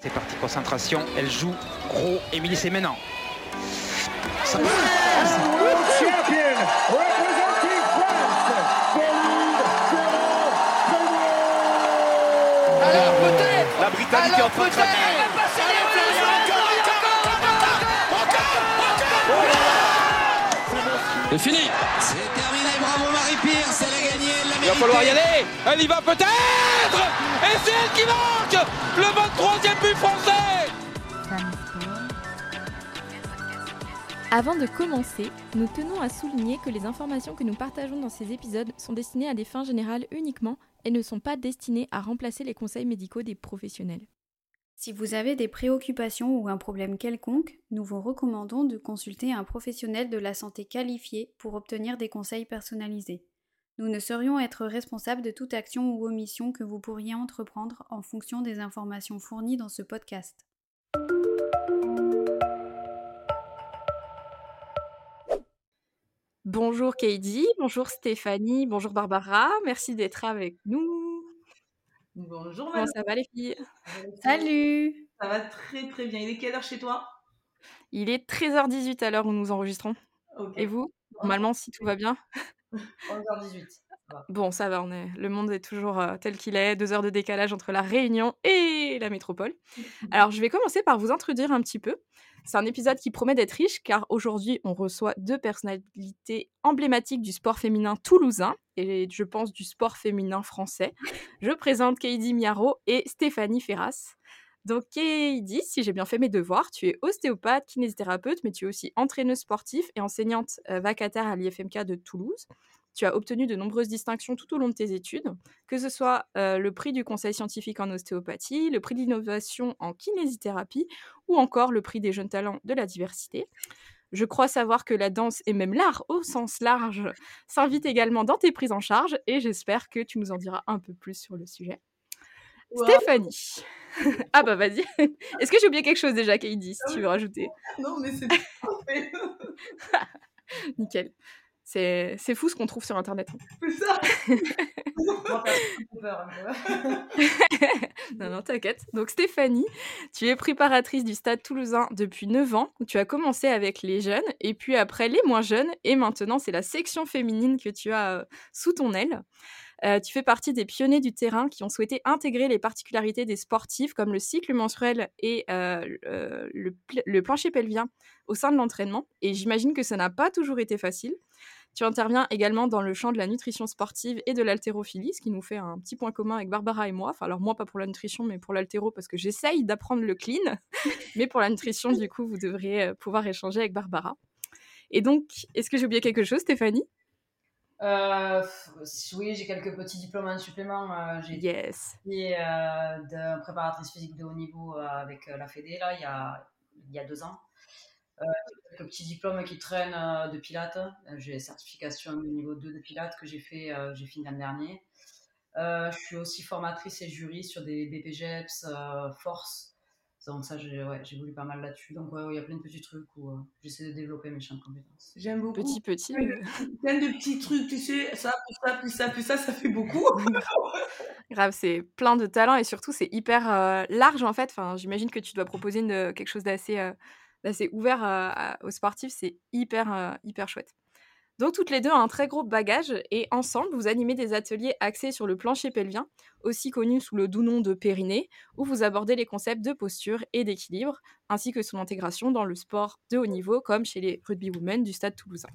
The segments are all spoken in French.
C'est parti, concentration. Elle joue gros. Émilie, c'est maintenant. Ça Alors peut-être. La Britannique est en train de craquer. Elle va Il va falloir y aller. Elle y va peut-être. Et c'est elle qui marque le 23e but français. Avant de commencer, nous tenons à souligner que les informations que nous partageons dans ces épisodes sont destinées à des fins générales uniquement et ne sont pas destinées à remplacer les conseils médicaux des professionnels. Si vous avez des préoccupations ou un problème quelconque, nous vous recommandons de consulter un professionnel de la santé qualifié pour obtenir des conseils personnalisés. Nous ne saurions être responsables de toute action ou omission que vous pourriez entreprendre en fonction des informations fournies dans ce podcast. Bonjour Katie, bonjour Stéphanie, bonjour Barbara, merci d'être avec nous. Bonjour Comment ça va les filles? Salut Ça va très très bien. Il est quelle heure chez toi? Il est 13h18 à l'heure où nous enregistrons. Et vous? Normalement, si tout va bien 11h18. Bon, ça va, on est... le monde est toujours euh, tel qu'il est, deux heures de décalage entre la Réunion et la métropole. Alors, je vais commencer par vous introduire un petit peu. C'est un épisode qui promet d'être riche car aujourd'hui, on reçoit deux personnalités emblématiques du sport féminin toulousain et je pense du sport féminin français. Je présente Keidi Miaro et Stéphanie Ferras. Donc, Keidi, si j'ai bien fait mes devoirs, tu es ostéopathe, kinésithérapeute, mais tu es aussi entraîneuse sportive et enseignante euh, vacataire à l'IFMK de Toulouse. Tu as obtenu de nombreuses distinctions tout au long de tes études, que ce soit euh, le prix du conseil scientifique en ostéopathie, le prix d'innovation en kinésithérapie ou encore le prix des jeunes talents de la diversité. Je crois savoir que la danse et même l'art au sens large s'invitent également dans tes prises en charge et j'espère que tu nous en diras un peu plus sur le sujet. Stéphanie. ah bah vas-y. Est-ce que j'ai oublié quelque chose déjà, Kaidi, si tu veux rajouter? Non, mais c'est parfait. Nickel. C'est c'est fou ce qu'on trouve sur Internet. hein. C'est ça. Peu. non, non, t'inquiète. Donc Stéphanie, tu es préparatrice du Stade toulousain depuis 9 ans. Tu as commencé avec les jeunes et puis après les moins jeunes et maintenant c'est la section féminine que tu as euh, sous ton aile. Euh, tu fais partie des pionniers du terrain qui ont souhaité intégrer les particularités des sportifs comme le cycle menstruel et euh, le, le pl- le plancher pelvien au sein de l'entraînement. Et j'imagine que ça n'a pas toujours été facile. Tu interviens également dans le champ de la nutrition sportive et de l'haltérophilie, ce qui nous fait un petit point commun avec Barbara et moi. Enfin, alors moi, pas pour la nutrition, mais pour l'haltéro, parce que j'essaye d'apprendre le clean. mais pour la nutrition, du coup, vous devriez euh, pouvoir échanger avec Barbara. Et donc, est-ce que j'ai oublié quelque chose, Stéphanie? Euh, oui, j'ai quelques petits diplômes en supplément. Euh, j'ai Yes. été euh, de préparatrice physique de haut niveau avec la Fédé là, il, y a, il y a deux ans. J'ai quelques petits diplômes qui traînent de pilates. J'ai certification de niveau 2 de pilates que j'ai fait, j'ai fini l'an dernier. Je suis aussi formatrice et jury sur des BPGEPS, Force. Donc ça, j'ai ouais, j'ai voulu pas mal là-dessus. Donc ouais, ouais, il y a plein de petits trucs où euh, j'essaie de développer mes champs de compétences. J'aime beaucoup. Petit, petit. Plein euh, de- petits trucs, tu sais, ça, plus ça, plus ça, plus ça, ça fait beaucoup. Grave, c'est plein de talents et surtout, c'est hyper euh, large en fait. Enfin, j'imagine que tu dois proposer une- quelque chose d'assez euh, ouvert euh, aux sportifs. C'est hyper, euh, hyper chouette. Donc, toutes les deux ont un très gros bagage et ensemble, vous animez des ateliers axés sur le plancher pelvien, aussi connu sous le doux nom de périnée, où vous abordez les concepts de posture et d'équilibre, ainsi que son intégration dans le sport de haut niveau, comme chez les rugby women du stade toulousain.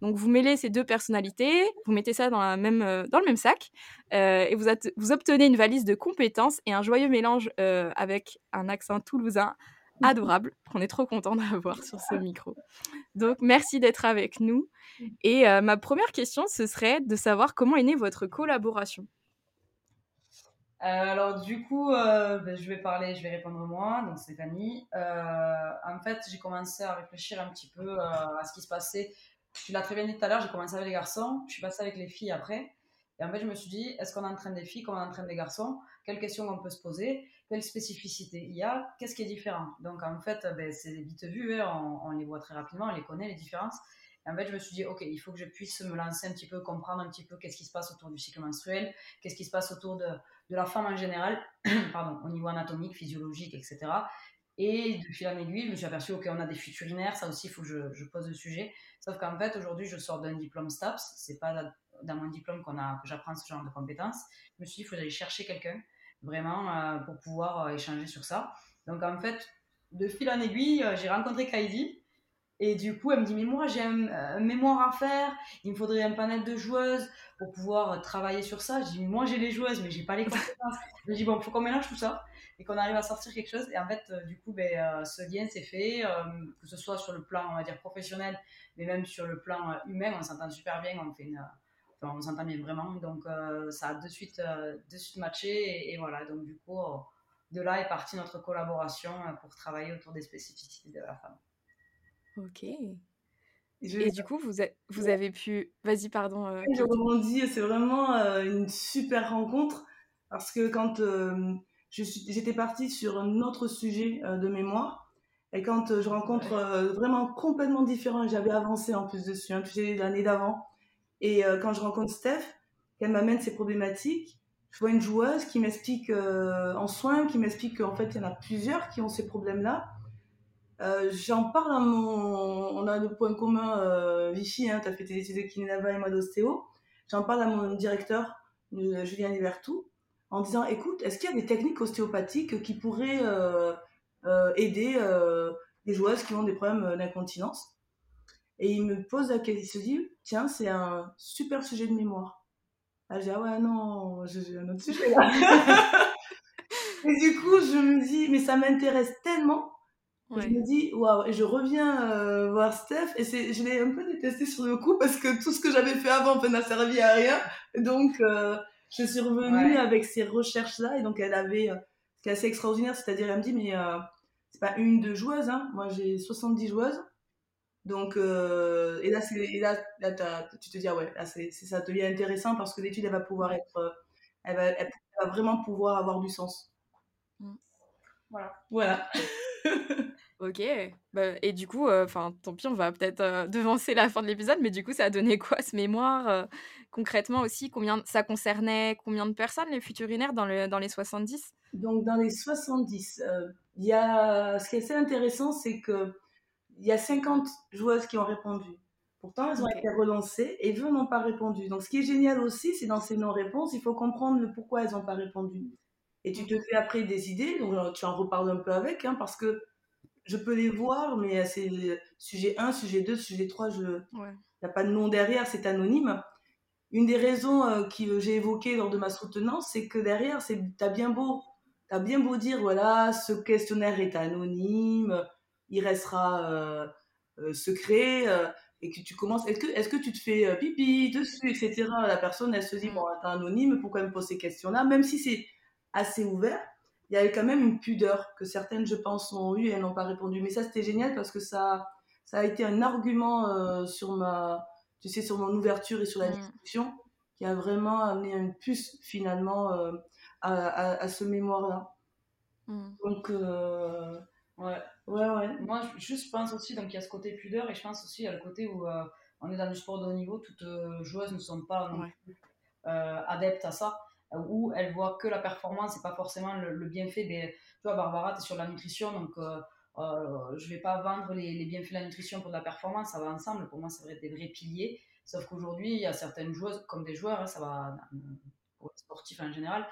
Donc, vous mêlez ces deux personnalités, vous mettez ça dans, euh, le même sac, euh, et vous obtenez une valise de compétences et un joyeux mélange euh, avec un accent toulousain adorable qu'on est trop content d'avoir sur ce micro. Donc merci d'être avec nous. Et euh, ma première question, ce serait de savoir comment est née votre collaboration. Euh, alors du coup, euh, ben, je vais parler, je vais répondre moi, donc Stéphanie. Euh, en fait, j'ai commencé à réfléchir un petit peu à ce qui se passait. Tu l'as très bien dit tout à l'heure, j'ai commencé avec les garçons, je suis passée avec les filles après. Et en fait, je me suis dit, est-ce qu'on entraîne des filles comme on entraîne des garçons? Quelles questions on peut se poser? Quelles spécificités il y a Qu'est-ce qui est différent Donc en fait, ben, c'est vite vu, hein, on, on les voit très rapidement, on les connaît, les différences. En fait, je me suis dit, ok, il faut que je puisse me lancer un petit peu, comprendre un petit peu qu'est-ce qui se passe autour du cycle menstruel, qu'est-ce qui se passe autour de, la femme en général, pardon, au niveau anatomique, physiologique, etc. Et de fil en aiguille, je me suis aperçue, ok, on a des futurinaires, ça aussi, il faut que je, je, pose le sujet. Sauf qu'en fait, aujourd'hui, je sors d'un diplôme STAPS, c'est pas dans mon diplôme qu'on a, que j'apprends ce genre de compétences. Je me suis dit, il faut aller chercher quelqu'un, vraiment, euh, pour pouvoir euh, échanger sur ça. Donc, en fait, de fil en aiguille, euh, j'ai rencontré Kaidi. Et du coup, elle me dit, mais moi, j'ai un, mémoire à faire, il me faudrait un panel de joueuses pour pouvoir travailler sur ça. Je dis, moi, j'ai les joueuses, mais j'ai pas les compétences. je dis, bon, il faut qu'on mélange tout ça et qu'on arrive à sortir quelque chose. Et en fait, du coup, ben, ce lien s'est fait, que ce soit sur le plan, on va dire, professionnel, mais même sur le plan humain, on s'entend super bien, on fait une, on s'entend bien vraiment. Donc, euh, ça a de suite, euh, de suite matché. Et, voilà, donc du coup, euh, de là est partie notre collaboration pour travailler autour des spécificités de la femme. Ok. Et du coup, vous, vous avez pu. Vas-y, pardon. je rebondis, c'est vraiment une super rencontre parce que quand j'étais partie sur un autre sujet de mémoire, et quand je rencontre vraiment complètement différent, j'avais avancé en plus dessus, hein, tu sais, l'année d'avant, et euh, quand je rencontre Steph, qu'elle m'amène ses problématiques, je vois une joueuse qui m'explique euh, en soins, qui m'explique qu'en fait, il y en a plusieurs qui ont ces problèmes-là. Euh, j'en parle à mon. On a le point commun, Vichy, hein, tu as fait tes études de kinésava et moi d'ostéo. J'en parle à mon directeur, Julien Libertou, en disant écoute, est-ce qu'il y a des techniques ostéopathiques qui pourraient aider les joueuses qui ont des problèmes d'incontinence? Et il me pose la question, il se dit, tiens, c'est un super sujet de mémoire. Ah, je dis, ah ouais, non, j'ai un autre sujet là. et du coup, je me dis, mais ça m'intéresse tellement. Je me dis, waouh, et je reviens euh, voir Steph, et je l'ai un peu détesté sur le coup parce que tout ce que j'avais fait avant n'a servi à rien. Donc, euh, je suis revenue avec ces recherches-là, et donc elle avait, euh, ce qui est assez extraordinaire, c'est-à-dire, elle me dit, mais c'est pas une, deux joueuses, hein. moi j'ai 70 joueuses. Donc, euh, et là, là, là tu te dis, ah ouais, là, c'est, ça devient intéressant parce que l'étude, elle va pouvoir être, euh, elle va, elle va vraiment pouvoir avoir du sens. Mmh. Voilà. Voilà. ok. Bah, et du coup, euh, enfin, tant pis, on va peut-être devancer la fin de l'épisode, mais du coup, ça a donné quoi ce mémoire Concrètement aussi, combien ça concernait combien de personnes les futurinaires dans, le, dans les 70 Donc, dans les 70, il y a, ce qui est assez intéressant, c'est que il y a 50 joueuses qui ont répondu. Pourtant, elles ont été relancées et 20 n'ont pas répondu. Donc, ce qui est génial aussi, c'est dans ces non-réponses, il faut comprendre le pourquoi elles n'ont pas répondu. Et tu te fais après des idées, donc euh, tu en reparles un peu avec, hein, parce que je peux les voir, mais c'est sujet 1, sujet 2, sujet 3, il n'y a pas de nom derrière, c'est anonyme. Une des raisons euh, que j'ai évoquées lors de ma soutenance, c'est que derrière, tu as bien beau as bien beau dire, voilà, ce questionnaire est anonyme, il restera euh, euh, secret euh, et que tu commences, est-ce que, est que tu te fais pipi dessus, etc. La personne, elle se dit, mm. bon, t'es anonyme, pourquoi elle me pose ces questions-là? Même si c'est assez ouvert, il y avait quand même une pudeur que certaines, je pense, ont eu et n'ont pas répondu. Mais ça, c'était génial parce que ça, ça a été un argument sur ma, tu sais, sur mon ouverture et sur la mm. discussion qui a vraiment amené une puce finalement à, à, ce mémoire-là. Mm. Donc, Ouais. Ouais, ouais. Moi, je, je pense aussi, donc il y a ce côté pudeur et je pense aussi il y a le côté où euh, on est dans le sport de haut niveau, toutes euh, joueuses ne sont pas euh, adeptes à ça, où elles voient que la performance et pas forcément le, bienfait. Des... Tu vois, Barbara, tu es sur la nutrition, donc je vais pas vendre les, les, bienfaits de la nutrition pour de la performance, ça va ensemble. Pour moi, c'est vrai des vrais piliers. Sauf qu'aujourd'hui, il y a certaines joueuses, comme des joueurs, hein, ça va pour les sportifs en général,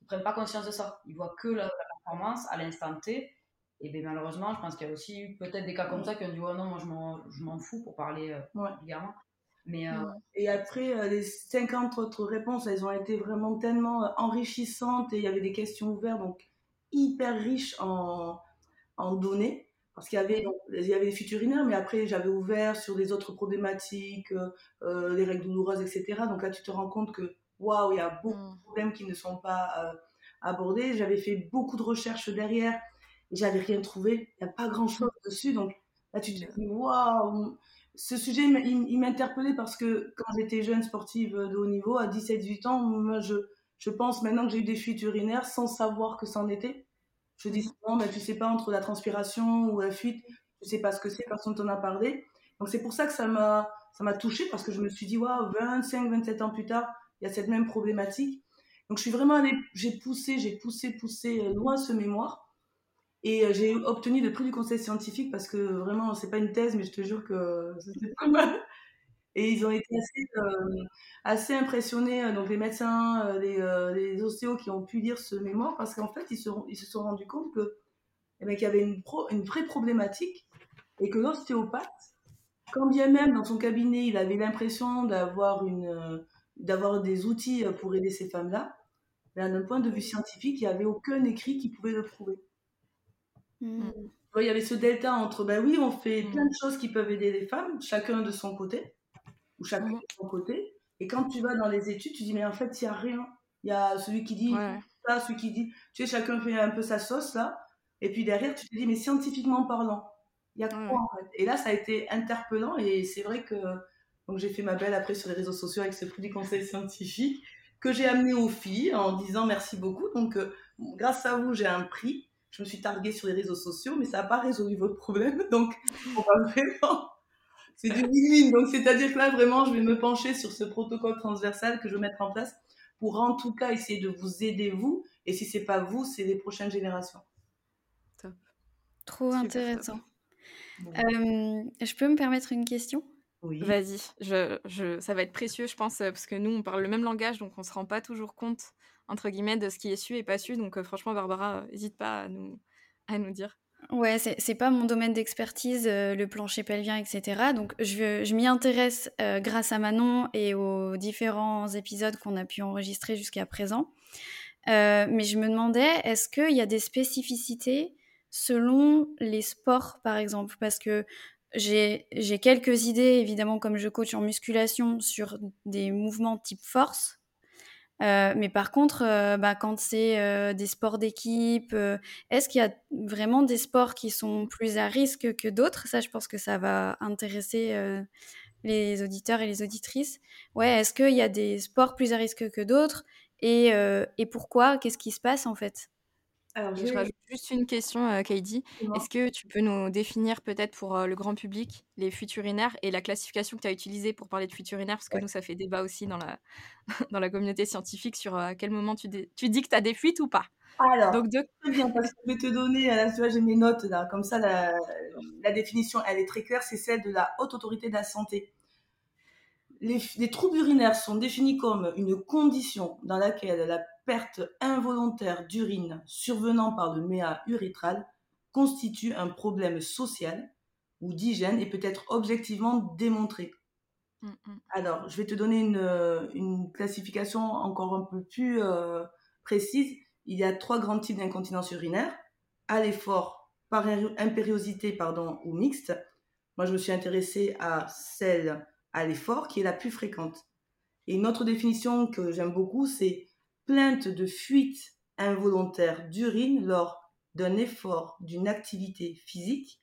ils prennent pas conscience de ça. Ils voient que la, la performance à l'instant T et bien malheureusement, je pense qu'il y a aussi eu peut-être des cas comme ça qui ont dit ouais, non, moi je m'en fous pour parler euh, Mais, euh, Et après, euh, les 50 autres réponses, elles ont été vraiment tellement euh, enrichissantes et il y avait des questions ouvertes, donc hyper riches en, en données. Parce qu'il y avait, il y avait les futurinaires, mais après j'avais ouvert sur les autres problématiques, les règles douloureuses, etc. Donc là, tu te rends compte que waouh, il y a beaucoup de mm. problèmes qui ne sont pas abordés. J'avais fait beaucoup de recherches derrière et j'avais rien trouvé. Il n'y a pas grand chose dessus. Donc là, tu te dis, waouh! Ce sujet, il m'interpellait parce que quand j'étais jeune sportive de haut niveau, à 17-18 ans, moi, je, je pense maintenant que j'ai eu des fuites urinaires sans savoir que c'en était. Je dis souvent, mais tu sais pas entre la transpiration ou la fuite, tu sais pas ce que c'est, personne t'en a parlé. Donc c'est pour ça que ça m'a, ça m'a touchée parce que je me suis dit, waouh, 25, 27 ans plus tard, il y a cette même problématique. Donc je suis vraiment allée, j'ai poussé, j'ai poussé, poussé euh, loin ce mémoire. Et euh, j'ai obtenu le prix du conseil scientifique parce que vraiment, c'est pas une thèse, mais je te jure que c'était pas mal. Et ils ont été assez, euh, impressionnés, euh, donc les médecins, les, euh, ostéos qui ont pu lire ce mémoire, parce qu'en fait, ils se, sont rendus compte que, eh ben, qu'il y avait une, vraie problématique et que l'ostéopathe, quand bien même dans son cabinet, il avait l'impression d'avoir, des outils pour aider ces femmes-là, ben, d'un point de vue scientifique, il n'y avait aucun écrit qui pouvait le prouver. Mm. Vois, Il y avait ce delta entre, ben oui, on fait Mm. plein de choses qui peuvent aider les femmes, chacun de son côté, ou chacun de son côté. Et quand tu vas dans les études, tu dis, mais en fait, il n'y a rien. Il y a celui qui dit Ouais. ça, celui qui dit, tu sais, chacun fait un peu sa sauce là. Et puis derrière, tu te dis, mais scientifiquement parlant, il y a quoi Ouais. en fait? Et là, ça a été interpellant. Et c'est vrai que donc j'ai fait ma belle après sur les réseaux sociaux avec ce prix du conseil scientifique que j'ai amené aux filles en disant merci beaucoup. Donc, euh, grâce à vous, j'ai un prix. Je me suis targuée sur les réseaux sociaux, mais ça n'a pas résolu votre problème. Donc, on va vraiment. C'est du win-win. Donc, c'est-à-dire que là, vraiment, je vais me pencher sur ce protocole transversal que je vais mettre en place pour en tout cas essayer de vous aider, vous. Et si c'est pas vous, c'est les prochaines générations. Trop Super intéressant. Euh, je peux me permettre une question? Oui. Vas-y, je, je, ça va être précieux, je pense, euh, parce que nous, on parle le même langage, donc on se rend pas toujours compte, entre guillemets, de ce qui est su et pas su. Donc, euh, franchement, Barbara, n'hésite pas à nous, à nous dire. Ouais, c'est pas mon domaine d'expertise, euh, le plancher pelvien, etc. Donc, je, je m'y intéresse euh, grâce à Manon et aux différents épisodes qu'on a pu enregistrer jusqu'à présent. Euh, mais je me demandais, est-ce qu'il y a des spécificités selon les sports, par exemple? Parce que j'ai j'ai quelques idées, évidemment, comme je coach en musculation, sur des mouvements type force. Euh, mais par contre, euh, bah, quand c'est euh, des sports d'équipe, est-ce qu'il y a vraiment des sports qui sont plus à risque que d'autres? Ça, je pense que ça va intéresser les auditeurs et les auditrices. Ouais, est-ce qu'il y a des sports plus à risque que d'autres? Et pourquoi? Qu'est-ce qui se passe en fait? Alors, Et je rajoute juste une question, euh, Est-ce que tu peux nous définir peut-être pour euh, le grand public les fuites urinaires et la classification que tu as utilisée pour parler de fuites urinaires Parce que Ouais. nous, ça fait débat aussi dans la, dans la communauté scientifique sur euh, à quel moment tu, dé- tu dis que tu as des fuites ou pas. Alors, Donc, de... Très bien, parce que je vais te donner, là, tu vois, j'ai mes notes là, comme ça, la, la définition, elle est très claire, c'est celle de la haute autorité de la santé. Les, les troubles urinaires sont définis comme une condition dans laquelle la perte involontaire d'urine survenant par le méa urétral constitue un problème social ou d'hygiène et peut être objectivement démontré. Mm, mm. Alors, je vais te donner une, euh, une classification encore un peu plus euh, précise. Il y a trois grands types d'incontinence urinaire. À l'effort, par impériosité pardon, ou mixte. Moi, je me suis intéressée à celle à l'effort qui est la plus fréquente. Et une autre définition que j'aime beaucoup, c'est plainte de fuite involontaire d'urine lors d'un effort, d'une activité physique,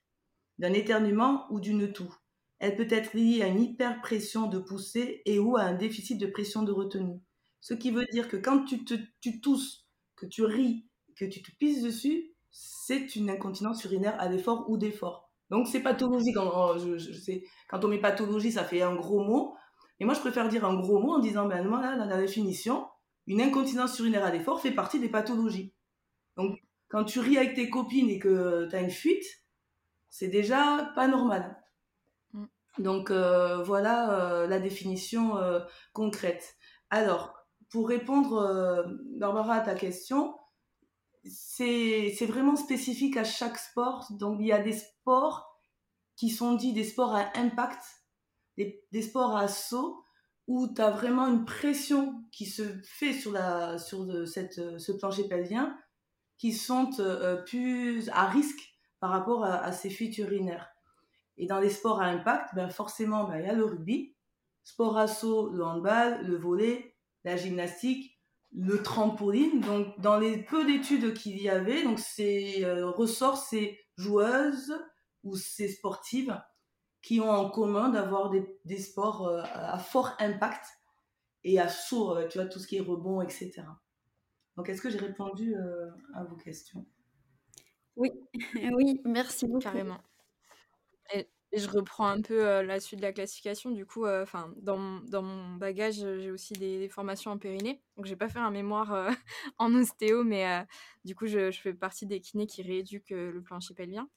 d'un éternuement ou d'une toux. Elle peut être liée à une hyperpression de poussée et ou à un déficit de pression de retenue. Ce qui veut dire que quand tu, tu tousses, que tu ris, que tu te pisses dessus, c'est une incontinence urinaire à l'effort ou d'effort. Donc c'est pathologique. En- je- je sais, quand on met pathologie, ça fait un gros mot. Et moi, je préfère dire un gros mot en disant, ben moi, là, dans la définition, une incontinence urinaire à l'effort fait partie des pathologies. Donc, quand tu ris avec tes copines et que tu as une fuite, c'est déjà pas normal. Mm. Donc, euh, voilà euh, la définition euh, concrète. Alors, pour répondre, Barbara, à ta question, c'est c'est vraiment spécifique à chaque sport. Donc, il y a des sports qui sont dits des sports à impact, des, des sports à saut, où tu as vraiment une pression qui se fait sur, la, sur euh, ce plancher pelvien, qui sont euh, plus à risque par rapport à, à ces fuites urinaires. Et dans les sports à impact, ben forcément, ben, il y a le rugby, sport à saut, le handball, le volley, la gymnastique, le trampoline. Donc, dans les peu d'études qu'il y avait, donc ces euh, ressorts, ces joueuses ou ces sportives qui ont en commun d'avoir des, des sports euh, à fort impact et à saut, euh, tu vois, tout ce qui est rebond, etc. Donc, est-ce que j'ai répondu euh, à vos questions? Oui, oui, merci beaucoup. Carrément. Et, Et je reprends un peu euh, la suite de la classification. Du coup, euh, enfin, dans, mon- dans mon bagage, j'ai aussi des, des formations en périnée. Donc, j'ai pas fait un mémoire euh, en ostéo, mais euh, du coup, je, je fais partie des kinés qui rééduquent euh, le plancher pelvien.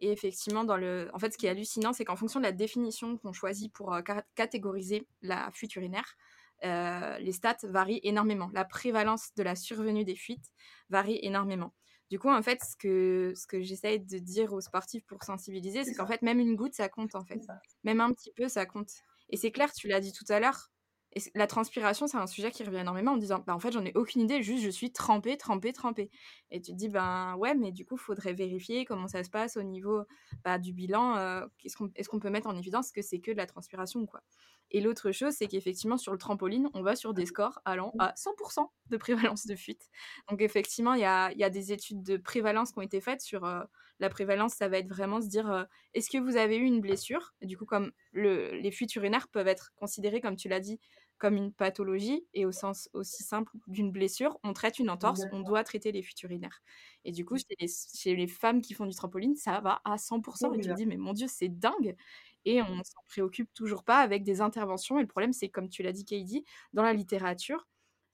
Et effectivement, dans le... en fait, ce qui est hallucinant, c'est qu'en fonction de la définition qu'on choisit pour euh, ca- catégoriser la fuite urinaire, euh, les stats varient énormément. La prévalence de la survenue des fuites varie énormément. Du coup, en fait, ce que, ce que j'essaye de dire aux sportifs pour sensibiliser, c'est qu'en fait, même une goutte, ça compte, en fait. Même un petit peu, ça compte. Et c'est clair, tu l'as dit tout à l'heure, et la transpiration, c'est un sujet qui revient énormément en disant, bah, en fait, j'en ai aucune idée, juste je suis trempée, trempée, trempée. Et tu te dis, ben ouais, mais du coup, faudrait vérifier comment ça se passe au niveau bah, du bilan. euh, Est-ce qu'on peut mettre en évidence que c'est que de la transpiration ou quoi Et l'autre chose, c'est qu'effectivement, sur le trampoline, on va sur des scores allant à 100% de prévalence de fuite. Donc, effectivement, il y a, des études de prévalence qui ont été faites sur euh, la prévalence. Ça va être vraiment se dire, euh, est-ce que vous avez eu une blessure? Du coup, comme le, les fuites urinaires peuvent être considérées, comme tu l'as dit, comme une pathologie et au sens aussi simple d'une blessure, on traite une entorse, on doit traiter les fuites urinaires. Et du coup, chez les, chez les femmes qui font du trampoline, ça va à 100%. Et tu te dis, mais mon Dieu, c'est dingue. Et on s'en préoccupe toujours pas avec des interventions. Et le problème, c'est comme tu l'as dit, Kaidi, dans la littérature,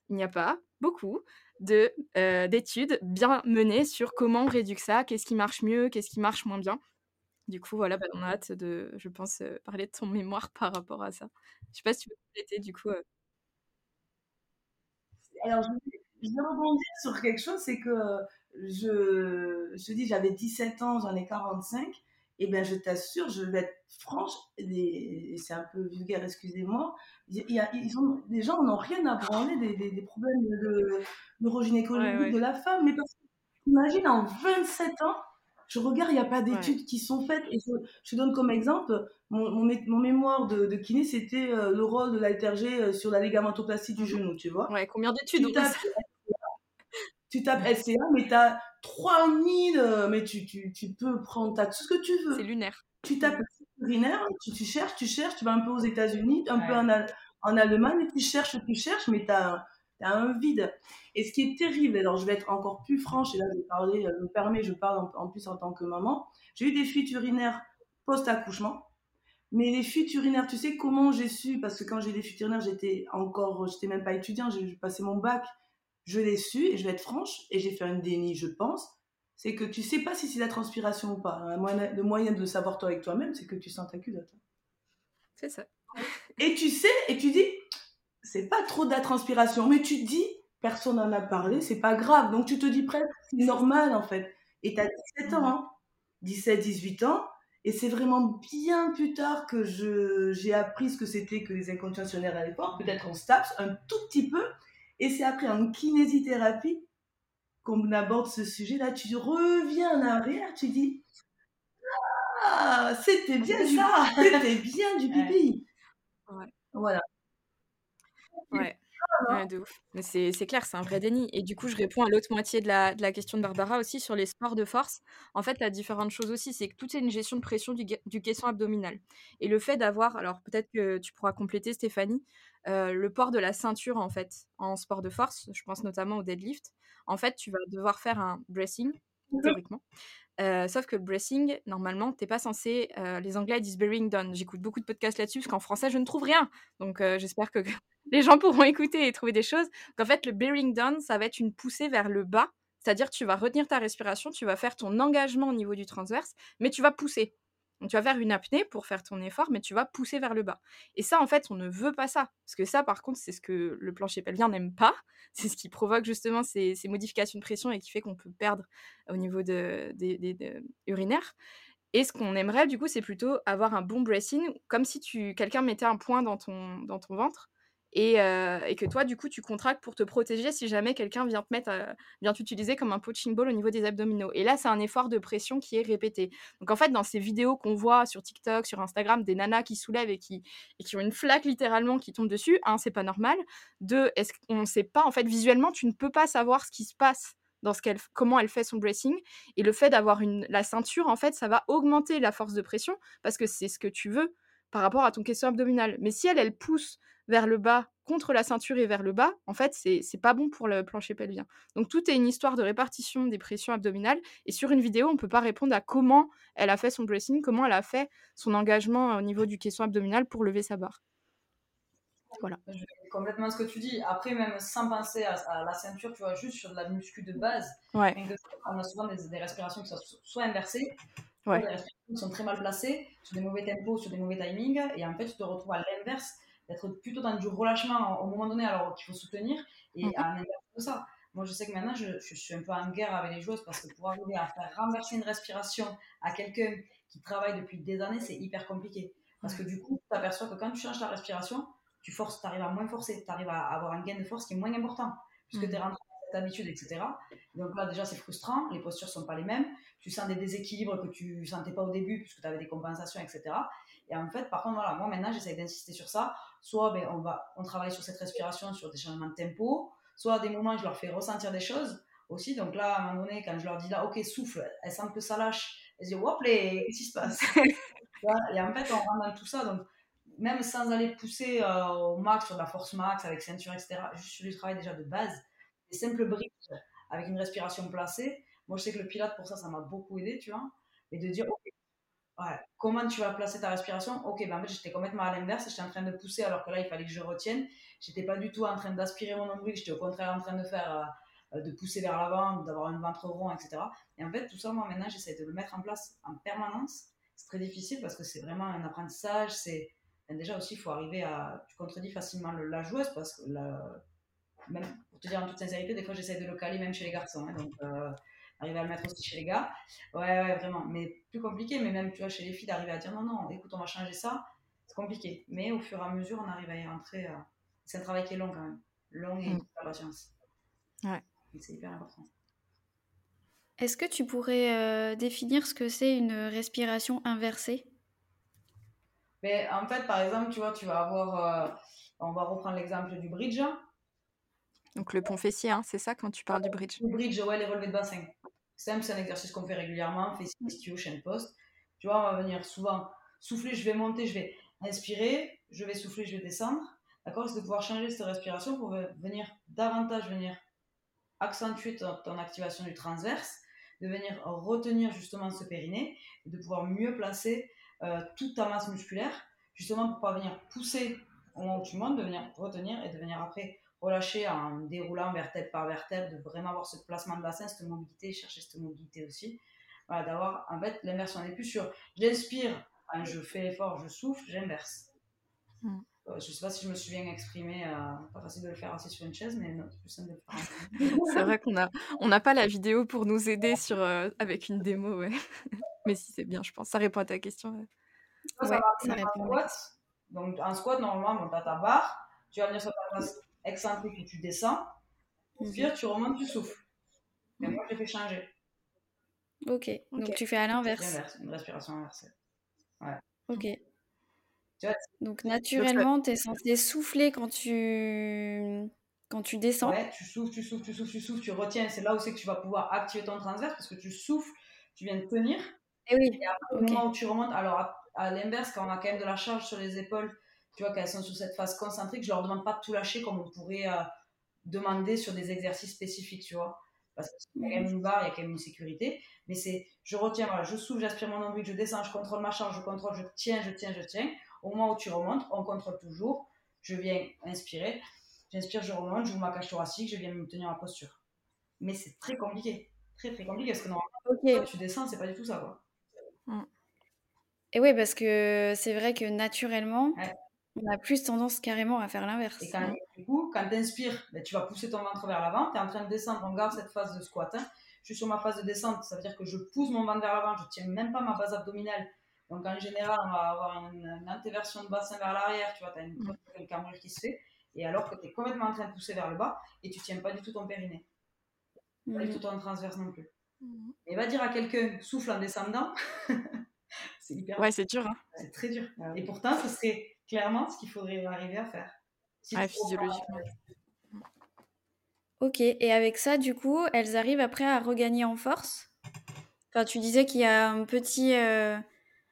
il n'y a pas beaucoup euh, d'études bien menées sur comment on réduit ça, qu'est-ce qui marche mieux, qu'est-ce qui marche moins bien. Du coup, voilà, bah, on a hâte de, je pense, euh, parler de ton mémoire par rapport à ça. Je sais pas si tu veux compléter, du coup. euh. Alors, je vais, je vais rebondir sur quelque chose, c'est que je, je te dis, j'avais 17 ans, j'en ai 45, et bien je t'assure, je vais être franche, et, c'est un peu vulgaire, excusez-moi, il y a- ils ont, les gens n'ont rien à branler des, des, des problèmes de neurogynécologie Ouais, ouais. de la femme, mais parce que, imagine, en 27 ans, je regarde, il n'y a pas d'études qui sont faites, et je, je donne comme exemple, mon, mon, mé- mon mémoire de, de kiné, c'était euh, le rôle de l'haltérgé euh, sur la ligamentoplastie du genou, tu vois. Ouais, combien d'études Tu tapes, tu tapes SCA, mais tu as 3000, euh, mais tu, tu, tu peux prendre t'as tout ce que tu C'est veux. lunaire. Tu tapes urinaire, tu, tu cherches, tu cherches, tu vas un peu aux États-Unis, un peu en, en Allemagne, et tu cherches, tu cherches, mais tu as, un vide. Et ce qui est terrible, alors je vais être encore plus franche, et là je vais parler, euh, je me permets, je parle en, en plus en tant que maman, j'ai eu des fuites urinaires post-accouchement. Mais les fuites urinaires, tu sais comment j'ai su? Parce que quand j'ai des fuites urinaires, j'étais encore, j'étais même pas étudiant, j'ai passé mon bac, je l'ai su, et je vais être franche, et j'ai fait un déni, je pense. C'est que tu sais pas si c'est la transpiration ou pas. Le moyen de savoir toi avec toi-même, c'est que tu sens ta culotte. C'est ça. Et tu sais, et tu dis, c'est pas trop de la transpiration, mais tu te dis, personne n'en a parlé, c'est pas grave. Donc tu te dis presque, c'est normal en fait. Et tu as 17 ans, hein, 17, 18 ans, et c'est vraiment bien plus tard que je, j'ai appris ce que c'était que les incontinences urinaires à l'époque, peut-être en STAPS, un tout petit peu, et c'est après en kinésithérapie qu'on aborde ce sujet-là. Tu reviens en arrière, tu dis, ah, c'était bien ça. c'était bien du pipi. Ouais. Voilà. Ouais. Ouais, de ouf. Mais c'est c'est clair, c'est un vrai déni. Et du coup, je réponds à l'autre moitié de la, de la question de Barbara aussi sur les sports de force. En fait, la différente chose aussi, c'est que tout est une gestion de pression du, du caisson abdominal. Et le fait d'avoir, alors peut-être que tu pourras compléter, Stéphanie, euh, le port de la ceinture, en fait, en sport de force, je pense notamment au deadlift. En fait, tu vas devoir faire un bracing, théoriquement. Euh, sauf que le bracing, normalement, t'es pas censé. euh, les Anglais disent bearing down. J'écoute beaucoup de podcasts là-dessus parce qu'en français, je ne trouve rien. Donc, euh, j'espère que les gens pourront écouter et trouver des choses. Qu'en fait, le bearing down, ça va être une poussée vers le bas. C'est-à-dire, tu vas retenir ta respiration, tu vas faire ton engagement au niveau du transverse, mais tu vas pousser. Donc, tu vas faire une apnée pour faire ton effort, mais tu vas pousser vers le bas. Et ça, en fait, on ne veut pas ça. Parce que ça, par contre, c'est ce que le plancher pelvien n'aime pas. C'est ce qui provoque justement ces, modifications de pression et qui fait qu'on peut perdre au niveau de, des- des- de- urinaire. Et ce qu'on aimerait, du coup, c'est plutôt avoir un bon bracing, comme si tu quelqu'un mettait un point dans ton, dans ton ventre et, euh, et que toi, du coup, tu contractes pour te protéger si jamais quelqu'un vient te mettre, euh, vient t'utiliser comme un punching ball au niveau des abdominaux. Et là, c'est un effort de pression qui est répété. Donc, en fait, dans ces vidéos qu'on voit sur TikTok, sur Instagram, des nanas qui soulèvent et qui, et qui ont une flaque littéralement qui tombe dessus, un, c'est pas normal. Deux, est-ce qu'on sait pas, en fait, visuellement, tu ne peux pas savoir ce qui se passe dans ce qu'elle, comment elle fait son bracing. Et le fait d'avoir une, la ceinture, en fait, ça va augmenter la force de pression parce que c'est ce que tu veux par rapport à ton caisson abdominal. Mais si elle, elle pousse vers le bas contre la ceinture et vers le bas, en fait, c'est pas bon pour le plancher pelvien. Donc tout est une histoire de répartition des pressions abdominales et sur une vidéo, on peut pas répondre à comment elle a fait son dressing, comment elle a fait son engagement au niveau du caisson abdominal pour lever sa barre. Voilà. Je vais complètement ce que tu dis. Après, même sans penser à, à la ceinture, tu vois, juste sur de la muscu de base, Ouais. on a souvent des, des respirations qui sont soit inversées, Ouais. soit des respirations qui sont très mal placées, sur des mauvais tempos, sur des mauvais timings, et en fait, tu te retrouves à l'inverse, d'être plutôt dans du relâchement au moment donné, alors qu'il faut soutenir, et Mhm. à l'inverse de ça. Moi, je sais que maintenant, je, je suis un peu en guerre avec les joueuses parce que pour arriver à faire renverser une respiration à quelqu'un qui travaille depuis des années, c'est hyper compliqué. Parce que du coup, tu t'aperçois que quand tu changes ta respiration, tu forces, arrives à moins forcer, tu arrives à avoir un gain de force qui est moins important, puisque Mhm. tu es rentré dans cette habitude, etc. Donc là, déjà, c'est frustrant, les postures sont pas les mêmes, tu sens des déséquilibres que tu sentais pas au début, puisque tu avais des compensations, etc. Et en fait, par contre, voilà, moi maintenant, j'essaie d'insister sur ça. Soit ben, on, va, on travaille sur cette respiration, sur des changements de tempo, soit à des moments, je leur fais ressentir des choses aussi. Donc là, à un moment donné, quand je leur dis là, ok, souffle, elles sentent que ça lâche, elles se disent, hop, qu'est-ce qui se passe? Et en fait, on rentre dans tout ça. Donc, même sans aller pousser euh, au max, sur la force max, avec ceinture, etc., juste sur du travail déjà de base, des simples briques avec une respiration placée. Moi, je sais que le pilote, pour ça, ça m'a beaucoup aidé, tu vois. Et de dire, ok, comment tu vas placer ta respiration? Ok, ben en j'étais complètement à l'inverse, j'étais en train de pousser alors que là, il fallait que je retienne. J'étais pas du tout en train d'aspirer mon nombril, j'étais au contraire en train de faire, euh, de pousser vers l'avant, d'avoir un ventre rond, etc. Et en fait, tout ça, moi, maintenant, j'essaie de le mettre en place en permanence. C'est très difficile parce que c'est vraiment un apprentissage, c'est déjà aussi, il faut arriver à. Tu contredis facilement le- la joueuse parce que, même pour te dire en toute sincérité, des fois j'essaie de le caler même chez les garçons. hein, euh, arriver à le mettre aussi chez les gars. Ouais, ouais, vraiment. Mais plus compliqué, mais même, tu vois, chez les filles, d'arriver à dire non, non, écoute, on va changer ça, c'est compliqué. Mais au fur et à mesure, on arrive à y rentrer. euh, C'est un travail qui est long quand même. Long et Mm. la patience. Ouais. C'est hyper important. Est-ce que tu pourrais euh, définir ce que c'est une respiration inversée? Mais en fait, par exemple, tu vois, tu vas avoir. euh, on va reprendre l'exemple du bridge. Donc le pont fessier, hein, c'est ça quand tu parles du bridge? Le bridge, ouais, les relevés de bassin. Simple, c'est un exercice qu'on fait régulièrement, fessier, ischio, chaîne poste. Tu vois, on va venir souvent souffler, je vais monter, je vais inspirer, je vais souffler, je vais descendre. D'accord C'est de pouvoir changer cette respiration pour ve- venir davantage venir accentuer ton, ton activation du transverse, de venir retenir justement ce périnée, et de pouvoir mieux placer euh, toute ta masse musculaire, justement pour pouvoir venir pousser au moment où tu montes, de venir retenir et de venir après relâcher en déroulant vertèbre par vertèbre, de vraiment avoir ce placement de bassin, cette mobilité, chercher cette mobilité aussi. Voilà, d'avoir, en fait, l'inverse, on n'est plus sur j'inspire, quand je fais l'effort, je souffle, j'inverse. Mm. Euh, je sais pas si je me suis bien exprimée, euh, pas facile de le faire assis sur une chaise, mais c'est plus simple de le faire. C'est vrai qu'on a on n'a pas la vidéo pour nous aider sur euh, avec une démo, ouais. Mais si c'est bien, je pense. Ça répond à ta question. ouais. Ça, ça Ouais, va ça venir en squat. Donc, en squat, normalement, tu as ta barre, tu vas venir sur ta place excentrique où tu descends, Mhm. inspire, tu remontes, tu souffles. Mais moi, je l'ai fait changer. Ok, donc Ok. tu fais à l'inverse. Une respiration inversée. Ok. Tu vois, Donc naturellement, tu es censé souffler quand tu quand tu descends. Ouais, tu souffles, tu souffles, tu souffles, tu souffles, tu retiens. C'est là où c'est que tu vas pouvoir activer ton transverse parce que tu souffles, tu viens de tenir. Eh oui. Au Ok. moment où tu remontes, alors à, à l'inverse, quand on a quand même de la charge sur les épaules, tu vois qu'elles sont sur cette phase concentrique, je leur demande pas de tout lâcher comme on pourrait euh, demander sur des exercices spécifiques, tu vois. Parce qu'il y a quand même une barre, il y a quand même une sécurité. Mais c'est, je retiens, voilà, je souffle, j'aspire mon nombril, je descends, je contrôle ma charge, je contrôle, je tiens, je tiens, je tiens. Au moment où tu remontes, on contrôle toujours. Je viens inspirer, j'inspire, je remonte, j'ouvre ma cage thoracique, je viens me tenir en posture. Mais c'est très compliqué. Très très compliqué parce que normalement, quand tu descends, c'est pas du tout ça, quoi. Et oui, parce que c'est vrai que naturellement, Ouais. On a plus tendance carrément à faire l'inverse. Et quand, du coup, quand tu inspires, ben, tu vas pousser ton ventre vers l'avant, tu es en train de descendre, on garde cette phase de squat. hein. Je suis sur ma phase de descente, ça veut dire que je pousse mon ventre vers l'avant, je tiens même pas ma base abdominale. Donc en général, on va avoir une, une antéversion de bassin vers l'arrière, tu vois, tu as une, une cambrure qui se fait, et alors que tu es complètement en train de pousser vers le bas, et tu tiens pas du tout ton périnée, pas du Mhm. tout ton transverse non plus. Et va dire à quelqu'un, souffle en descendant, c'est hyper Ouais, c'est dur. Hein. c'est très dur. Et pourtant, ce serait clairement ce qu'il faudrait arriver à faire. Si physiologiquement. Ok. Et avec ça, du coup, elles arrivent après à regagner en force? Enfin, tu disais qu'il y a un petit. euh,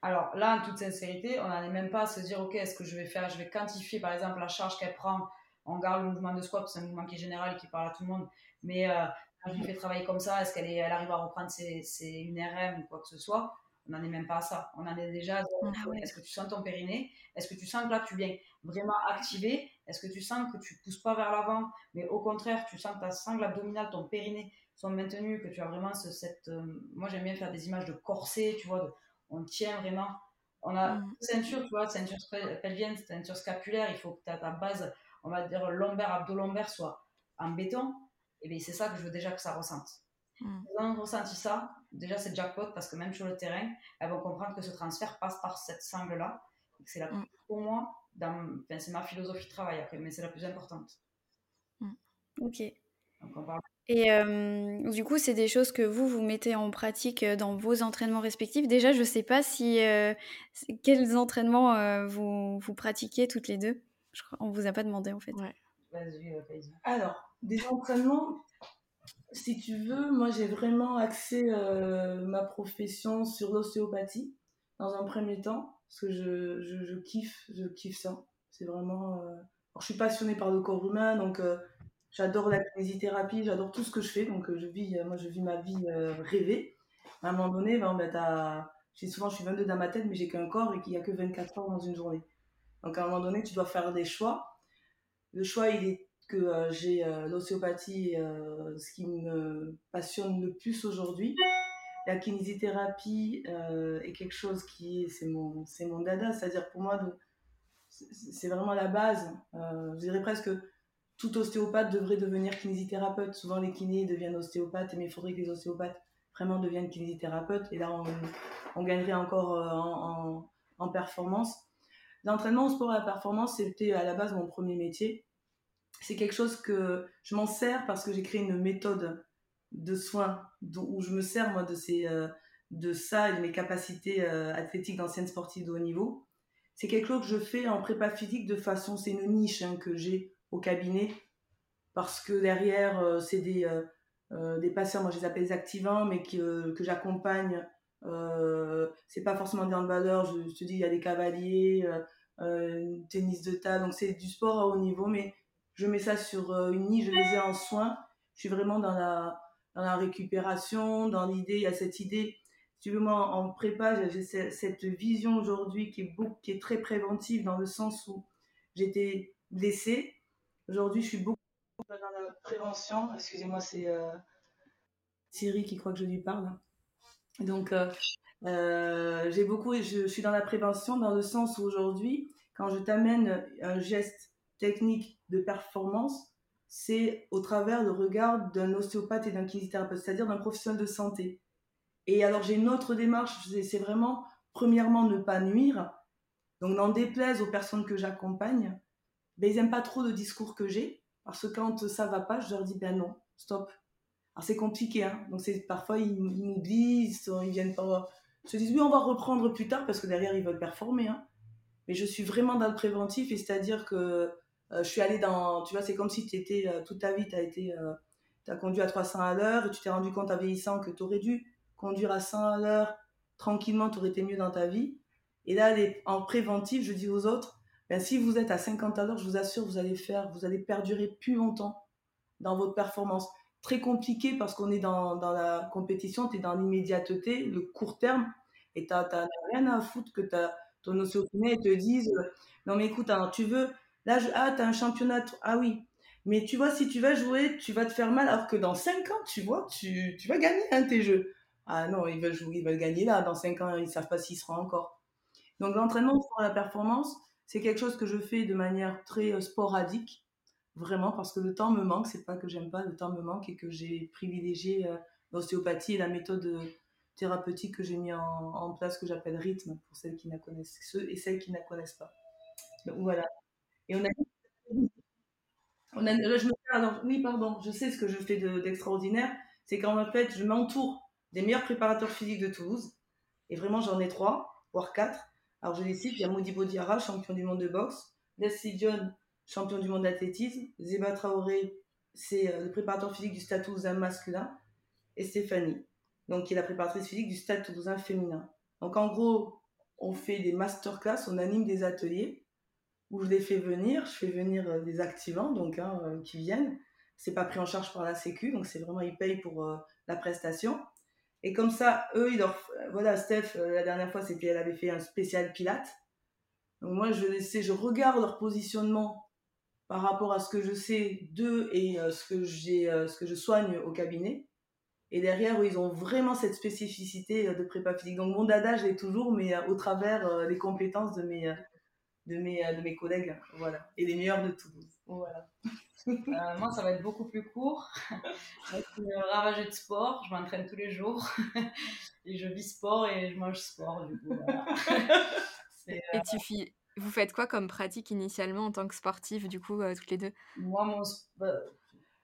Alors là, en toute sincérité, on n'en est même pas à se dire, ok, est-ce que je vais faire, je vais quantifier par exemple la charge qu'elle prend on garde le mouvement de squat, c'est un mouvement qui est général, qui parle à tout le monde. Mais euh, quand je lui fais travailler comme ça, est-ce qu'elle est, elle arrive à reprendre ses, ses, une RM ou quoi que ce soit? On n'en est même pas à ça. On en est déjà à Ah est-ce que tu sens ton périnée? Est-ce que tu sens que là, tu viens vraiment activer? Est-ce que tu sens que tu ne pousses pas vers l'avant? Mais au contraire, tu sens que ta sangle abdominale, ton périnée sont maintenus, que tu as vraiment ce, cette... euh, moi, j'aime bien faire des images de corset, tu vois, de- on tient vraiment... On a Mm. une ceinture, tu vois, ceinture pel- pelvienne, ceinture scapulaire, il faut que ta, ta base, on va dire lombaire, abdo-lombaire soit en béton. Et bien, c'est ça que je veux déjà que ça ressente. Mm. Quand on ressentit ça, déjà c'est jackpot parce que même sur le terrain, elles vont comprendre que ce transfert passe par cette sangle-là. C'est la Mm. pour moi, dans, enfin, c'est ma philosophie de travail après, mais c'est la plus importante. Ok. Donc on parle Et euh, du coup, c'est des choses que vous, vous mettez en pratique euh, dans vos entraînements respectifs. Déjà, je ne sais pas si euh, c'est- quels entraînements euh, vous, vous pratiquez toutes les deux. Je crois, on vous a pas demandé en fait. Ouais. Vas-y, vas-y. Alors, des entraînements, si tu veux, moi j'ai vraiment axé euh, ma profession sur l'ostéopathie dans un premier temps, parce que je, je, kiffe, je kiffe ça. C'est vraiment. euh, je suis passionnée par le corps humain, donc euh, j'adore la kinésithérapie, j'adore tout ce que je fais, donc euh, je vis, moi je vis ma vie rêvée. À un moment donné, ben, ben, souvent je suis 22 dans ma tête, mais j'ai qu'un corps et qu'il n'y a que 24 heures dans une journée. Donc à un moment donné, tu dois faire des choix. Le choix, il est que euh, j'ai euh, l'ostéopathie, euh, ce qui me passionne le plus aujourd'hui. La kinésithérapie est quelque chose qui est, c'est mon, c'est mon dada, c'est-à-dire pour moi, c'est vraiment la base. Je dirais presque tout ostéopathe devrait devenir kinésithérapeute. Souvent, les kinés deviennent ostéopathes, mais il faudrait que les ostéopathes vraiment deviennent kinésithérapeutes. Et là, on, gagnerait encore en, en- en performance. L'entraînement au sport et à la performance, c'était à la base mon premier métier. C'est quelque chose que je m'en sers parce que j'ai créé une méthode de soins où je me sers moi de, ces, euh, de ça et de mes capacités euh, athlétiques d'ancienne sportive de haut niveau. C'est quelque chose que je fais en prépa physique de façon, c'est une niche hein, que j'ai au cabinet parce que derrière, euh, c'est des, des patients, moi je les appelle des activants, mais que, que j'accompagne. Euh, c'est pas forcément des handballeurs, je, je te dis, il y a des cavaliers, tennis de table, donc c'est du sport à haut niveau, mais je mets ça sur euh, une niche, je les ai en soins. Je suis vraiment dans la, dans la récupération, dans l'idée, il y a cette idée. Si tu veux, moi, en prépa, j'ai- j'ai ce- cette vision aujourd'hui qui est, qui est très préventive dans le sens où j'étais blessée. Aujourd'hui, je suis beaucoup dans la prévention. Excusez-moi, c'est euh, Thierry qui croit que je lui parle. Donc, euh, euh, j'ai beaucoup, je suis dans la prévention dans le sens où aujourd'hui, quand je t'amène un geste technique de performance, c'est au travers le regard d'un ostéopathe et d'un kinésithérapeute, c'est-à-dire d'un professionnel de santé. Et alors, j'ai une autre démarche, c'est vraiment, premièrement, ne pas nuire. Donc, n'en déplaise aux personnes que j'accompagne, ben, ils n'aiment pas trop le discours que j'ai, parce que quand ça va pas, je leur dis, ben non, stop. Alors, c'est compliqué, hein. Donc, parfois, ils, ils m'oublient, ils, viennent pas, ils se disent, oui, on va reprendre plus tard, parce que derrière, ils veulent performer, hein. Mais je suis vraiment dans le préventif, et c'est-à-dire que je suis allée dans, tu vois, c'est comme si tu étais, euh, toute ta vie, tu as été, euh, as conduit à 300 à l'heure, et tu t'es rendu compte à vieillissant que tu aurais dû conduire à 100 à l'heure, tranquillement, tu aurais été mieux dans ta vie. Et là, les- en préventif, je dis aux autres, ben, si vous êtes à 50 à l'heure, je vous assure, vous allez faire, vous allez perdurer plus longtemps dans votre performance. Très compliqué parce qu'on est dans, la compétition, tu es dans l'immédiateté, le court terme, et tu n'as rien à foutre que ta, ton ostéokiné te dise euh, Non, mais écoute, alors, tu veux, là, je- ah, tu as un championnat, ah oui, mais tu vois, si tu vas jouer, tu vas te faire mal, alors que dans 5 ans, tu vois, tu, tu vas gagner hein, tes jeux. Ah non, ils veulent jouer, ils veulent gagner là, dans 5 ans, ils ne savent pas s'ils seront encore. Donc l'entraînement pour la performance, c'est quelque chose que je fais de manière très euh, sporadique, vraiment, parce que le temps me manque, c'est pas que j'aime pas, le temps me manque et que j'ai privilégié euh, l'ostéopathie et la méthode euh, thérapeutique que j'ai mis en, place, que j'appelle rythme, pour celles qui la connaissent, et celles qui ne la connaissent pas. Donc, voilà. Et on a on a, là, je me alors, oui, pardon, je sais ce que je fais de- d'extraordinaire, c'est qu'en fait, je m'entoure des meilleurs préparateurs physiques de Toulouse, et vraiment, j'en ai trois, voire quatre. Alors, je les cite, il y a Modibo Diarra, champion du monde de boxe, Leslie John, champion du monde d'athlétisme, Zeba Traoré, c'est euh, le préparateur physique du Stade Toulousain masculin, et Stéphanie, donc qui est la préparatrice physique du Stade Toulousain féminin. Donc, en gros, on fait des masterclass, on anime des ateliers, où je les fais venir. Je fais venir euh, des activants donc hein, euh, qui viennent. C'est pas pris en charge par la Sécu, donc c'est vraiment ils payent pour euh, la prestation. Et comme ça, eux, ils leur... voilà, Steph, la dernière fois, c'était elle avait fait un spécial Pilate. Donc moi, je sais, je regarde leur positionnement par rapport à ce que je sais d'eux et ce que j'ai, ce que je soigne au cabinet. Et derrière, ils ont vraiment cette spécificité de prépa physique. Donc mon dada, je l'ai toujours, mais au travers des compétences de mes, de mes, de mes collègues, voilà, et les meilleurs de Toulouse. Voilà. Euh, moi, ça va être beaucoup plus court. je suis ravagée de sport, je m'entraîne tous les jours et je vis sport et je mange sport. Du coup, voilà. et euh, tu vous faites quoi comme pratique initialement en tant que sportif, du coup, euh, toutes les deux? Moi, mon bah,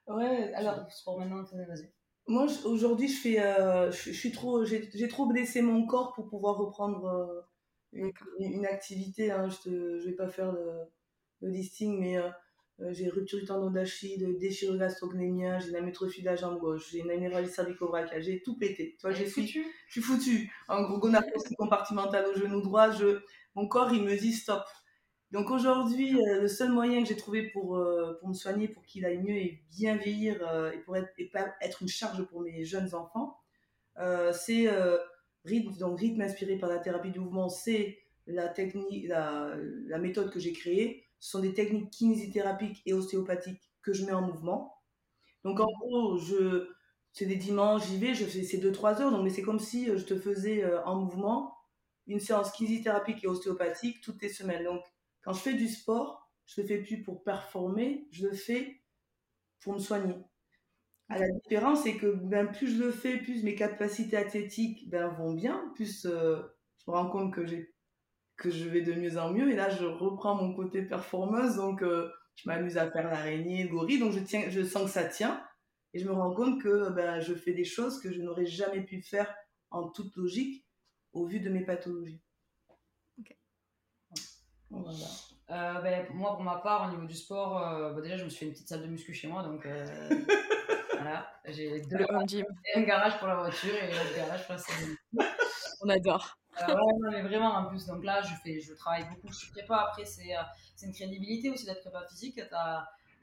ouais, alors sport maintenant, vas-y. Moi, aujourd'hui, je fais, euh, je, je, suis trop, j'ai trop blessé mon corps pour pouvoir reprendre une, activité. Hein, je ne vais pas faire le, le listing, mais euh, euh, j'ai rupture du tendon d'Achille, déchirure gastrocnémia, j'ai une amétrophie de la jambe gauche, j'ai une anévralie cervico-brachiale, j'ai tout pété. Tu vois, j'ai foutu. Je suis foutu. En gros, gonarthrose compartimentale au genou droit, je, mon corps, il me dit stop. Donc aujourd'hui, euh, le seul moyen que j'ai trouvé pour, pour me soigner, pour qu'il aille mieux et bien vieillir et pour être, et pas être une charge pour mes jeunes enfants, c'est rythme, donc rythme inspiré par la thérapie du mouvement, c'est la technique, la, méthode que j'ai créée. Ce sont des techniques kinésithérapiques et ostéopathiques que je mets en mouvement. Donc en gros, je, c'est des dimanches, j'y vais, je fais ces 2-3 heures, donc, mais c'est comme si euh, je te faisais euh, en mouvement une séance kinésithérapique et ostéopathique toutes les semaines. Donc quand je fais du sport, je le fais plus pour performer, je le fais pour me soigner. La différence, c'est que ben, plus je le fais, plus mes capacités athlétiques ben, vont bien, plus euh, je me rends compte que j'ai que je vais de mieux en mieux. Et là, je reprends mon côté performeuse, donc euh, je m'amuse à faire l'araignée, le gorille, donc je, tiens, je sens que ça tient. Et je me rends compte que ben, je fais des choses que je n'aurais jamais pu faire en toute logique au vu de mes pathologies. Ok. Voilà. Euh, ben, moi, pour ma part, au niveau du sport, euh, ben, déjà, je me suis fait une petite salle de muscu chez moi, donc voilà. J'ai deux un garage pour la voiture et un garage pour la salle. On adore. Euh, ouais, mais vraiment en plus. Donc là, je, fais, je travaille beaucoup sur prépa. Après, c'est euh, c'est une crédibilité aussi d'être prépa physique.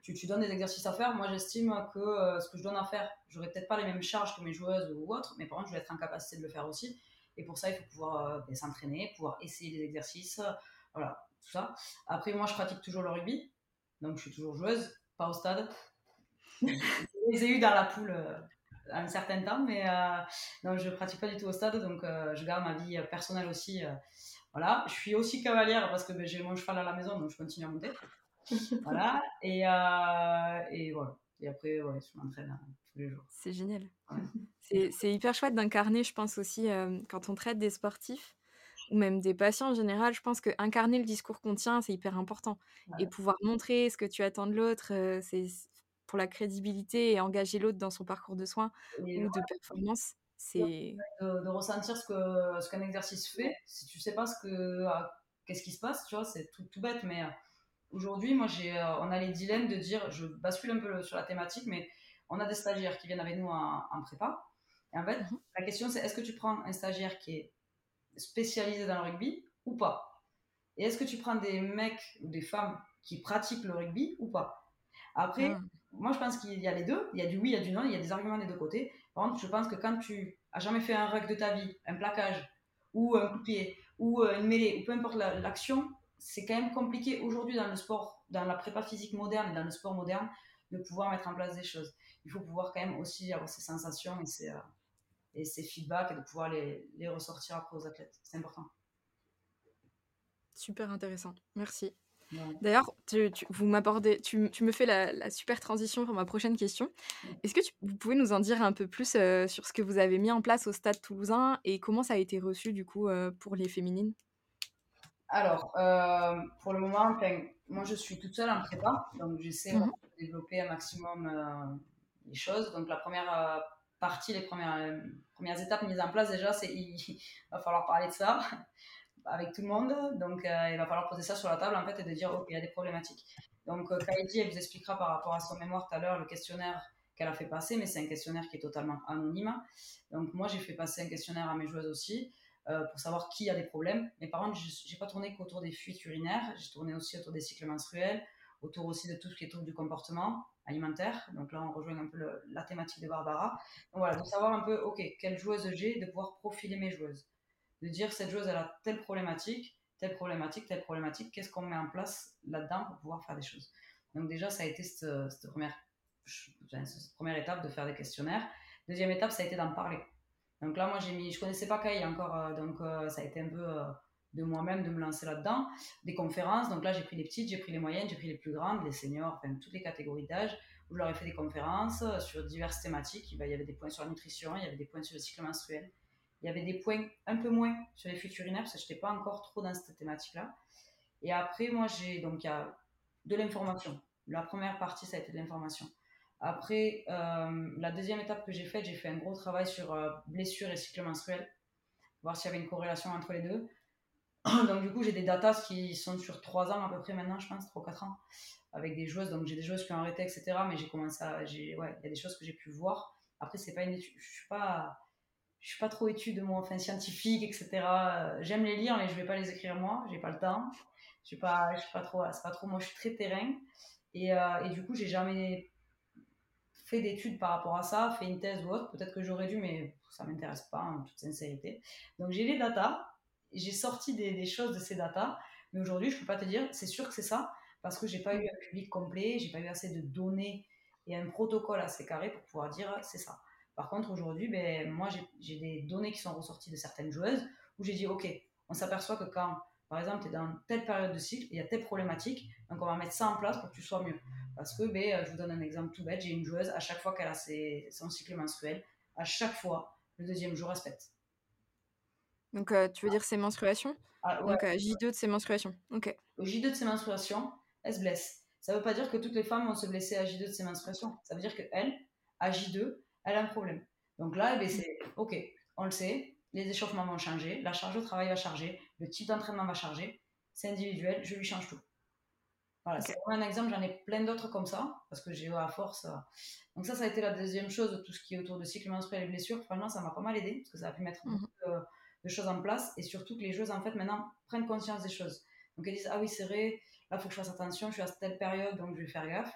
Tu, tu, donnes des exercices à faire. Moi, j'estime que euh, ce que je donne à faire, j'aurais peut-être pas les mêmes charges que mes joueuses ou autres, mais par contre, je vais être en capacité de le faire aussi. Et pour ça, il faut pouvoir ben, s'entraîner, pouvoir essayer des exercices, voilà, tout ça. Après, moi, je pratique toujours le rugby, donc je suis toujours joueuse, pas au stade. Les ai eu dans la poule un certain temps, mais euh, non, je pratique pas du tout au stade, donc euh, je garde ma vie personnelle aussi. Euh, voilà, je suis aussi cavalière parce que ben, j'ai mon cheval à la maison, donc je continue à monter. voilà, et, et voilà. Et après, ouais, je m'entraîne tous les jours. C'est génial. C'est hyper chouette d'incarner, je pense aussi, quand on traite des sportifs ou même des patients en général, je pense que incarner le discours qu'on tient, c'est hyper important. Et pouvoir montrer ce que tu attends de l'autre, c'est pour la crédibilité et engager l'autre dans son parcours de soins ou de performance. C'est de, ressentir ce que ce qu'un exercice fait. Si tu sais pas ce que ah, qu'est-ce qui se passe, tu vois, c'est tout, tout, bête. Mais euh, aujourd'hui, moi, j'ai, euh, on a les dilemmes de dire, je bascule un peu sur la thématique, mais on a des stagiaires qui viennent avec nous en, prépa. Et en fait, mmh la question c'est est-ce que tu prends un stagiaire qui est spécialisé dans le rugby ou pas? Et est-ce que tu prends des mecs ou des femmes qui pratiquent le rugby ou pas? Après, mmh moi, je pense qu'il y a les deux. Il y a du oui, il y a du non, il y a des arguments des deux côtés. Par contre, je pense que quand tu as jamais fait un rug de ta vie, un plaquage, ou un coup de pied, ou euh, une mêlée, ou peu importe l'action, c'est quand même compliqué aujourd'hui dans le sport, dans la prépa physique moderne et dans le sport moderne, de pouvoir mettre en place des choses. Il faut pouvoir quand même aussi avoir ces sensations et ces, euh, feedbacks et de pouvoir les ressortir après aux athlètes. C'est important. Super intéressant. Merci. D'ailleurs, tu, vous m'abordez, tu, me fais la, super transition pour ma prochaine question. Est-ce que vous pouvez nous en dire un peu plus euh, sur ce que vous avez mis en place au Stade Toulousain et comment ça a été reçu du coup euh, pour les féminines? Alors, euh, pour le moment, moi je suis toute seule en prépa, donc j'essaie mmh de développer un maximum les choses. Donc la première partie, les premières, premières étapes mises en place déjà, c'est il va falloir parler de ça avec tout le monde. Donc, euh, il va falloir poser ça sur la table en fait et de dire, OK, il y a des problématiques. Donc, euh, elle vous expliquera par rapport à son mémoire tout à l'heure le questionnaire qu'elle a fait passer, mais c'est un questionnaire qui est totalement anonyme. Donc, moi, j'ai fait passer un questionnaire à mes joueuses aussi. euh, pour savoir qui a des problèmes. Mais par contre, je n'ai pas tourné qu'autour des fuites urinaires, j'ai tourné aussi autour des cycles menstruels, autour aussi de tout ce qui est trouble du comportement alimentaire. Donc là, on rejoint un peu la thématique de Barbara. Donc voilà, de savoir un peu, ok, quelle joueuse j'ai, de pouvoir profiler mes joueuses. De dire, cette joueuse, elle a telle problématique, telle problématique, telle problématique, qu'est-ce qu'on met en place là-dedans pour pouvoir faire des choses? Donc déjà, ça a été cette, première, première étape de faire des questionnaires. Deuxième étape, ça a été d'en parler. Donc là, moi, j'ai mis, je connaissais pas Kai encore, euh, donc euh, ça a été un peu euh, de moi-même de me lancer là-dedans. Des conférences, donc là, j'ai pris les petites, j'ai pris les moyennes, j'ai pris les plus grandes, les seniors, enfin toutes les catégories d'âge, où je leur ai fait des conférences sur diverses thématiques. Il y avait des points sur la nutrition, il y avait des points sur le cycle menstruel, il y avait des points un peu moins sur les fuites urinaires, parce que je n'étais pas encore trop dans cette thématique-là. Et après, moi, j'ai donc il y a de l'information. La première partie, ça a été de l'information. Après, euh, la deuxième étape que j'ai faite, j'ai fait un gros travail sur euh, blessures et cycle menstruel, voir s'il y avait une corrélation entre les deux. Donc, du coup, j'ai des datas qui sont sur 3 ans à peu près maintenant, je pense, 3 4 ans, avec des joueuses. Donc, j'ai des joueuses qui ont arrêté, etc. Mais j'ai commencé à. Ouais, il y a des choses que j'ai pu voir. Après, c'est pas une étude. Je suis pas. Je suis pas trop étude de mon enfin, scientifique, etc. J'aime les lire, mais je vais pas les écrire moi, j'ai pas le temps. Je suis pas, je suis pas trop, c'est pas trop. Moi, je suis très terrain. Et, euh, et du coup, j'ai jamais fait d'études par rapport à ça, fait une thèse ou autre. Peut-être que j'aurais dû, mais ça m'intéresse pas, en toute sincérité. Donc j'ai les datas, j'ai sorti des, choses de ces datas, mais aujourd'hui, je peux pas te dire, c'est sûr que c'est ça, parce que j'ai pas eu un public complet, j'ai pas eu assez de données et un protocole assez carré pour pouvoir dire c'est ça. Par contre, aujourd'hui, ben, moi, j'ai des données qui sont ressorties de certaines joueuses où j'ai dit, OK, on s'aperçoit que quand, par exemple, tu es dans telle période de cycle, il y a telle problématique, donc on va mettre ça en place pour que tu sois mieux. Parce que, ben, je vous donne un exemple tout bête, j'ai une joueuse, à chaque fois qu'elle a ses, son cycle menstruel, à chaque fois, le deuxième jour, elle se pète. Donc, euh, tu veux dire ses menstruations? Ah, Donc, euh, J2 de ses menstruations. Ok. Au J2 de ses menstruations, elle se blesse. Ça ne veut pas dire que toutes les femmes vont se blesser à J2 de ses menstruations. Ça veut dire qu'elle, à J2, elle a un problème. Donc là, eh ben, c'est OK, on le sait, les échauffements vont changer, la charge de travail va changer, le type d'entraînement va changer. C'est individuel, je lui change tout. Voilà, c'est un exemple, j'en ai plein d'autres comme ça, parce que j'ai eu à force. Euh, donc, ça, ça a été la deuxième chose, tout ce qui est autour de cycle menstruel et blessures. Franchement, ça m'a pas mal aidé, parce que ça a pu mettre mmh beaucoup de, choses en place, et surtout que les joueuses, en fait, maintenant, prennent conscience des choses. Donc, elles disent Ah oui, c'est vrai, là, il faut que je fasse attention, je suis à telle période, donc je vais faire gaffe.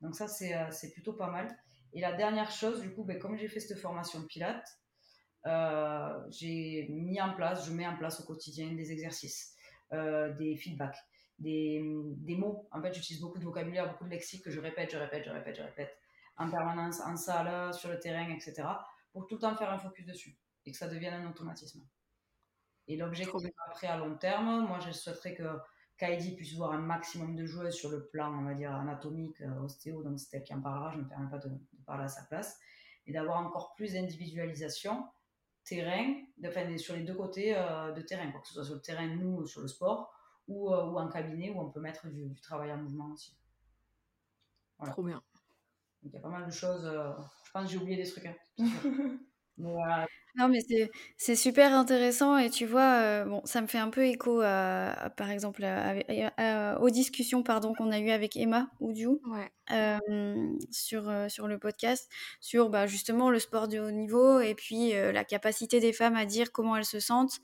Donc, ça, c'est euh, plutôt pas mal. Et la dernière chose, du coup, ben, comme j'ai fait cette formation Pilates, euh, j'ai mis en place, je mets en place au quotidien des exercices, des feedbacks des, des mots. En fait, j'utilise beaucoup de vocabulaire, beaucoup de lexique que je répète, je répète, je répète, je répète en permanence, en salle, sur le terrain, etc. pour tout le temps faire un focus dessus et que ça devienne un automatisme. Et l'objectif après à long terme, moi je souhaiterais que Kaidi puisse voir un maximum de joueuses sur le plan, on va dire, anatomique, euh, ostéo, donc c'est elle qui en parlera, je ne me permets pas de, parler à sa place, et d'avoir encore plus d'individualisation terrain, de, sur les deux côtés euh, de terrain, que ce soit sur le terrain, nous, sur le sport, ou, euh, ou un cabinet où on peut mettre du, travail en mouvement aussi. Trop bien. Donc il y a pas mal de choses. Euh, je pense que j'ai oublié des trucs. Hein, non, mais c'est super intéressant et tu vois, euh, bon, ça me fait un peu écho à, par exemple aux discussions pardon qu'on a eues avec Emma Oudiou sur, sur le podcast sur bah, justement le sport de haut niveau et puis la capacité des femmes à dire comment elles se sentent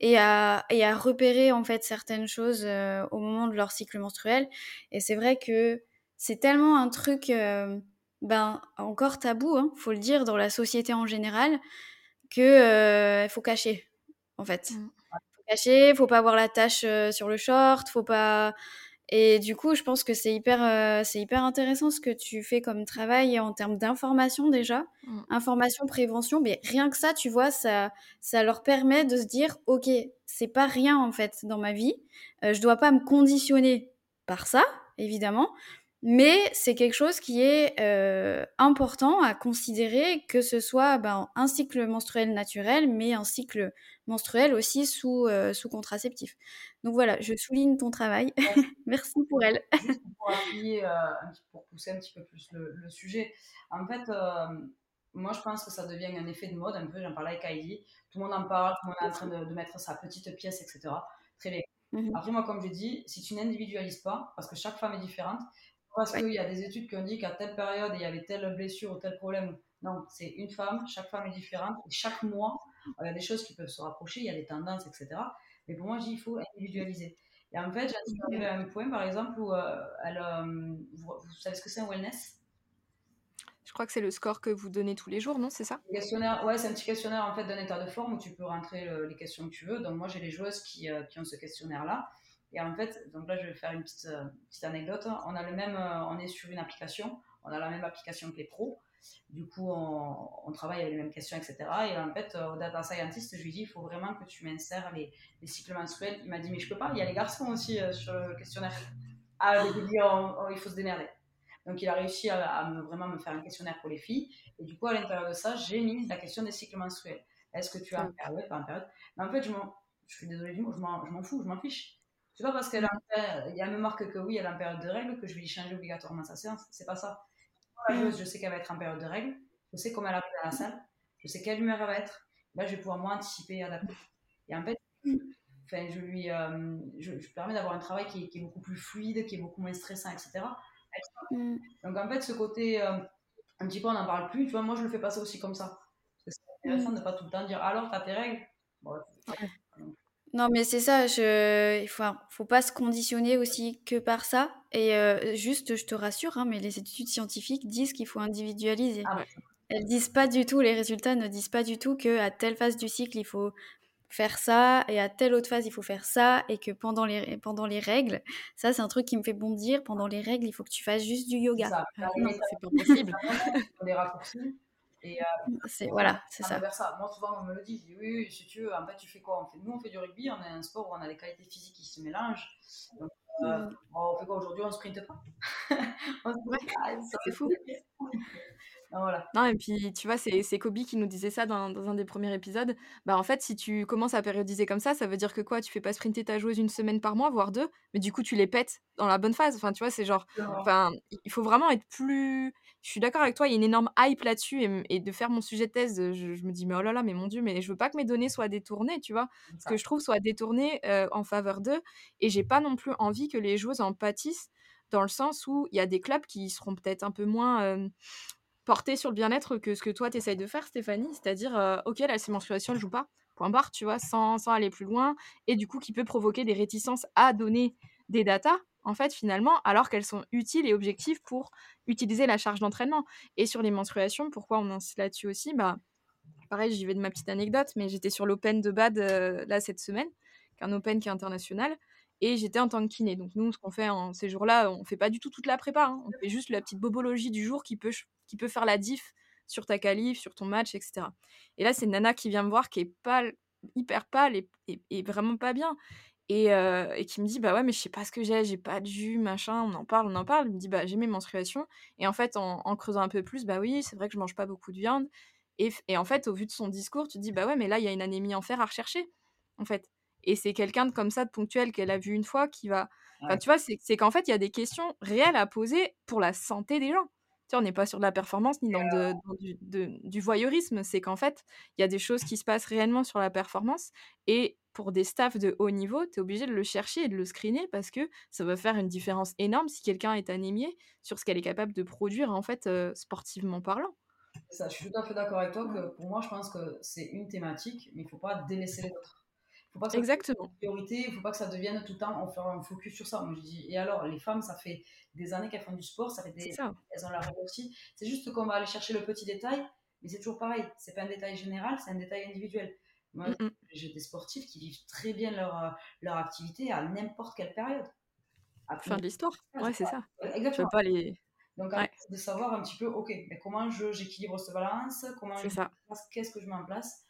et à, et à repérer en fait certaines choses euh, au moment de leur cycle menstruel. Et c'est vrai que c'est tellement un truc, euh, ben encore tabou, hein, faut le dire, dans la société en général, que faut cacher en fait. Mmh. Faut cacher, faut pas avoir la tache sur le short, faut pas et du coup, je pense que c'est hyper, euh, c'est hyper intéressant ce que tu fais comme travail en termes d'information déjà, mmh. information, prévention. Mais rien que ça, tu vois, ça, ça leur permet de se dire, ok, c'est pas rien en fait dans ma vie. Euh, je dois pas me conditionner par ça, évidemment, mais c'est quelque chose qui est euh, important à considérer, que ce soit ben, un cycle menstruel naturel, mais un cycle menstruel aussi sous, euh, sous contraceptif. Donc voilà, je souligne ton travail. Merci pour elle. Juste pour appuyer, euh, pour pousser un petit peu plus le, sujet. En fait, moi je pense que ça devient un effet de mode, un peu, j'en parlais avec Heidi. Tout le monde en parle, tout le monde est en train de, de mettre sa petite pièce, etc. Très bien. Mmh Après, moi, comme je dis, si tu n'individualises pas, parce que chaque femme est différente, parce qu'il y a des études qui ont dit qu'à telle période, il y avait telle blessure ou tel problème. Non, c'est une femme, chaque femme est différente, et chaque mois, il y a des choses qui peuvent se rapprocher, il y a des tendances, etc. Mais pour moi, je dis, il faut individualiser. Et en fait, j'ai arrivé à un point, par exemple, où euh, elle, euh, vous, vous savez ce que c'est un wellness? Je crois que c'est le score que vous donnez tous les jours, non C'est ça? Questionnaire, ouais, c'est un petit questionnaire en fait d'un état de forme où tu peux rentrer le- les questions que tu veux. Donc moi j'ai les joueuses qui, euh, qui ont ce questionnaire-là. Et en fait, donc là je vais faire une petite, euh, petite anecdote. On a le même, euh, on est sur une application, on a la même application que les pros. Du coup, on, on travaille avec les mêmes questions, etc. Et en fait, euh, au data scientist, je lui dis, il faut vraiment que tu m'insères les, les cycles menstruels. Il m'a dit, mais je peux pas, il y a les garçons aussi euh, sur le questionnaire. Ah, je lui dit, oh, oh, il faut se démerder. Donc il a réussi à, à me, vraiment me faire un questionnaire pour les filles. Et du coup, à l'intérieur de ça, j'ai mis la question des cycles menstruels. Est-ce que tu as en période, pas en période? Mais en fait, je, m'en- je suis désolée du mot, je m'en fous, je m'en fiche. C'est pas parce qu'elle a en péri- elle me marque que oui, elle est en période de règles que je vais lui changer obligatoirement sa séance. C'est pas ça. La joueuse, je sais qu'elle va être en période de règles. Je sais comment elle arrive à la salle. Je sais quelle humeur elle va être. Là, je vais pouvoir moi anticiper et adapter. Et en fait, enfin, je lui euh, je, je permets d'avoir un travail qui est, qui est beaucoup plus fluide, qui est beaucoup moins stressant, etc. Mm. Donc en fait, ce côté, euh, un petit peu, on n'en parle plus, tu vois, moi je le fais passer aussi comme ça. Parce que c'est intéressant de pas tout le temps dire alors, t'as tes règles? Bon, Non, mais c'est ça, je... il faut, faut pas se conditionner aussi que par ça. Et euh, juste, je te rassure, hein, mais les études scientifiques disent qu'il faut individualiser. Ah ouais. Elles disent pas du tout, les résultats ne disent pas du tout que à telle phase du cycle, il faut faire ça, et à telle autre phase, il faut faire ça, et que pendant les, pendant les règles, ça c'est un truc qui me fait bondir, pendant les règles, il faut que tu fasses juste du c'est yoga. ça. Ah, c'est pas possible. des raccourcis. Et euh, C'est, voilà, c'est ça ça. Moi, souvent, on me le dit. Je dis oui, oui, si tu veux, en fait, tu fais quoi? On fait, Nous, on fait du rugby, on a un sport où on a des qualités physiques qui se mélangent. Donc, euh, Mm. on fait quoi aujourd'hui? On sprinte pas On se Ouais, Ah, c'est fou. Non, voilà. Non, et puis tu vois, c'est c'est Kobe qui nous disait ça dans, dans un des premiers épisodes. Bah en fait, si tu commences à périodiser comme ça, ça veut dire que quoi? Tu fais pas sprinter ta joueuse une semaine par mois, voire deux, mais du coup tu les pètes dans la bonne phase. Enfin, tu vois, c'est genre, enfin, il faut vraiment être plus. Je suis d'accord avec toi, il y a une énorme hype là-dessus et, et de faire mon sujet de thèse, je, je me dis mais oh là là, mais mon dieu, mais je veux pas que mes données soient détournées, tu vois, ce que je trouve soit détourné euh, en faveur d'eux, et j'ai pas non plus envie que les joueuses en pâtissent dans le sens où il y a des clubs qui seront peut-être un peu moins euh, portés sur le bien-être que ce que toi t'essayes de faire, Stéphanie, c'est-à-dire euh, ok là ces menstruations elles jouent pas, point barre, tu vois, sans, sans aller plus loin, et du coup qui peut provoquer des réticences à donner des datas en fait finalement alors qu'elles sont utiles et objectives pour utiliser la charge d'entraînement. Et sur les menstruations, pourquoi on insiste là-dessus aussi? Bah pareil, j'y vais de ma petite anecdote, mais j'étais sur l'Open de Bad euh, là cette semaine, un Open qui est international, et j'étais en tant que kiné. Donc nous, ce qu'on fait en ces jours-là, on fait pas du tout toute la prépa, hein. on fait juste la petite bobologie du jour qui peut, qui peut faire la diff sur ta qualif, sur ton match, etc. Et là, c'est nana qui vient me voir, qui est pâle, hyper pâle et- et vraiment pas bien. Et, euh, et qui me dit, bah ouais, mais je sais pas ce que j'ai, j'ai pas de jus, machin, on en parle, on en parle. Elle me dit, bah j'ai mes menstruations. Et en fait, en, en creusant un peu plus, bah oui, c'est vrai que je mange pas beaucoup de viande. Et, et en fait, au vu de son discours, tu te dis, bah ouais, mais là, il y a une anémie en fer à rechercher, en fait. Et c'est quelqu'un de comme ça, de ponctuel, qu'elle a vu une fois, qui va... Ouais. tu vois, c'est c'est qu'en fait, il y a des questions réelles à poser pour la santé des gens. Tu sais, on n'est pas sur de la performance ni dans, de- dans du, de- du voyeurisme. C'est qu'en fait, il y a des choses qui se passent réellement sur la performance. Et pour des staffs de haut niveau, tu es obligé de le chercher et de le screener parce que ça va faire une différence énorme si quelqu'un est anémié sur ce qu'elle est capable de produire, en fait, euh, sportivement parlant. Ça, je suis tout à fait d'accord avec toi que pour moi, je pense que c'est une thématique, mais il ne faut pas délaisser les autres. Il faut pas que ça Exactement. une priorité, il ne faut pas que ça devienne tout le temps, on fait un focus sur ça. Moi, je dis, et alors, les femmes, ça fait des années qu'elles font du sport, ça fait des, ça. elles ont la aussi. C'est juste qu'on va aller chercher le petit détail, mais c'est toujours pareil. C'est pas un détail général, c'est un détail individuel. Moi, Mm, mm. j'ai des sportifs qui vivent très bien leur, euh, leur activité à n'importe quelle période. À Fin de l'histoire. Ouais, c'est ça. Exactement. veux pas les. Donc, Ouais. de savoir un petit peu, ok, mais comment j'équilibre ce balance, comment qu'est-ce que je mets en place.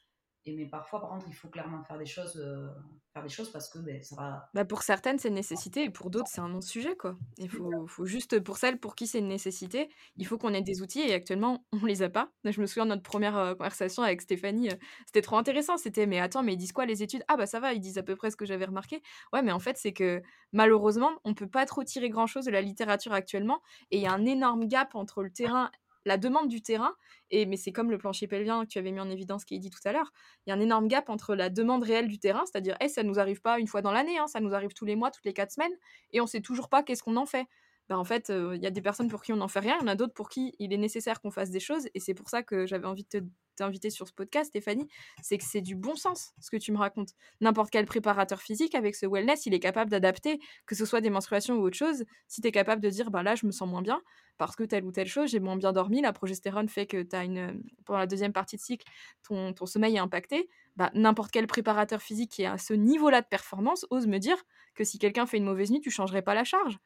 Et mais parfois, par contre, il faut clairement faire des choses, euh, faire des choses parce que ben, ça va. Bah pour certaines, c'est une nécessité et pour d'autres, c'est un non-sujet, quoi. Il faut, faut juste, pour celles pour qui c'est une nécessité, il faut qu'on ait des outils et actuellement, on les a pas. Je me souviens de notre première euh, conversation avec Stéphanie, euh, c'était trop intéressant. C'était, mais attends, mais ils disent quoi les études? Ah bah ça va, ils disent à peu près ce que j'avais remarqué. Ouais, mais en fait, c'est que malheureusement, on peut pas trop tirer grand-chose de la littérature actuellement et il y a un énorme gap entre le terrain, la demande du terrain, et mais c'est comme le plancher pelvien que tu avais mis en évidence, qui est dit tout à l'heure, il y a un énorme gap entre la demande réelle du terrain, c'est-à-dire, hey, ça nous arrive pas une fois dans l'année, hein, ça nous arrive tous les mois, toutes les quatre semaines, et on sait toujours pas qu'est-ce qu'on en fait. Bah, en fait, il y a des personnes pour qui on n'en fait rien, il y en a d'autres pour qui il est nécessaire qu'on fasse des choses. Et c'est pour ça que j'avais envie de t'inviter sur ce podcast, Stéphanie, c'est que c'est du bon sens ce que tu me racontes. N'importe quel préparateur physique avec ce wellness, il est capable d'adapter, que ce soit des menstruations ou autre chose. Si tu es capable de dire, bah là, je me sens moins bien parce que telle ou telle chose, j'ai moins bien dormi, la progestérone fait que as une, pendant la deuxième partie de cycle, ton, ton sommeil est impacté. Bah, n'importe quel préparateur physique qui est à ce niveau-là de performance ose me dire que si quelqu'un fait une mauvaise nuit, tu changerais pas la charge.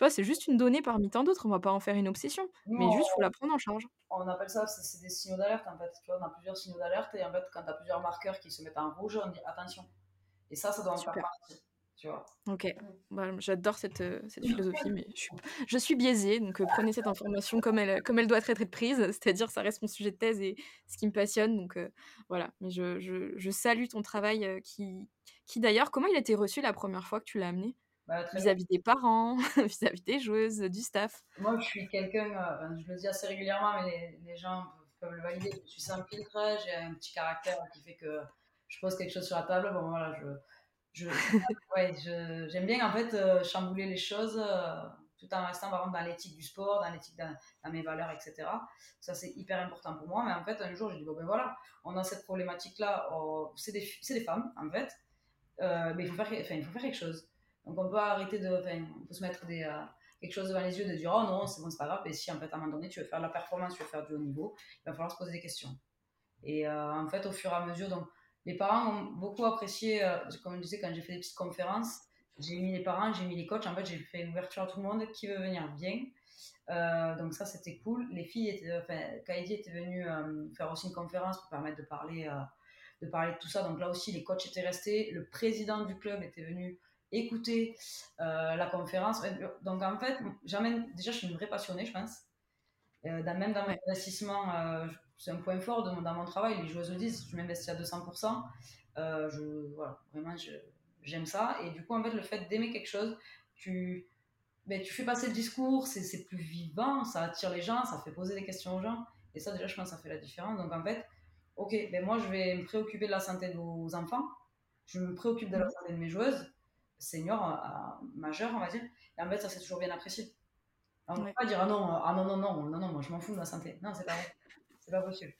Tu vois, c'est juste une donnée parmi tant d'autres, on va pas en faire une obsession, mais juste faut la prendre en charge. On appelle ça, c'est des signaux d'alerte en fait. Tu vois, on a plusieurs signaux d'alerte et en fait, quand tu as plusieurs marqueurs qui se mettent en rouge, on dit attention. Et ça, ça doit en faire partie. Tu vois. Ok, bah, j'adore cette, euh, cette, philosophie, mais je suis, je suis biaisée, donc euh, prenez cette information comme elle, comme elle doit être prise, c'est-à-dire ça reste mon sujet de thèse et ce qui me passionne, donc euh, voilà. Mais je, je, je, salue ton travail qui, qui d'ailleurs, comment il a été reçu la première fois que tu l'as amené? Bah, vis-à-vis des parents, vis-à-vis des joueuses, du staff Moi, je suis quelqu'un, euh, je le dis assez régulièrement, mais les, gens peuvent le valider. Je suis sans filtre, j'ai un petit caractère qui fait que je pose quelque chose sur la table. Bon, voilà, je, ouais, j'aime bien en fait euh, chambouler les choses euh, tout en restant par dans l'éthique du sport, dans l'éthique dans, mes valeurs, etc. Ça, c'est hyper important pour moi. Mais en fait, un jour, je dis, bon, ben voilà, on a cette problématique-là, oh, c'est des, des, femmes, en fait, mais il faut, faire, enfin, il faut faire quelque chose. Donc on peut arrêter de, on peut se mettre des, euh, quelque chose devant les yeux de dire oh non c'est bon c'est pas grave et si en fait à un moment donné tu veux faire de la performance tu veux faire du haut niveau il va falloir se poser des questions. Et euh, en fait au fur et à mesure donc les parents ont beaucoup apprécié euh, comme je disais quand j'ai fait des petites conférences j'ai mis les parents j'ai mis les coachs en fait j'ai fait une ouverture à tout le monde qui veut venir bien. Donc ça c'était cool. Les filles étaient enfin Kaidi était venue faire aussi une conférence pour permettre de parler de parler de tout ça. Donc là aussi les coachs étaient restés. Le président du club était venu écouter euh, la conférence. Donc en fait, j'amène, déjà je suis une vraie passionnée, je pense. Euh, même dans mon investissement, euh, c'est un point fort de, dans mon travail. Les joueuses le disent, je m'investis à 200%. je, voilà, vraiment, j'aime ça. Et du coup, en fait, le fait d'aimer quelque chose, tu, ben, tu fais passer le discours, c'est plus vivant, ça attire les gens, ça fait poser des questions aux gens. Et ça, déjà, je pense ça fait la différence. Donc en fait, ok, ben moi, je vais me préoccuper de la santé de vos enfants. Je me préoccupe de la santé de mes joueuses senior, euh, majeur, on va dire. Et en fait, ça c'est toujours bien apprécié. On ne peut pas dire ah non, ah non, non, non, non, non, moi je m'en fous de ma santé. Non, c'est pas vrai. C'est pas possible.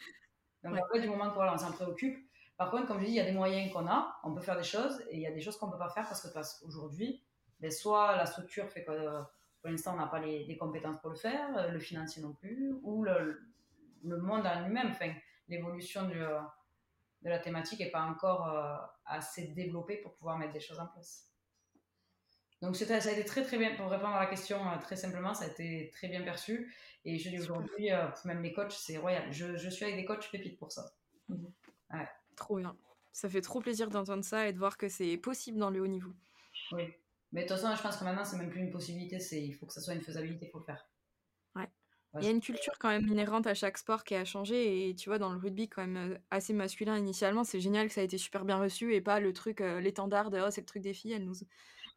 Donc après, du moment qu'on s'en préoccupe, par contre, comme je dis, il y a des moyens qu'on a, on peut faire des choses, et il y a des choses qu'on ne peut pas faire parce que aujourd'hui, ben, soit la structure fait que pour l'instant on n'a pas les, compétences pour le faire, euh, le financier non plus, ou le, le monde en lui-même, enfin, l'évolution de, de la thématique n'est pas encore euh, assez développée pour pouvoir mettre des choses en place. Donc ça a été très très bien, pour répondre à la question euh, très simplement, ça a été très bien perçu. Et je dis aujourd'hui, euh, même les coachs, c'est royal. Je, je, suis avec des coachs pépites pour ça. Mhm. Ouais. Trop bien. Ça fait trop plaisir d'entendre ça et de voir que c'est possible dans le haut niveau. Oui. Mais de toute façon, je pense que maintenant, c'est même plus une possibilité, c'est il faut que ça soit une faisabilité, il faut le faire. Ouais. Il y a une culture quand même inhérente à chaque sport qui a changé et tu vois dans le rugby quand même euh, assez masculin initialement c'est génial que ça a été super bien reçu et pas le truc l'étendard de oh, c'est le truc des filles elles nous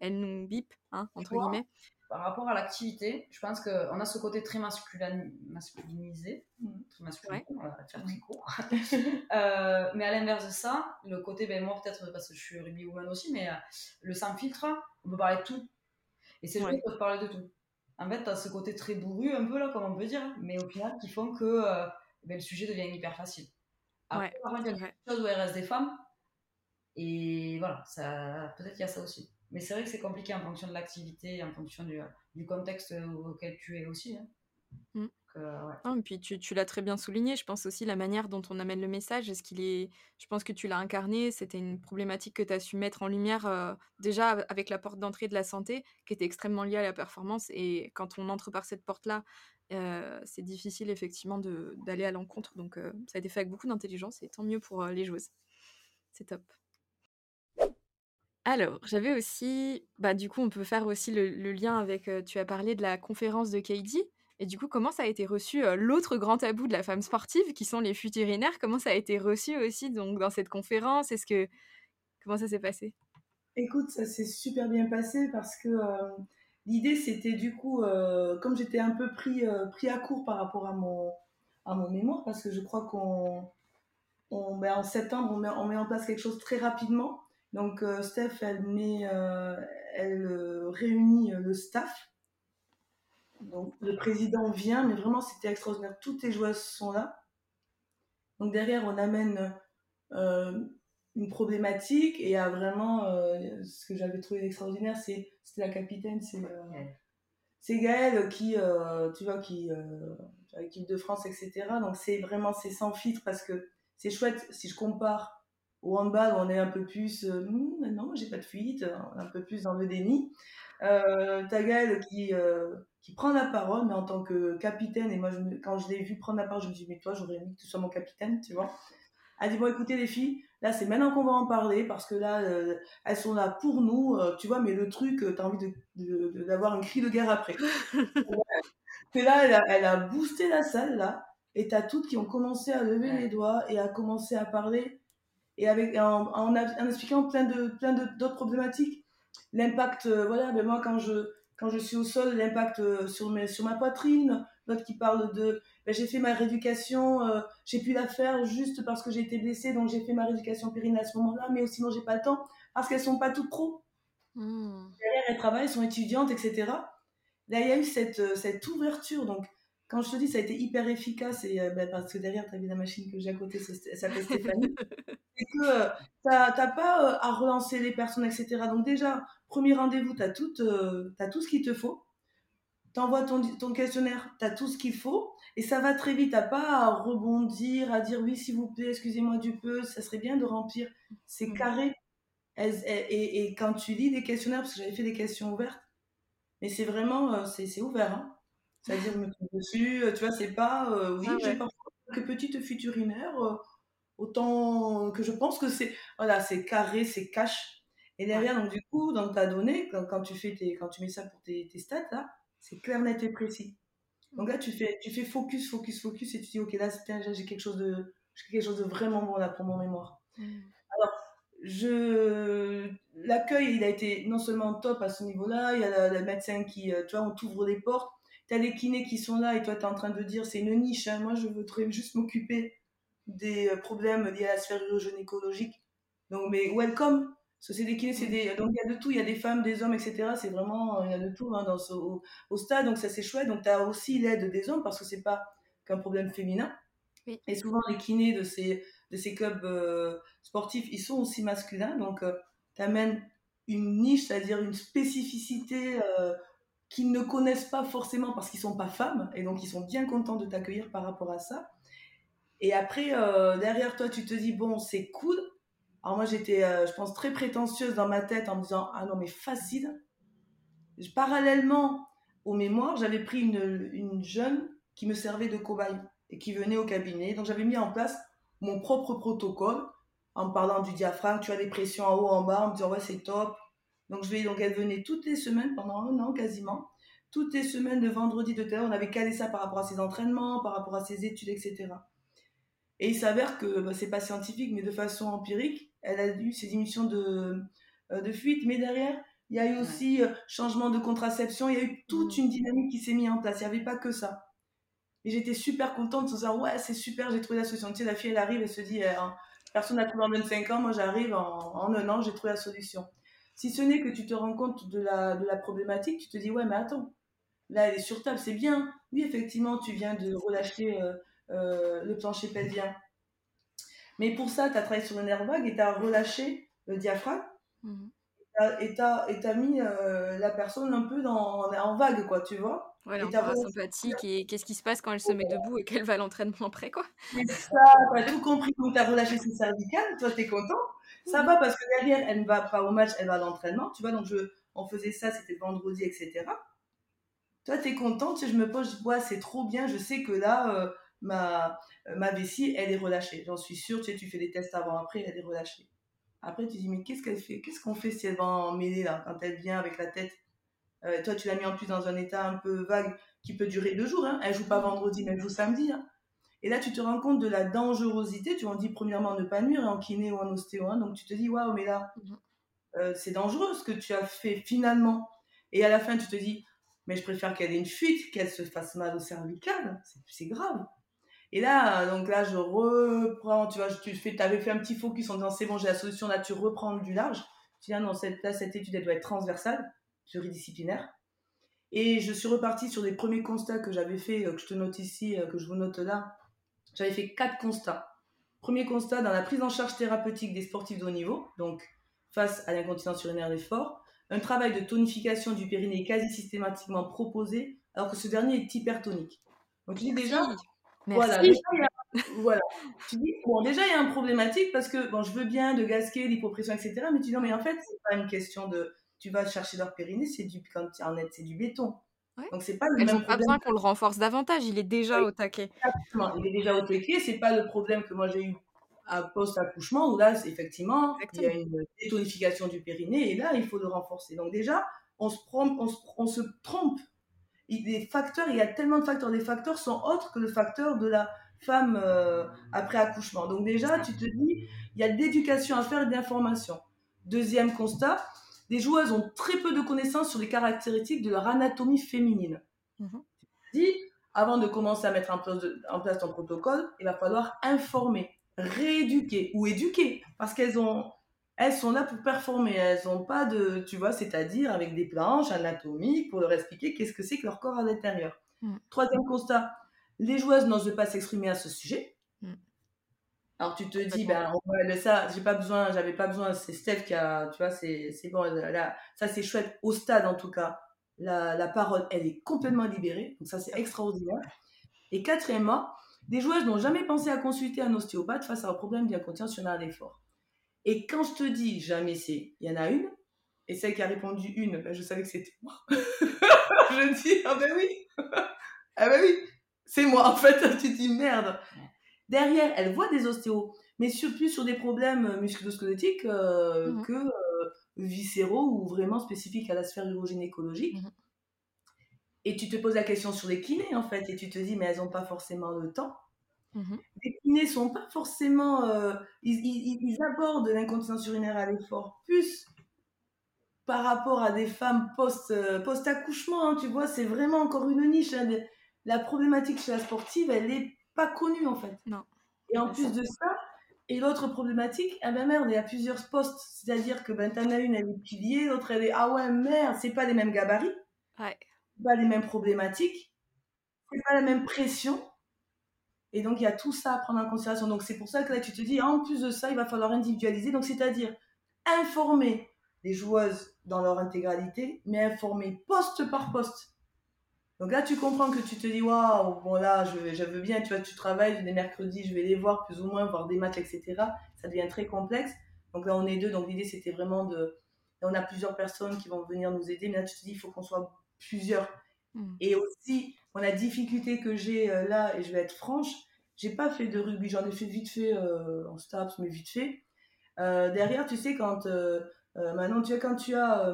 elle nous bip, hein, entre guillemets. Par rapport à l'activité, je pense qu'on a ce côté très masculin, masculinisé, mmh. très masculin, on va faire très court. euh, mais à l'inverse de ça, le côté, ben moi peut-être parce que je suis rugby woman aussi, mais euh, le sans filtre, on peut parler de tout. Et c'est juste pour parler de tout. En fait, tu as ce côté très bourru, un peu là, comme on peut dire, mais au final, qui font que euh, ben, le sujet devient hyper facile. Après, par contre, il y a des choses où il reste des femmes, et voilà, ça, peut-être qu'il y a ça aussi. Mais c'est vrai que c'est compliqué en fonction de l'activité, en fonction du, du, contexte auquel tu es aussi. Hein. Mmh. et puis tu, tu l'as très bien souligné, je pense aussi la manière dont on amène le message, est-ce qu'il est... Je pense que tu l'as incarné, c'était une problématique que tu as su mettre en lumière déjà avec la porte d'entrée de la santé, qui était extrêmement liée à la performance, et quand on entre par cette porte-là, c'est difficile effectivement d'aller à l'encontre, donc ça a été fait avec beaucoup d'intelligence, et tant mieux pour les joueuses. C'est top. Alors, j'avais aussi, bah, du coup, on peut faire aussi le, lien avec, tu as parlé de la conférence de Katie, et du coup, comment ça a été reçu, l'autre grand tabou de la femme sportive, qui sont les futurinaires, comment ça a été reçu aussi donc dans cette conférence? Est-ce que comment ça s'est passé? Écoute, ça s'est super bien passé parce que l'idée c'était du coup, comme j'étais un peu pris, à court par rapport à mon, à mon mémoire, parce que je crois qu'on on, ben, en septembre on met en place quelque chose très rapidement. Donc euh, Steph, elle, met, euh, elle euh, réunit le staff. Donc, le président vient, mais vraiment, c'était extraordinaire. Toutes les joueuses sont là. Donc, derrière, on amène une problématique et à vraiment, euh, ce que j'avais trouvé extraordinaire, c'est, c'était la capitaine, c'est, euh, c'est Gaëlle qui, euh, tu vois, qui, l'équipe de France, etc. Donc, c'est vraiment, c'est sans filtre parce que c'est chouette si je compare au handball on est un peu plus, euh, Hum, non, j'ai pas de fuite, un peu plus dans le déni. Euh, t'as Gaëlle qui, euh, qui prend la parole, mais en tant que capitaine, et moi, je me- quand je l'ai vu prendre la parole, je me suis dit, mais toi, j'aurais aimé que tu sois mon capitaine, tu vois. Elle dit, bon, écoutez, les filles, là, c'est maintenant qu'on va en parler, parce que là, euh, elles sont là pour nous, euh, tu vois, mais le truc, euh, t'as envie de, de- de- d'avoir un cri de guerre après. Et là, elle a, elle a boosté la salle, là, et t'as toutes qui ont commencé à lever Ouais. les doigts et à commencer à parler, et avec, en, en, en expliquant plein de, plein de, d'autres problématiques. L'impact, euh, voilà, ben moi, quand je, quand je suis au sol, l'impact euh, sur, mes, sur ma poitrine, l'autre qui parle de, ben, j'ai fait ma rééducation, euh, j'ai pu la faire juste parce que j'ai été blessée, donc j'ai fait ma rééducation périnée à ce moment-là, mais sinon j'ai pas le temps, parce qu'elles sont pas toutes pro Hmm. derrière elles travaillent, sont étudiantes, etc. Là, il y a eu cette, cette ouverture. Donc, quand je te dis, ça a été hyper efficace, et, euh, bah, parce que derrière, tu as vu la machine que j'ai à côté, elle s'appelle Stéphanie. c'est que euh, t'as t'as pas euh, à relancer les personnes, etc. Donc, déjà, premier rendez-vous, tu as, tout ce qu'il te faut. Tu envoies ton, ton questionnaire, tu as tout ce qu'il faut. Et ça va très vite. Tu pas à rebondir, à dire oui, s'il vous plaît, excusez-moi du peu, ça serait bien de remplir. C'est Mhm. carré. Et, et quand tu lis des questionnaires, parce que j'avais fait des questions ouvertes, mais c'est vraiment, c'est c'est ouvert. Hein. C'est-à-dire, me trouve dessus, euh, tu vois, c'est pas, euh, oui, Ah j'ai parfois quelques petites fuites urinaires, euh, autant que je pense que c'est, voilà, c'est carré, c'est cash. Et derrière, donc du coup, dans ta donnée, quand, quand tu fais tes, quand tu mets ça pour tes, tes stats, là, c'est clair, net et précis. Donc là, tu fais, tu fais focus, focus, focus, et tu dis, ok, là, j'ai quelque chose de, j'ai quelque chose de vraiment bon là pour mon mémoire Hmm. je l'accueil il a été non seulement top à ce niveau-là il y a le, médecin qui tu vois on t'ouvre les portes tu as les kinés qui sont là et toi tu es en train de dire c'est une niche hein. moi je voudrais juste m'occuper des euh, problèmes liés à la sphère gynécologique donc mais welcome parce que c'est des kinés c'est des donc il y a de tout il y a des femmes des hommes etc c'est vraiment euh, il y a de tout hein, dans ce, au, au stade donc ça c'est chouette donc tu as aussi l'aide des hommes parce que c'est pas qu'un problème féminin Oui. et souvent les kinés de ces de ces clubs euh, sportifs, ils sont aussi masculins. Donc, euh, tu amènes une niche, c'est-à-dire une spécificité euh, qu'ils ne connaissent pas forcément parce qu'ils sont pas femmes. Et donc, ils sont bien contents de t'accueillir par rapport à ça. Et après, euh, derrière toi, tu te dis, bon, c'est cool. Alors, moi, j'étais, euh, je pense, très prétentieuse dans ma tête en me disant, ah non, mais facile. Parallèlement au mémoire, j'avais pris une, une jeune qui me servait de cobaye et qui venait au cabinet. Donc, j'avais mis en place mon propre protocole en parlant du diaphragme, tu as des pressions en haut, en bas, en me disant ouais c'est top. Donc je vais donc elle venait toutes les semaines pendant un an quasiment, toutes les semaines de vendredi de terre, on avait calé ça par rapport à ses entraînements, par rapport à ses études, etc. Et il s'avère que bah, c'est pas scientifique, mais de façon empirique, elle a eu ses diminutions de, euh, de fuite, mais derrière il y a eu aussi euh, changement de contraception, il y a eu toute une dynamique qui s'est mise en place, il n'y avait pas que ça. Et j'étais super contente de se dire, ouais, c'est super, j'ai trouvé la solution. Tu sais, la fille, elle arrive, elle se dit, eh, hein, personne n'a trouvé en 25 ans, moi j'arrive en, en un an, j'ai trouvé la solution. Si ce n'est que tu te rends compte de la, de la problématique, tu te dis, ouais, mais attends, là, elle est sur table, c'est bien. Oui, effectivement, tu viens de relâcher euh, euh, le plancher pelvien. Mais pour ça, tu as travaillé sur le nerf vague et tu as relâché le diaphragme Mhm. et tu as, mis euh, la personne un peu dans, en vague, quoi, tu vois. Ouais, parasympathique et qu'est-ce qui se passe quand elle se met debou et qu'elle va à l'entraînement après, quoi? C'est ça, t'as tout compris. Donc, t'as relâché ses cervicales, toi, t'es content. Ça va parce que derrière, elle ne va pas au match, elle va à l'entraînement. Tu vois, donc je, on faisait ça, c'était vendredi, etc. Toi, t'es content, tu sais, je me pose, ouais, c'est trop bien, je sais que là, euh, ma, euh, ma vessie, elle est relâchée. J'en suis sûre, tu sais, tu fais des tests avant-après, elle est relâchée. Après, tu dis, mais qu'est-ce qu'elle fait Qu'est-ce qu'on fait si elle va en mêler, là, quand elle vient avec la tête? Euh, Toi, tu l'as mis en plus dans un état un peu vague qui peut durer deux jours. Hein. Elle joue pas vendredi, mais elle joue samedi. Hein. Et là, tu te rends compte de la dangerosité. Tu en dis premièrement ne pas nuire en kiné ou en ostéo. Hein. Donc tu te dis, waouh, mais là, euh, c'est dangereux ce que tu as fait finalement. Et à la fin, tu te dis, mais je préfère qu'elle ait une fuite, qu'elle se fasse mal au cervical. C'est grave. Et là, donc là, je reprends, tu vois, tu fais, avais fait un petit focus en disant, c'est bon, j'ai la solution. Là, tu reprends du large. Tu dis, ah non, cette, là, cette étude, elle doit être transversale, pluridisciplinaire. Et je suis repartie sur les premiers constats que j'avais fait, euh, que je te note ici, euh, que je vous note là. J'avais fait quatre constats. Premier constat, dans la prise en charge thérapeutique des sportifs de haut niveau, donc face à l'incontinence urinaire d'effort, un travail de tonification du périnée est quasi systématiquement proposé, alors que ce dernier est hypertonique. Donc tu dis déjà, voilà, déjà, il y a, voilà. Tu dis, bon, déjà, il y a un problématique parce que, bon, je veux bien de gasquer, l'hypopression, etc. Mais tu dis, non, mais en fait, c'est pas une question de, tu vas chercher leur périnée, c'est du, quand tu en c'est du béton. Ouais. Donc, c'est pas le Elles même n'ont pas problème. besoin qu'on le renforce davantage, il est déjà Oui. au taquet. Exactement. Il est déjà au taquet, c'est pas le problème que moi j'ai eu à post-accouchement où là, effectivement, il y a une détonification du périnée et là, il faut le renforcer. Donc, déjà, on se, prom- on se, on se trompe. Il, les facteurs, il y a tellement de facteurs. Les facteurs sont autres que le facteur de la femme euh, après accouchement. Donc, déjà, tu te dis, il y a de l'éducation à faire et de l'information. Deuxième constat, les joueuses ont très peu de connaissances sur les caractéristiques de leur anatomie féminine. Mhm. Dis, avant de commencer à mettre en place, en place ton protocole, il va falloir informer, rééduquer ou éduquer, parce qu'elles ont, elles sont là pour performer. Elles n'ont pas de, tu vois, c'est-à-dire avec des planches anatomiques pour leur expliquer qu'est-ce que c'est que leur corps à l'intérieur. Mm. Troisième constat, les joueuses n'osent pas s'exprimer à ce sujet. Alors tu te dis, ben ça, j'ai pas besoin, j'avais pas besoin. C'est Steph qui a, tu vois, c'est c'est bon. Là, ça c'est chouette au stade en tout cas. La, la parole, elle est complètement libérée, donc ça c'est extraordinaire. Et quatrièmement, des joueuses n'ont jamais pensé à consulter un ostéopathe face à un problème d'incontinence urinaire d'effort. Et quand je te dis jamais c'est, il y en a une, et celle qui a répondu une, ben, je savais que c'était moi. je dis, ah ben oui, ah ben oui, c'est moi en fait. Tu te dis merde. Derrière, elle voit des ostéos, mais sur, plus sur des problèmes euh, musculosquelettiques euh, Mhm. que euh, viscéraux ou vraiment spécifiques à la sphère urogynécologique. Mhm. Et tu te poses la question sur les kinés en fait, et tu te dis, mais elles n'ont pas forcément le temps. Mhm. Les kinés sont pas forcément. euh, ils, ils- ils abordent l'incontinence urinaire à l'effort plus par rapport à des femmes post, post-accouchement, hein, tu vois, c'est vraiment encore une niche. hein, la problématique chez la sportive, elle n'est pas connue en fait. Non. Et en plus ça. de ça, et l'autre problématique, ah ben merde, il y a plusieurs postes. C'est-à-dire que ben, t'en as une, elle est pilier, l'autre, elle est. Ah ouais, merde, c'est pas les mêmes gabarits, Ouais. pas les mêmes problématiques, c'est pas la même pression. Et donc, il y a tout ça à prendre en considération. Donc, c'est pour ça que là, tu te dis, en plus de ça, il va falloir individualiser. Donc, c'est-à-dire informer les joueuses dans leur intégralité, mais informer poste par poste. Donc là, tu comprends que tu te dis, waouh, bon là, je, je veux bien, tu vois, tu travailles, les mercredis, je vais les voir plus ou moins, voir des matchs, etc. Ça devient très complexe. Donc là, on est deux, donc l'idée, c'était vraiment de... Là, on a plusieurs personnes qui vont venir nous aider, mais là, tu te dis, il faut qu'on soit plusieurs. Mm. Et aussi, bon, la difficulté que j'ai euh, là, et je vais être franche, j'ai pas fait de rugby, j'en ai fait vite fait euh, en STAPS, mais vite fait. Euh, derrière, tu sais, quand maintenant, tu vois, quand tu as,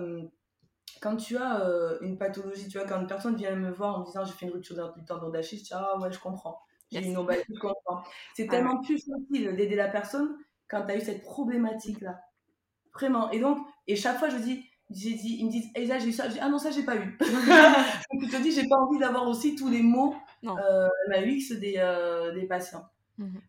quand tu as euh, une pathologie, tu vois, quand une personne vient me voir en me disant j'ai fait une rupture du tendon d'Achille, je dis ah ouais, je comprends. J'ai une lombalgie, je comprends. C'est Ah tellement plus facile d'aider la personne quand tu as eu cette problématique-là. Vraiment. Et donc, et chaque fois, je dis, j'ai dit, ils me disent, et là, j'ai eu ça. Je dis, ah non, ça, j'ai pas eu. donc, tu te dis, j'ai pas envie d'avoir aussi tous les mots Non. euh, MAUX des, euh, des patients.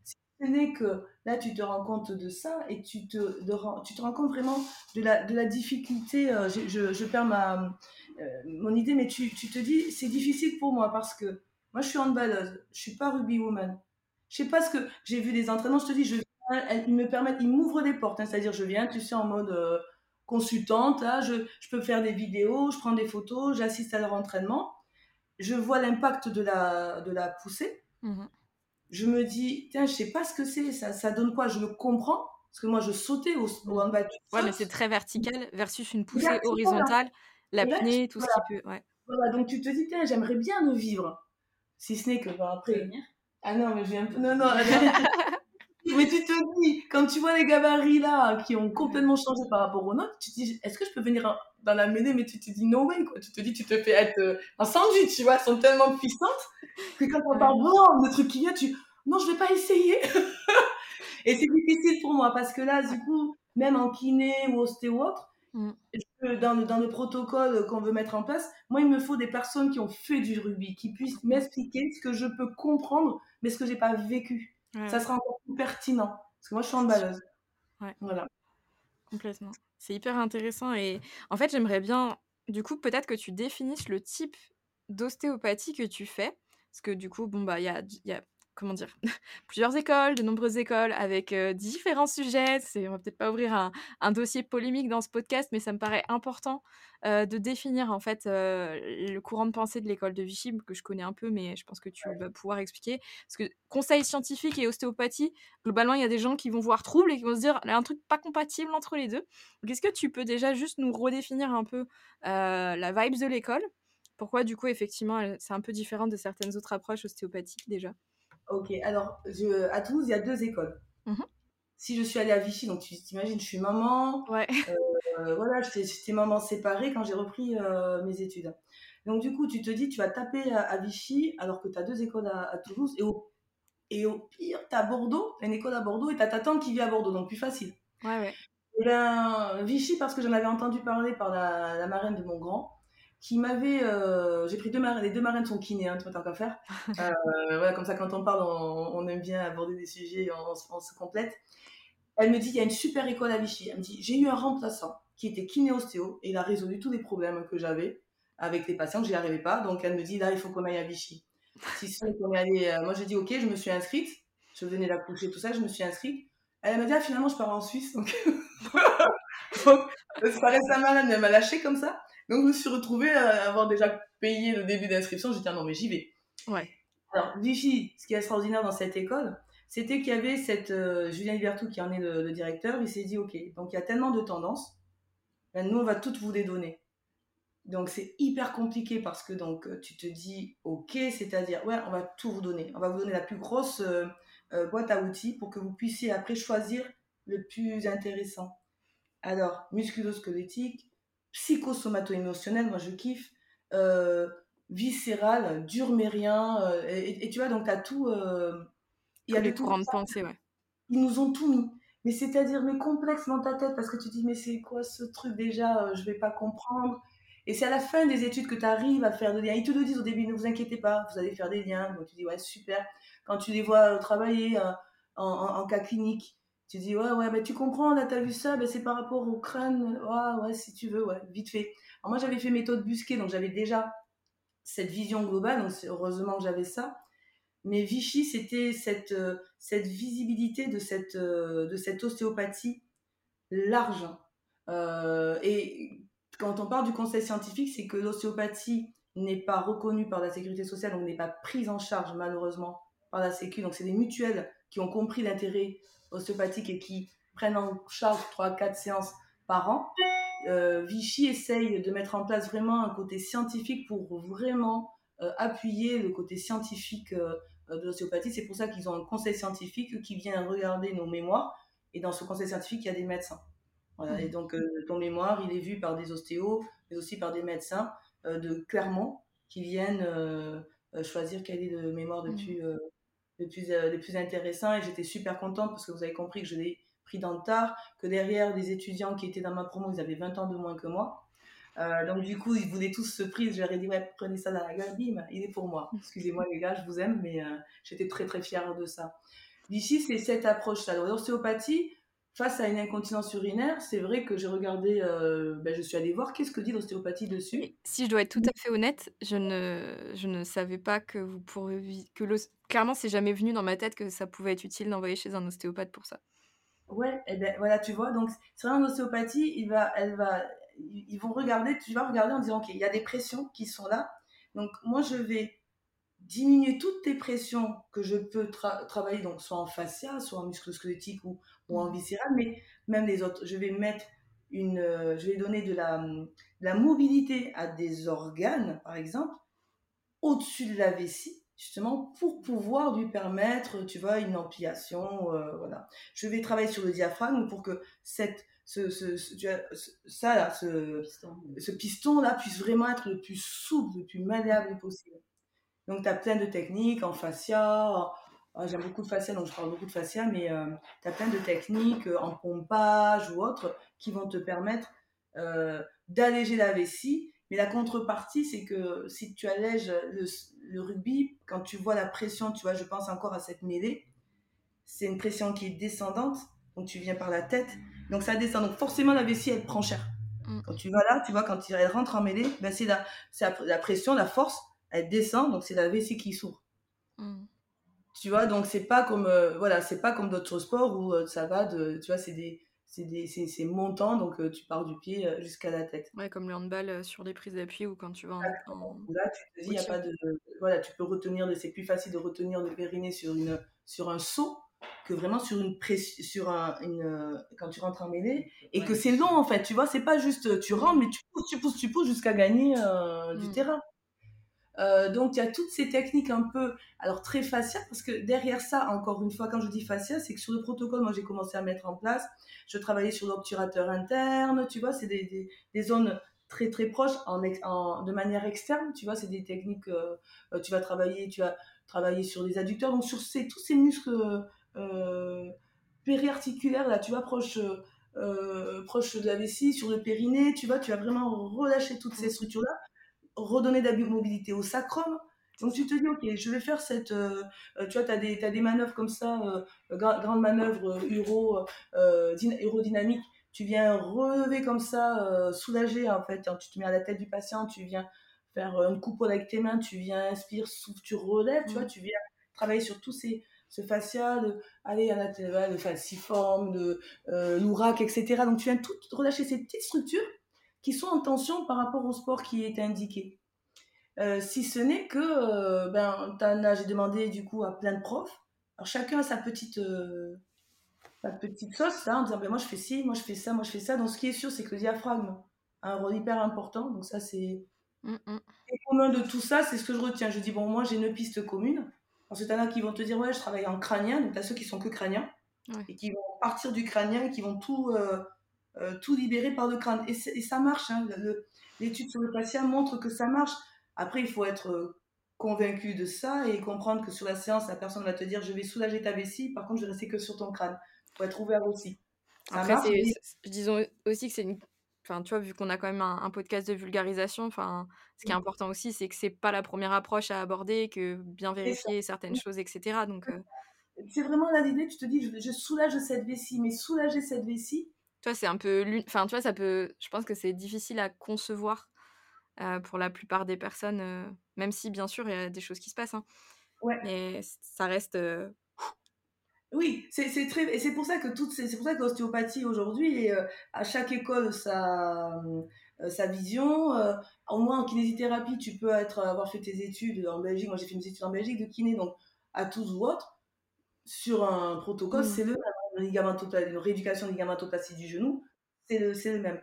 Si ce que là, tu te rends compte de ça et tu te, tu te rends compte vraiment de la, de la difficulté. euh, je, je, perds ma, euh, mon idée, mais tu, tu te dis, c'est difficile pour moi parce que moi, je suis handballeuse, je suis pas rugby woman. Je sais pas ce que j'ai vu des entraînements, je te dis, je, ils me permettent, ils m'ouvrent des portes, hein, c'est-à-dire je viens, tu sais, en mode euh, consultante, je, je peux faire des vidéos, je prends des photos, j'assiste à leur entraînement, je vois l'impact de la, de la poussée, Mhm. Je me dis, tiens, je sais pas ce que c'est, ça, ça donne quoi, je le comprends, parce que moi je sautais au, au handball. Ouais, mais c'est très vertical versus une poussée Vertical, horizontale, l'apnée, tout ce voilà. qui peut. Ouais. Voilà, donc tu te dis, tiens, j'aimerais bien le vivre. Si ce n'est que, bon, après. Ah non, mais j'ai un peu. Non, non. mais tu te dis, quand tu vois les gabarits là, qui ont complètement changé par rapport aux nôtres, tu te dis, est-ce que je peux venir en- dans la mêlée? Mais tu te dis, no way, quoi. Tu te dis, tu te fais être euh, un sandwich, tu vois, elles sont tellement puissantes que quand on parle, bon, le truc qui vient, tu. Non, je vais pas essayer. Et c'est difficile pour moi parce que là, du coup, même en kiné ou ostéo ou autre, Mm. je- dans, le, dans le protocole qu'on veut mettre en place, moi, il me faut des personnes qui ont fait du rugby, qui puissent m'expliquer ce que je peux comprendre, mais ce que j'ai pas vécu. Ouais, Ça sera encore plus pertinent. Parce que moi, je suis handballeuse. Ouais. Voilà. Complètement. C'est hyper intéressant et en fait, j'aimerais bien du coup, peut-être que tu définisses le type d'ostéopathie que tu fais. Parce que du coup, bon, bah, il y a, y a comment dire, plusieurs écoles, de nombreuses écoles avec différents sujets. C'est, on va peut-être pas ouvrir un, dossier polémique dans ce podcast, mais ça me paraît important de définir en fait le courant de pensée de l'école de Vichy que je connais un peu, mais je pense que tu vas pouvoir expliquer. Parce que conseil scientifique et ostéopathie, globalement, il y a des gens qui vont voir trouble et qui vont se dire il y a un truc pas compatible entre les deux. Est-ce que tu peux déjà juste nous redéfinir un peu la vibe de l'école? Pourquoi du coup effectivement c'est un peu différent de certaines autres approches ostéopathiques déjà? Ok, alors je, à Toulouse, il y a deux écoles. Mmh si je suis allée à Vichy, donc tu t'imagines, je suis maman. Ouais. Euh, voilà, j'étais maman séparée quand j'ai repris euh, mes études. Donc du coup, tu te dis, tu vas taper à, Vichy alors que tu as deux écoles à, Toulouse. Et au, et au pire, tu as Bordeaux, une école à Bordeaux, et tu as ta tante qui vit à Bordeaux, donc plus facile. Ouais, ouais. Et ben, Vichy, parce que j'en avais entendu parler par la, la marraine de mon grand qui m'avait. Euh, j'ai pris deux marraines, les deux marraines sont kinés, hein, tant qu'à faire. Euh, voilà, comme ça, quand on parle, on, aime bien aborder des sujets, on, on, se complète. Elle me dit il y a une super école à Vichy. Elle me dit j'ai eu un remplaçant qui était kiné-ostéo et il a résolu tous les problèmes que j'avais avec les patients que j'y arrivais pas. Donc elle me dit là, il faut qu'on aille à Vichy. Si c'est qu'on est allé. Euh, moi, j'ai dit ok, je me suis inscrite. Je venais la coucher, tout ça, je me suis inscrite. Elle m'a dit ah, finalement, je pars en Suisse. Donc, donc ça récemment, elle m'a lâché comme ça. Donc, je me suis retrouvée à avoir déjà payé le début d'inscription. J'ai dit, ah non, mais j'y vais. Ouais. Alors, Vichy, ce qui est extraordinaire dans cette école, c'était qu'il y avait cette euh, Julien Libertou qui en est le, directeur. Il s'est dit, OK, donc il y a tellement de tendances. Ben, nous, on va toutes vous les donner. Donc, c'est hyper compliqué parce que donc tu te dis, OK, c'est-à-dire, ouais, on va tout vous donner. On va vous donner la plus grosse euh, euh, boîte à outils pour que vous puissiez après choisir le plus intéressant. Alors, musculosquelettique, psychosomato-émotionnel, moi je kiffe, euh, viscéral, dur mais rien, euh, et, tu vois, donc tu as tout. Euh, il y a des courants de pensée, ouais. Ils nous ont tout mis. Mais c'est-à-dire, mais complexe dans ta tête, parce que tu te dis, mais c'est quoi ce truc déjà, je vais pas comprendre. Et c'est à la fin des études que tu arrives à faire des liens. Ils te le disent au début, ne vous inquiétez pas, vous allez faire des liens. Donc tu dis, ouais, super. Quand tu les vois travailler en, en, cas clinique, tu dis, ouais, ouais, tu comprends, là, t'as vu ça, ben, c'est par rapport au crâne. Ouais, ouais, si tu veux, ouais, vite fait. Alors, moi, j'avais fait méthode busquée, donc j'avais déjà cette vision globale, donc heureusement que j'avais ça. Mais Vichy, c'était cette, euh, cette visibilité de cette, euh, de cette ostéopathie large. Euh, et quand on parle du conseil scientifique, c'est que l'ostéopathie n'est pas reconnue par la sécurité sociale, donc n'est pas prise en charge malheureusement par la sécu. Donc c'est des mutuelles qui ont compris l'intérêt ostéopathiques et qui prennent en charge 3-4 séances par an, euh, Vichy essaye de mettre en place vraiment un côté scientifique pour vraiment euh, appuyer le côté scientifique euh, de l'ostéopathie. C'est pour ça qu'ils ont un conseil scientifique qui vient regarder nos mémoires. Et dans ce conseil scientifique, il y a des médecins. Voilà. Mmh. Et donc, ton mémoire, il est vu par des ostéos, mais aussi par des médecins de Clermont qui viennent choisir quelle est le mémoire de tu mmh les plus, euh, les plus intéressants et j'étais super contente parce que vous avez compris que je l'ai pris dans le tard, que derrière les étudiants qui étaient dans ma promo, ils avaient 20 ans de moins que moi. Euh, donc du coup, ils voulaient tous ce prix. Je leur ai dit, ouais, prenez ça dans la gueule, bim, il est pour moi. Excusez-moi les gars, je vous aime, mais euh, j'étais très très fière de ça. D'ici, c'est cette approche-là. L'ostéopathie, face à une incontinence urinaire, c'est vrai que j'ai regardé, euh, ben, je suis allée voir qu'est-ce que dit l'ostéopathie dessus. Si je dois être tout à fait honnête, je ne, je ne savais pas que vous pourriez, que clairement, c'est jamais venu dans ma tête que ça pouvait être utile d'envoyer chez un ostéopathe pour ça. Ouais, et eh ben voilà, tu vois, donc c'est vraiment l'ostéopathie, il va, elle va, ils vont regarder, tu vas regarder en disant, ok, il y a des pressions qui sont là, donc moi je vais diminuer toutes tes pressions que je peux travailler, donc soit en fascia, soit en muscle squelettique ou, ou en mmh. viscéral, mais même les autres. Je vais mettre une, euh, je vais donner de la, la mobilité à des organes, par exemple, au-dessus de la vessie, justement pour pouvoir lui permettre, tu vois, une ampliation, euh, voilà. Je vais travailler sur le diaphragme pour que cette, ce, ce, ça là, ce, ce piston là puisse vraiment être le plus souple, le plus malléable possible. Donc, tu as plein de techniques en fascia. Ah, j'aime beaucoup de fascia, donc je parle beaucoup de fascia, mais euh, tu as plein de techniques euh, en pompage ou autres qui vont te permettre euh, d'alléger la vessie. Mais la contrepartie, c'est que si tu allèges le, rugby, quand tu vois la pression, tu vois, je pense encore à cette mêlée, c'est une pression qui est descendante, donc tu viens par la tête, donc ça descend. Donc forcément, la vessie, elle prend cher. Mm. Quand tu vas là, tu vois, quand elle rentre en mêlée, ben c'est la, pression, la force, elle descend, donc c'est la vessie qui s'ouvre. Mmh. Tu vois, donc c'est pas comme, euh, voilà, c'est pas comme d'autres sports où euh, ça va de, tu vois, c'est des, c'est montant, donc euh, tu pars du pied jusqu'à la tête. Ouais, comme le handball sur les prises d'appui ou quand tu vas en, Là, tu te dis, y a pas de, voilà, tu peux retenir, c'est plus facile de retenir le périnée sur, une, sur un saut que vraiment sur une pression, sur un, une, quand tu rentres en mêlée, et que c'est long en fait, tu vois, c'est pas juste tu rentres, mais tu pousses, tu pousses, tu pousses jusqu'à gagner du mmh. terrain. Euh, donc, il y a toutes ces techniques un peu, alors très faciales, parce que derrière ça, encore une fois, quand je dis facial, c'est que sur le protocole, moi, j'ai commencé à mettre en place, je travaillais sur l'obturateur interne, tu vois, c'est des, des, des, zones très très proches en, en, de manière externe, tu vois, c'est des techniques, euh, euh, tu vas travailler, tu vas travailler sur les adducteurs, donc sur ces, tous ces muscles euh, périarticulaires, là, tu vois, proche, proche de la vessie, sur le périnée, tu vois, tu vas vraiment relâcher toutes ces structures-là redonner de la mobilité au sacrum. Donc tu te dis, ok, je vais faire cette... Euh, euh, tu vois, tu as des, as des manœuvres comme ça, euh, grande manœuvre euro, aérodynamique. Tu viens relever comme ça, soulager en fait. Hein. tu te mets à la tête du patient, tu viens faire une coupole avec tes mains, tu viens inspire, souffle, tu relèves, tu vois, mm. tu viens travailler sur tous ces ce fascia, de, aller à la de falciforme, de l'ourac, etc. Donc tu viens tout relâcher ces petites structures qui sont en tension par rapport au sport qui est indiqué. Euh, si ce n'est que, euh, ben, j'ai demandé du coup à plein de profs. Alors chacun a sa petite, euh, sa petite sauce, là, en disant, ben, moi je fais ci, moi je fais ça, moi je fais ça. Donc ce qui est sûr, c'est que le diaphragme a un rôle hyper important. Donc ça, c'est. Mm commun de tout ça, c'est ce que je retiens. Je dis, bon, moi j'ai une piste commune. Parce que tu en as qui vont te dire, ouais, je travaille en crânien. Donc tu as ceux qui sont que crâniens. Et qui vont partir du crânien et qui vont tout euh, tout libéré par le crâne. Et, ça marche. Hein. L'étude sur le patient montre que ça marche. Après, il faut être euh, convaincu de ça et comprendre que sur la séance, la personne va te dire je vais soulager ta vessie, par contre, je vais rester que sur ton crâne. Il faut être ouvert aussi. Après, disons aussi que c'est une. Enfin, tu vois, vu qu'on a quand même un, podcast de vulgarisation, enfin, ce qui est important aussi, c'est que c'est pas la première approche à aborder, que bien vérifier certaines choses, etc. Donc, euh c'est vraiment là l'idée. Tu te dis, je, je, soulage cette vessie, mais soulager cette vessie, tu vois, c'est un peu. Enfin, tu vois, ça peut. Je pense que c'est difficile à concevoir pour la plupart des personnes, même si, bien sûr, il y a des choses qui se passent. Hein. Ouais. Mais ça reste. Oui, c'est très. Et c'est pour ça que toute. C'est pour ça que l'ostéopathie aujourd'hui, à chaque école, sa, sa vision. au moins en kinésithérapie, tu peux être, avoir fait tes études en Belgique. Moi, j'ai fait mes études en Belgique de kiné, donc à tous ou autres. Sur un protocole, mmh. c'est le une rééducation des ligamentoplastie du genou, c'est le, le, même.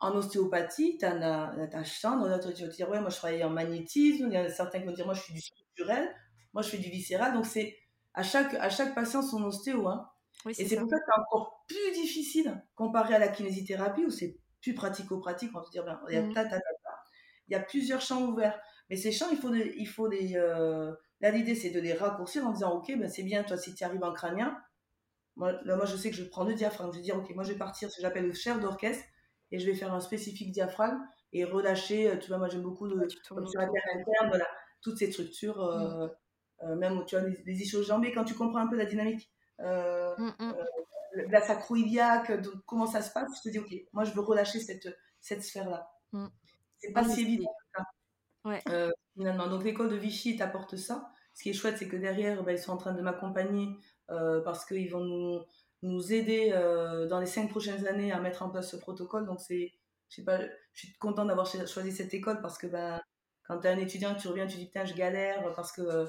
En ostéopathie, tu as ta chambre, tu vas dire, ouais, moi je travaille en magnétisme, il y en a certains qui vont dire, moi je suis du structurel, moi je fais du viscéral, donc c'est à chaque, à chaque patient son ostéo. Hein. et c'est pour ça que c'est encore plus difficile comparé à la kinésithérapie où c'est plus pratico-pratique, on va dire, ben, il, y a il y a plusieurs champs ouverts. Mais ces champs, il faut des. Il faut des euh, Là, l'idée, c'est de les raccourcir en disant, OK, ben, c'est bien, toi, si tu arrives en crânien, moi, là, moi, je sais que je prends le diaphragme. Je vais dire, OK, moi, je vais partir, ce que j'appelle le chair d'orchestre, et je vais faire un spécifique diaphragme et relâcher. Euh, tu vois, moi, j'aime beaucoup de, comme sur la terre interne, voilà, toutes ces structures, euh, mm. euh, même, tu vois, les, les ischio-jambés, quand tu comprends un peu la dynamique, euh, mm, mm. la sacro-iliaque, comment ça se passe, je te dis, OK, moi, je veux relâcher cette, cette sphère-là. C'est pas si évident. Ouais. finalement. Donc, l'école de Vichy t'apporte ça. Ce qui est chouette, c'est que derrière, ben, ils sont en train de m'accompagner euh, parce qu'ils vont nous, nous aider euh, dans les cinq prochaines années à mettre en place ce protocole. Donc, c'est, je sais pas, je suis contente d'avoir choisi cette école parce que ben, quand tu es un étudiant, tu reviens, tu dis putain, je galère parce que,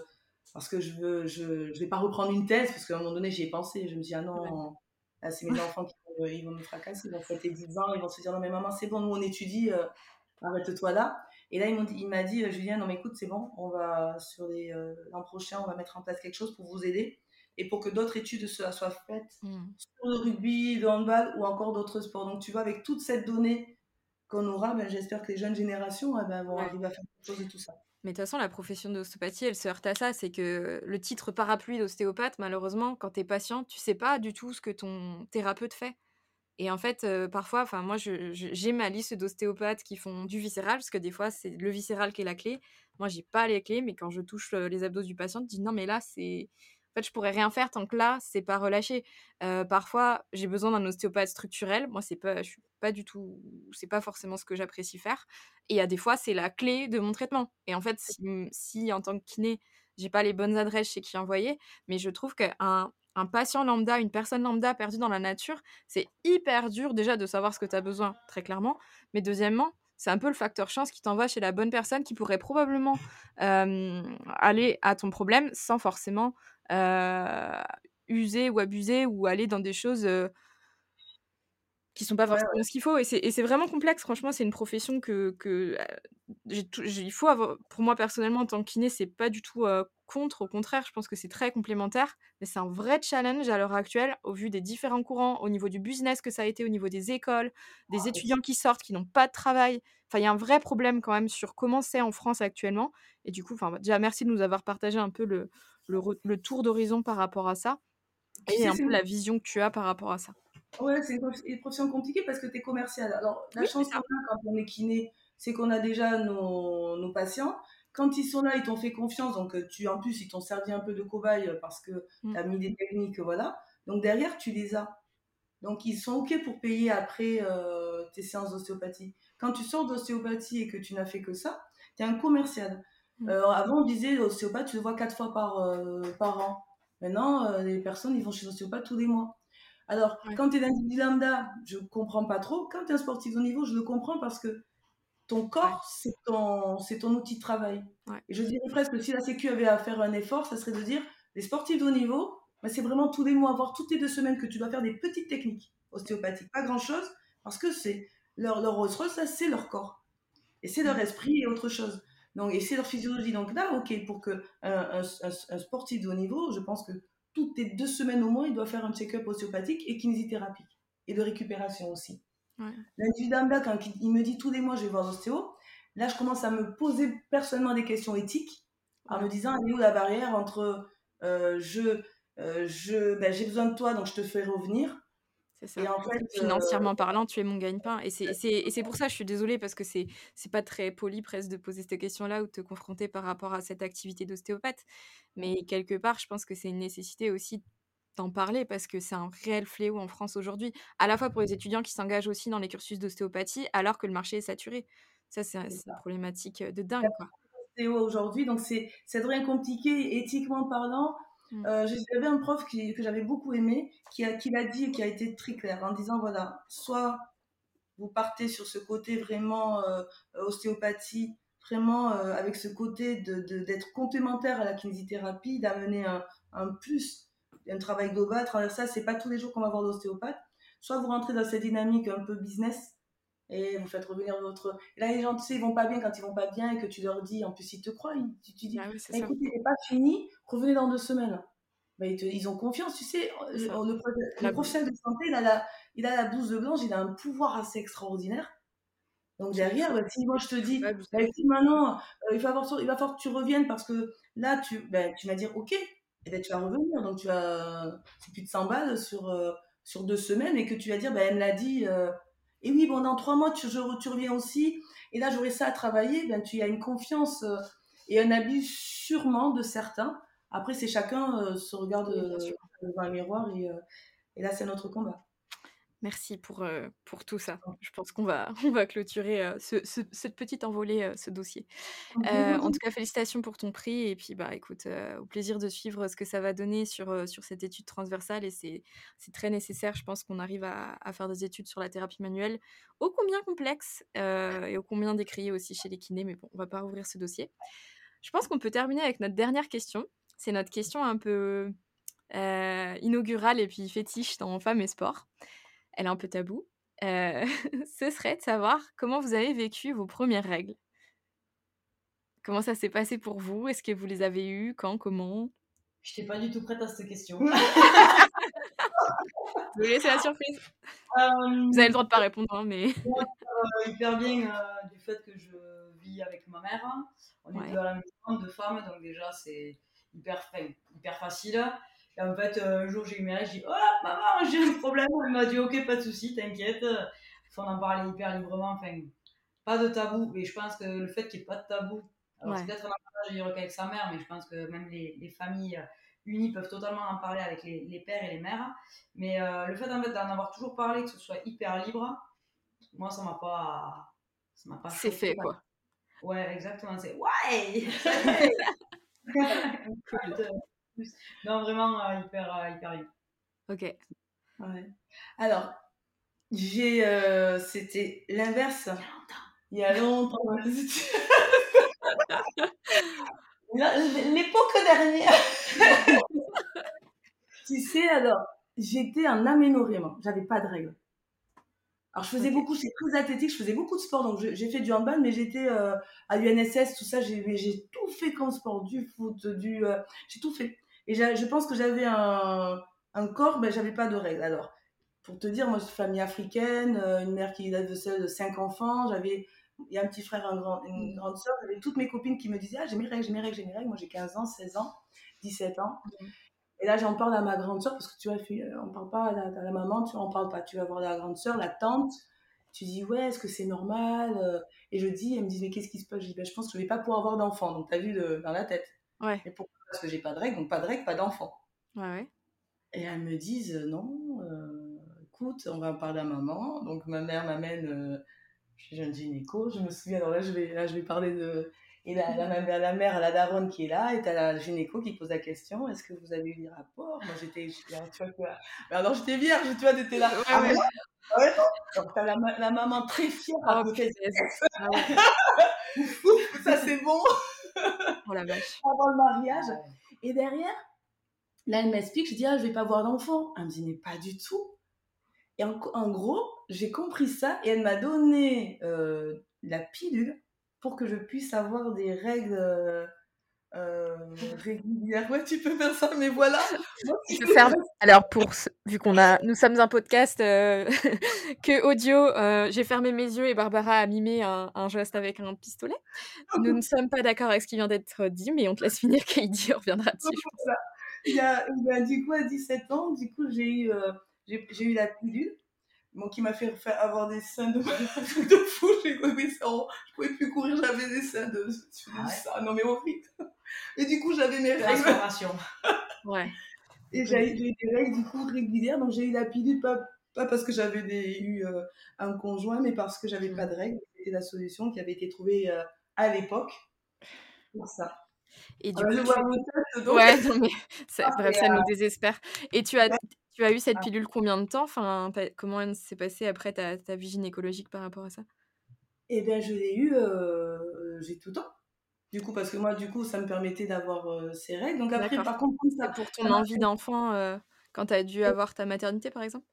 parce que je veux, je, je vais pas reprendre une thèse parce qu'à un moment donné, j'y ai pensé. Je me dis, ah non, c'est mes enfants qui vont, ils vont me fracasser, ils vont fêter 10 ans, ils vont se dire, non, mais maman, c'est bon, nous on étudie, euh, arrête-toi là. Et là, il m'a dit, Julien, non, mais écoute, c'est bon, on va, sur l'an prochain, on va mettre en place quelque chose pour vous aider et pour que d'autres études soient faites mm. sur le rugby, le handball ou encore d'autres sports. Donc, tu vois, avec toute cette donnée qu'on aura, ben, j'espère que les jeunes générations eh ben, vont arriver à faire quelque chose de tout ça. Mais de toute façon, la profession d'ostéopathie, elle se heurte à ça. C'est que le titre parapluie d'ostéopathe, malheureusement, quand tu es patient, tu sais pas du tout ce que ton thérapeute fait. Et en fait, euh, parfois, enfin moi, j'ai ma liste d'ostéopathes qui font du viscéral, parce que des fois, c'est le viscéral qui est la clé. Moi, j'ai pas les clés, mais quand je touche euh, les abdos du patient, je dis non, mais là, c'est fait, je pourrais rien faire tant que là, c'est pas relâché. Euh, parfois, j'ai besoin d'un ostéopathe structurel. Moi, c'est pas, je suis pas du tout, c'est pas forcément ce que j'apprécie faire. Et a des fois, c'est la clé de mon traitement. Et en fait, si, si en tant que kiné, j'ai pas les bonnes adresses chez qui envoyer, mais je trouve qu'un un patient lambda, une personne lambda perdue dans la nature, c'est hyper dur déjà de savoir ce que tu as besoin, très clairement. Mais deuxièmement, c'est un peu le facteur chance qui t'envoie chez la bonne personne qui pourrait probablement aller à ton problème sans forcément user ou abuser ou aller dans des choses qui sont pas forcément ce qu'il faut. Et c'est vraiment complexe, franchement, c'est une profession que, que il faut avoir. Pour moi, personnellement, en tant que kiné, c'est pas du tout contre, au contraire, je pense que c'est très complémentaire, mais c'est un vrai challenge à l'heure actuelle, au vu des différents courants, au niveau du business que ça a été, au niveau des écoles, des ah, étudiants qui sortent, qui n'ont pas de travail. Enfin, il y a un vrai problème quand même sur comment c'est en France actuellement. Et du coup, enfin, déjà, merci de nous avoir partagé un peu le, le, le tour d'horizon par rapport à ça, et un peu la vision que tu as par rapport à ça. Ouais, c'est une profession compliquée parce que tu es commercial. Alors, la chance qu'on a quand on est kiné, c'est qu'on a déjà nos, nos, patients. Quand ils sont là, ils t'ont fait confiance, donc euh, tu, en plus, ils t'ont servi un peu de cobaye parce que mmh. tu as mis des techniques, voilà. Donc derrière, tu les as. Donc ils sont OK pour payer après euh, tes séances d'ostéopathie. Quand tu sors d'ostéopathie et que tu n'as fait que ça, tu es un commercial. Euh, avant, on disait ostéopathe, tu le vois quatre fois par, par an. Maintenant, les personnes, ils vont chez l'ostéopathe tous les mois. Alors, quand tu es individu lambda, je ne comprends pas trop. Quand tu es un sportif de haut niveau, je le comprends parce que ton corps, c'est ton, ton outil de travail. Et je dirais presque que si la Sécu avait à faire un effort, ça serait de dire les sportifs de haut niveau, bah, c'est vraiment tous les mois, voire toutes les deux semaines que tu dois faire des petites techniques ostéopathiques. Pas grand-chose, parce que c'est leur, leur ça c'est leur corps. Et c'est leur esprit et autre chose. Donc, et c'est leur physiologie. Donc là, ok, pour que un, un sportif de haut niveau, je pense que toutes les deux semaines au moins, il doit faire un check-up ostéopathique et kinésithérapie. Et de récupération aussi. Ouais. L'individu quand il me dit tous les mois, je vais voir l'ostéo, là, je commence à me poser personnellement des questions éthiques, en me disant, elle est où la barrière entre euh, je, euh, je, ben, j'ai besoin de toi, donc je te fais revenir, c'est ça. Euh, Financièrement parlant, tu es mon gagne-pain. Et c'est pour ça, je suis désolée, parce que c'est pas très poli presque de poser cette question-là ou de te confronter par rapport à cette activité d'ostéopathe. Mais quelque part, je pense que c'est une nécessité aussi d'en parler parce que c'est un réel fléau en France aujourd'hui, à la fois pour les étudiants qui s'engagent aussi dans les cursus d'ostéopathie alors que le marché est saturé. Ça, c'est une problématique de dingue. Aujourd'hui, donc c'est rien compliqué, éthiquement parlant. Mm. Euh, j'avais un prof qui, que j'avais beaucoup aimé, qui, a, qui l'a dit et qui a été très clair en disant voilà, soit vous partez sur ce côté vraiment euh, ostéopathie, vraiment euh, avec ce côté de, d'être complémentaire à la kinésithérapie, d'amener un, un, plus, un travail global. À travers ça, c'est pas tous les jours qu'on va voir l'ostéopathe. Soit vous rentrez dans cette dynamique un peu business et vous faites revenir votre. Et là, les gens, tu sais, ils vont pas bien quand ils vont pas bien et que tu leur dis, en plus, ils te croient, tu, tu dis, ah oui, écoutez, il n'est pas fini, revenez dans deux semaines. Mais ils, ont confiance, tu sais, le, professionnel de santé, il a, la, il a la blouse blanche, il a un pouvoir assez extraordinaire. Donc derrière, bah, si moi je te dis, bah, maintenant, euh, il, va il va falloir que tu reviennes parce que là, tu, bah, tu vas dire, ok, et ben, tu vas revenir. Donc tu vas, c'est plus de 100 balles sur, euh, sur deux semaines et que tu vas dire, ben, elle me l'a dit, euh, et oui, bon, dans trois mois, tu, je, tu reviens aussi. Et là, j'aurai ça à travailler. Ben, tu as une confiance euh, et un abus sûrement de certains. Après, c'est chacun se regarde dans un miroir et, et là, c'est notre combat. Merci pour, pour tout ça. Je pense qu'on va, on va clôturer ce, cette petite envolée, ce dossier. en tout cas, félicitations pour ton prix. Et puis, bah, écoute, au plaisir de suivre ce que ça va donner sur, sur cette étude transversale. Et c'est, c'est très nécessaire, je pense, qu'on arrive à, à, faire des études sur la thérapie manuelle, ô combien complexe et ô combien décriées aussi chez les kinés. Mais bon, on va pas rouvrir ce dossier. Je pense qu'on peut terminer avec notre dernière question. C'est notre question un peu inaugurale et puis fétiche dans Femmes et Sport elle est un peu tabou, euh, ce serait de savoir comment vous avez vécu vos premières règles. Comment ça s'est passé pour vous? Est-ce que vous les avez eues? Quand? Comment? Je n'étais pas du tout prête à cette question. vous laisser la surprise. vous avez le droit de pas répondre, hein, mais. Euh, hyper bien euh, du fait que je vis avec ma mère. On est deux à la maison, deux femmes, donc déjà c'est hyper, hyper facile. Et en fait, un jour, j'ai eu mes règles, j'ai dit Oh, maman, j'ai un problème. Elle m'a dit Ok, pas de souci, t'inquiète. On en parlait hyper librement. Enfin, pas de tabou. Mais je pense que le fait qu'il n'y ait pas de tabou, alors c'est peut-être un avantage qu'avec sa mère, mais je pense que même les, les familles unis peuvent totalement en parler avec les, les pères et les mères. Mais euh, le fait en fait, d'en avoir toujours parlé, que ce soit hyper libre, moi, ça m'a pas. Ça m'a pas C'est fait, quoi. Ouais, exactement. C'est ouais! non, vraiment euh, hyper, euh, hyper libre. Ok. Ouais. Alors, j'ai, euh, c'était l'inverse. Il y a longtemps. L'époque dernière. tu sais, alors, j'étais en aménorrhée, moi. J'avais pas de règles. Alors, je faisais beaucoup, j'étais très athlétique, je faisais beaucoup de sport. Donc, j'ai fait du handball, mais j'étais euh, à l'UNSS, tout ça. J'ai j'ai tout fait comme sport, du foot, du. euh, j'ai tout fait. Et je pense que j'avais un, un corps, ben, j'avais pas de règles. Alors, pour te dire, moi, je suis famille africaine, euh, une mère qui élève seule cinq enfants. J'avais, il y a un petit frère, un grand, une grande soeur. J'avais toutes mes copines qui me disaient, ah, j'ai mes règles, j'ai mes règles, j'ai mes règles. Moi, j'ai 15 ans, 16 ans, 17 ans. Et là, j'en parle à ma grande soeur parce que tu vois, euh, on parle pas à la, à la maman, tu vois, on parle pas. Tu vas voir la grande soeur, la tante. Tu dis, ouais, est-ce que c'est normal euh? Et je dis, elle me dit, mais qu'est-ce qui se passe Je dis, ben, je pense que je vais pas pouvoir avoir d'enfant. Donc, tu as vu le- dans la tête. Ouais. Et pourquoi Parce que j'ai pas de règles, donc pas de règles, pas d'enfant. Ouais, ouais. Et elles me disent euh, non, euh, écoute, on va parler à maman. Donc ma mère m'amène euh, chez un gynéco. Je me souviens, alors là je vais, là, je vais parler de. Et la, la, la, la mère, la daronne qui est là, et t'as la gynéco qui pose la question est-ce que vous avez eu les rapports? Moi j'étais. tu vois, alors j'étais vierge, tu vois, t'étais là. Ah, ouais. moi Ouais, non. Donc t'as la, ma- la maman très fière. à Oh, côté. Ah ouais. Ça c'est bon Oh la vache. avant le mariage. Et derrière, là, elle m'explique, je dis, ah, je vais pas avoir d'enfant. Elle me dit, mais pas du tout. Et en, en gros, j'ai compris ça et elle m'a donné euh, la pilule pour que je puisse avoir des règles euh, régulières. Ouais, tu peux faire ça, mais voilà. Faire- Alors, pour vu qu'on a, nous sommes un podcast euh, que audio, euh, j'ai fermé mes yeux et Barbara a mimé un, un geste avec un pistolet. Nous ne sommes pas d'accord avec ce qui vient d'être dit, mais on te laisse finir, Kaidi reviendra dessus. Il y a, ben, du coup, à 17 ans, du coup, j'ai eu, euh, j'ai, eu la pilule. Bon, qui m'a fait faire avoir des seins de, de fou. J'ai on- je pouvais plus courir, j'avais des seins de, de Ah ouais? ça. Non, mais horrible. Et du coup, j'avais mes règles. Ouais. Et j'ai eu des règles, du coup, régulières. Donc, j'ai eu la pilule, pas, pas parce que j'avais eu euh, un conjoint, mais parce que j'avais pas de règles. C'était la solution qui avait été trouvée euh, à l'époque pour ça. Et du Alors, coup, je tu- vois mon tête, donc. Ouais, non, mais ça- Ah, bref, ça euh, nous désespère. Et tu as, tu as eu cette Ah. pilule combien de temps? Enfin, Comment elle s'est passée après ta, ta vie gynécologique par rapport à ça? Eh bien, je l'ai eu, euh, j'ai tout le temps. Du coup, parce que moi, du coup, ça me permettait d'avoir euh, ces règles. Donc après, par contre, ça, pour ton ça envie d'enfant, euh, quand tu as dû avoir ta maternité, par exemple?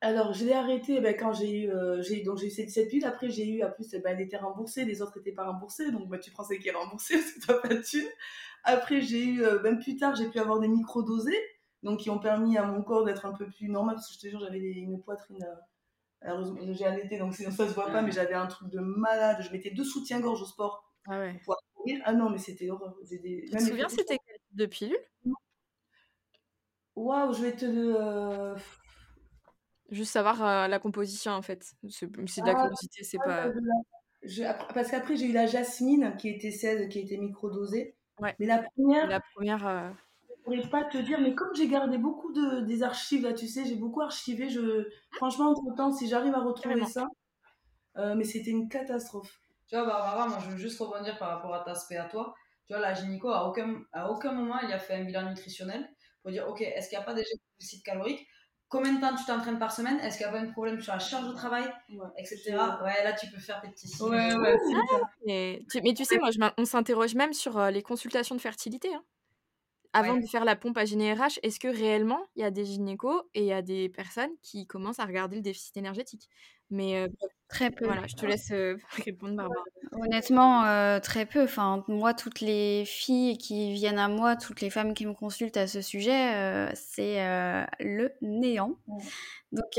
Alors, je l'ai arrêté ben, quand j'ai eu, euh, j'ai, donc j'ai eu cette, cette pilule. Après, j'ai eu, en plus, ben, elle était remboursée, les autres n'étaient pas remboursés. Donc, ben, tu prends celle qui est remboursée parce que tu n'as pas de thune. Après, j'ai eu, même plus tard, j'ai pu avoir des microdosés, donc qui ont permis à mon corps d'être un peu plus normal. Parce que je te jure, j'avais des- une poitrine. euh, heureusement, j'ai allaité, donc sinon ça se voit pas, mais j'avais un truc de malade. Je mettais deux soutiens-gorge au sport Ah ouais. pour pouvoir Ah non, mais c'était horreur. Des- Tu te souviens, c'était quel type de pilule? Waouh, je vais te le. euh, Juste savoir euh, la composition, en fait. C'est de la Ah, curiosité, c'est pas... de la- je- après- parce qu'après, j'ai eu la jasmine qui était celle qui était microdosée. Ouais. Mais la première, La première... euh, je pourrais pas te dire, mais comme j'ai gardé beaucoup de, des archives, là, tu sais, j'ai beaucoup archivé. Je... Franchement, entre temps, si j'arrive à retrouver ça, euh, mais c'était une catastrophe. Tu vois, Barbara, moi, je veux juste rebondir par rapport à ta aspect à toi. Tu vois, la gynéco, à aucun, à aucun moment, il a fait un bilan nutritionnel pour dire, OK, est-ce qu'il n'y a pas déjà de déficit calorique? Combien de temps tu t'entraînes par semaine? Est-ce qu'il n'y a pas un problème sur la charge de travail? Ouais. Etc. Ouais, là, tu peux faire tes petits signes. Ouais, ouais, tu- mais tu sais, moi, je on s'interroge même sur euh, les consultations de fertilité. hein. Avant Ouais. de faire la pompe à GNRH, est-ce que réellement, il y a des gynécos et il y a des personnes qui commencent à regarder le déficit énergétique? Mais Très peu. voilà, je te laisse répondre, Barbara. Honnêtement, très peu. Enfin, moi, toutes les filles qui viennent à moi, toutes les femmes qui me consultent à ce sujet, c'est le néant. Donc,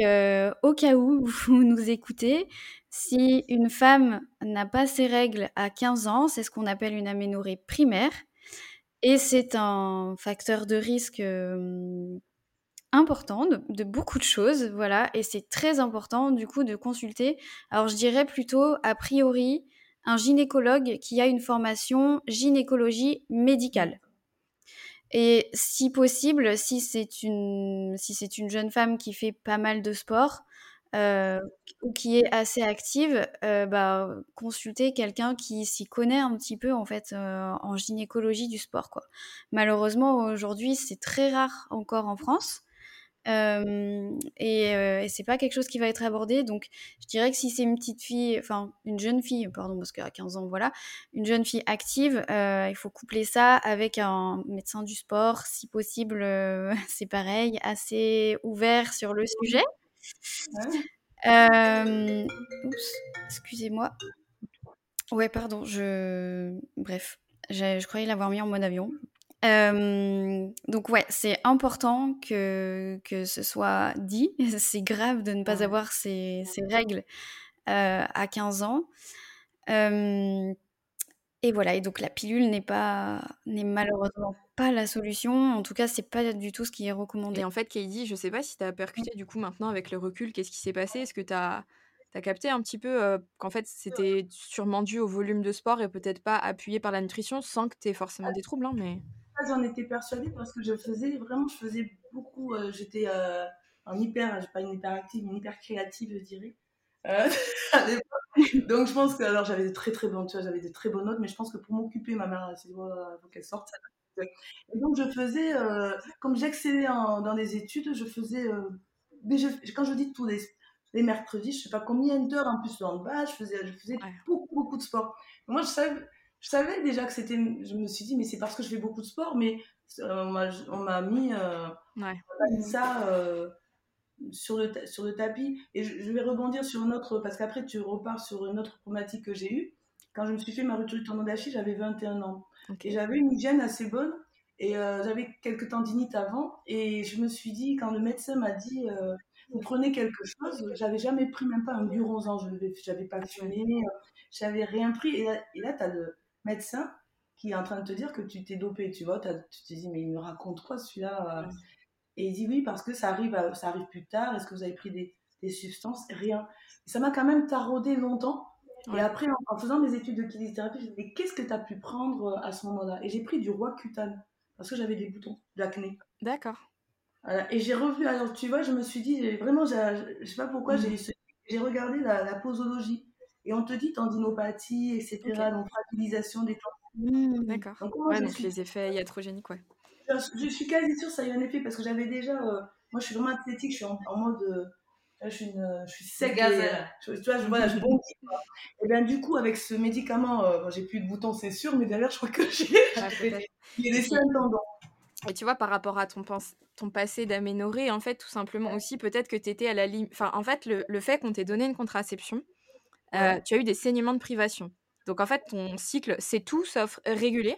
au cas où vous nous écoutez, si une femme n'a pas ses règles à 15 ans, c'est ce qu'on appelle une aménorrhée primaire. Et c'est un facteur de risque euh, important de, beaucoup de choses, voilà, et c'est très important du coup de consulter. Alors je dirais plutôt a priori un gynécologue qui a une formation gynécologie médicale. Et si possible, si c'est une, si c'est une jeune femme qui fait pas mal de sport euh, ou qui est assez active, euh, bah, consulter quelqu'un qui s'y connaît un petit peu en fait euh, en gynécologie du sport. Quoi. Malheureusement, aujourd'hui, c'est très rare encore en France. Euh, et, euh, et c'est pas quelque chose qui va être abordé. Donc, je dirais que si c'est une petite fille, enfin une jeune fille, pardon, parce qu'à 15 ans, voilà, une jeune fille active, euh, il faut coupler ça avec un médecin du sport, si possible, c'est pareil, assez ouvert sur le sujet. Oups, excusez-moi. Ouais, pardon, je. Bref, je, je croyais l'avoir mis en mode avion. Euh, donc ouais, c'est important que, que ce soit dit. C'est grave de ne pas avoir ces, ces règles euh, à 15 ans. Euh, et voilà, et donc la pilule n'est pas n'est malheureusement pas la solution. En tout cas, c'est pas du tout ce qui est recommandé. Et en fait, Katie, je sais pas si tu as percuté du coup maintenant avec le recul, qu'est-ce qui s'est passé? Est-ce que tu as, capté un petit peu euh, qu'en fait c'était sûrement dû au volume de sport et peut-être pas appuyé par la nutrition sans que tu aies forcément des troubles, hein, mais j'en étais persuadée parce que je faisais vraiment, je faisais beaucoup. euh, J'étais euh, en hyper, pas une hyper active, une hyper créative, je dirais. Euh. Donc je pense que alors j'avais de très très bonnes, j'avais de très bonnes notes, mais je pense que pour m'occuper, ma mère s'est dit Ouais, faut qu'elle sorte. Et donc je faisais, euh, comme j'excellais dans les études, je faisais, euh, mais je- quand je dis tous les, les mercredis, je sais pas combien d'heures en plus en bas, je faisais, je faisais Ouais. beaucoup beaucoup de sport. Moi je savais, je savais déjà que c'était, je me suis dit mais c'est parce que je fais beaucoup de sport, mais euh, on m'a on m'a mis, euh, ouais. on m'a mis ça euh, sur le sur le tapis. Et je, je vais rebondir sur une autre parce qu'après tu repars sur une autre problématique que j'ai eue. Quand je me suis fait ma rupture du tendon d'Achille, j'avais 21 ans. Et j'avais une hygiène assez bonne. Et j'avais quelques tendinites avant. Et je me suis dit, quand le médecin m'a dit, vous prenez quelque chose, j'avais jamais pris même pas un buronzan. Je n'avais j'avais pas fumé, j'avais rien pris. Et là, et là tu as le médecin qui est en train de te dire que tu t'es dopé. Tu vois, tu te dis, mais il me raconte quoi celui-là euh? Et il dit, oui, parce que ça arrive, à- ça arrive plus tard. Est-ce que vous avez pris des, des substances? Rien. Et ça m'a quand même taraudé longtemps. Et après, en, en faisant mes études de kinésithérapie, je me mais qu'est-ce que tu as pu prendre euh, à ce moment-là? Et j'ai pris du Roaccutane, parce que j'avais des boutons, de l'acné. D'accord. Voilà. Et j'ai revu, alors tu vois, je me suis dit, vraiment, je sais pas pourquoi, Mm. j'ai regardé la, la posologie. Et on te dit tendinopathie, etc., Ok. donc fragilisation des tendons. Mmh. D'accord. Donc, moi, Ouais, je donc suis les effets iatrogéniques, ouais. je, je suis quasi sûre que ça a eu un effet parce que j'avais déjà. euh, moi, je suis vraiment athlétique, je suis en, en mode. euh, je suis, une, euh, je suis sec. et, Gazelle. je- tu vois, je, voilà, je bondis. quoi. Et bien, du coup, avec ce médicament, euh, bon, j'ai plus de boutons, c'est sûr, mais derrière, je crois que j'ai. Peut-être. Il y a laissé un tendon. Et tu vois, par rapport à ton, passé d'aménorrhée, en fait, tout simplement aussi, peut-être que tu étais à la limite. Enfin, en fait, le, le fait qu'on t'ait donné une contraception, euh, Ouais. tu as eu des saignements de privation. Donc, en fait, ton cycle, c'est tout sauf régulé.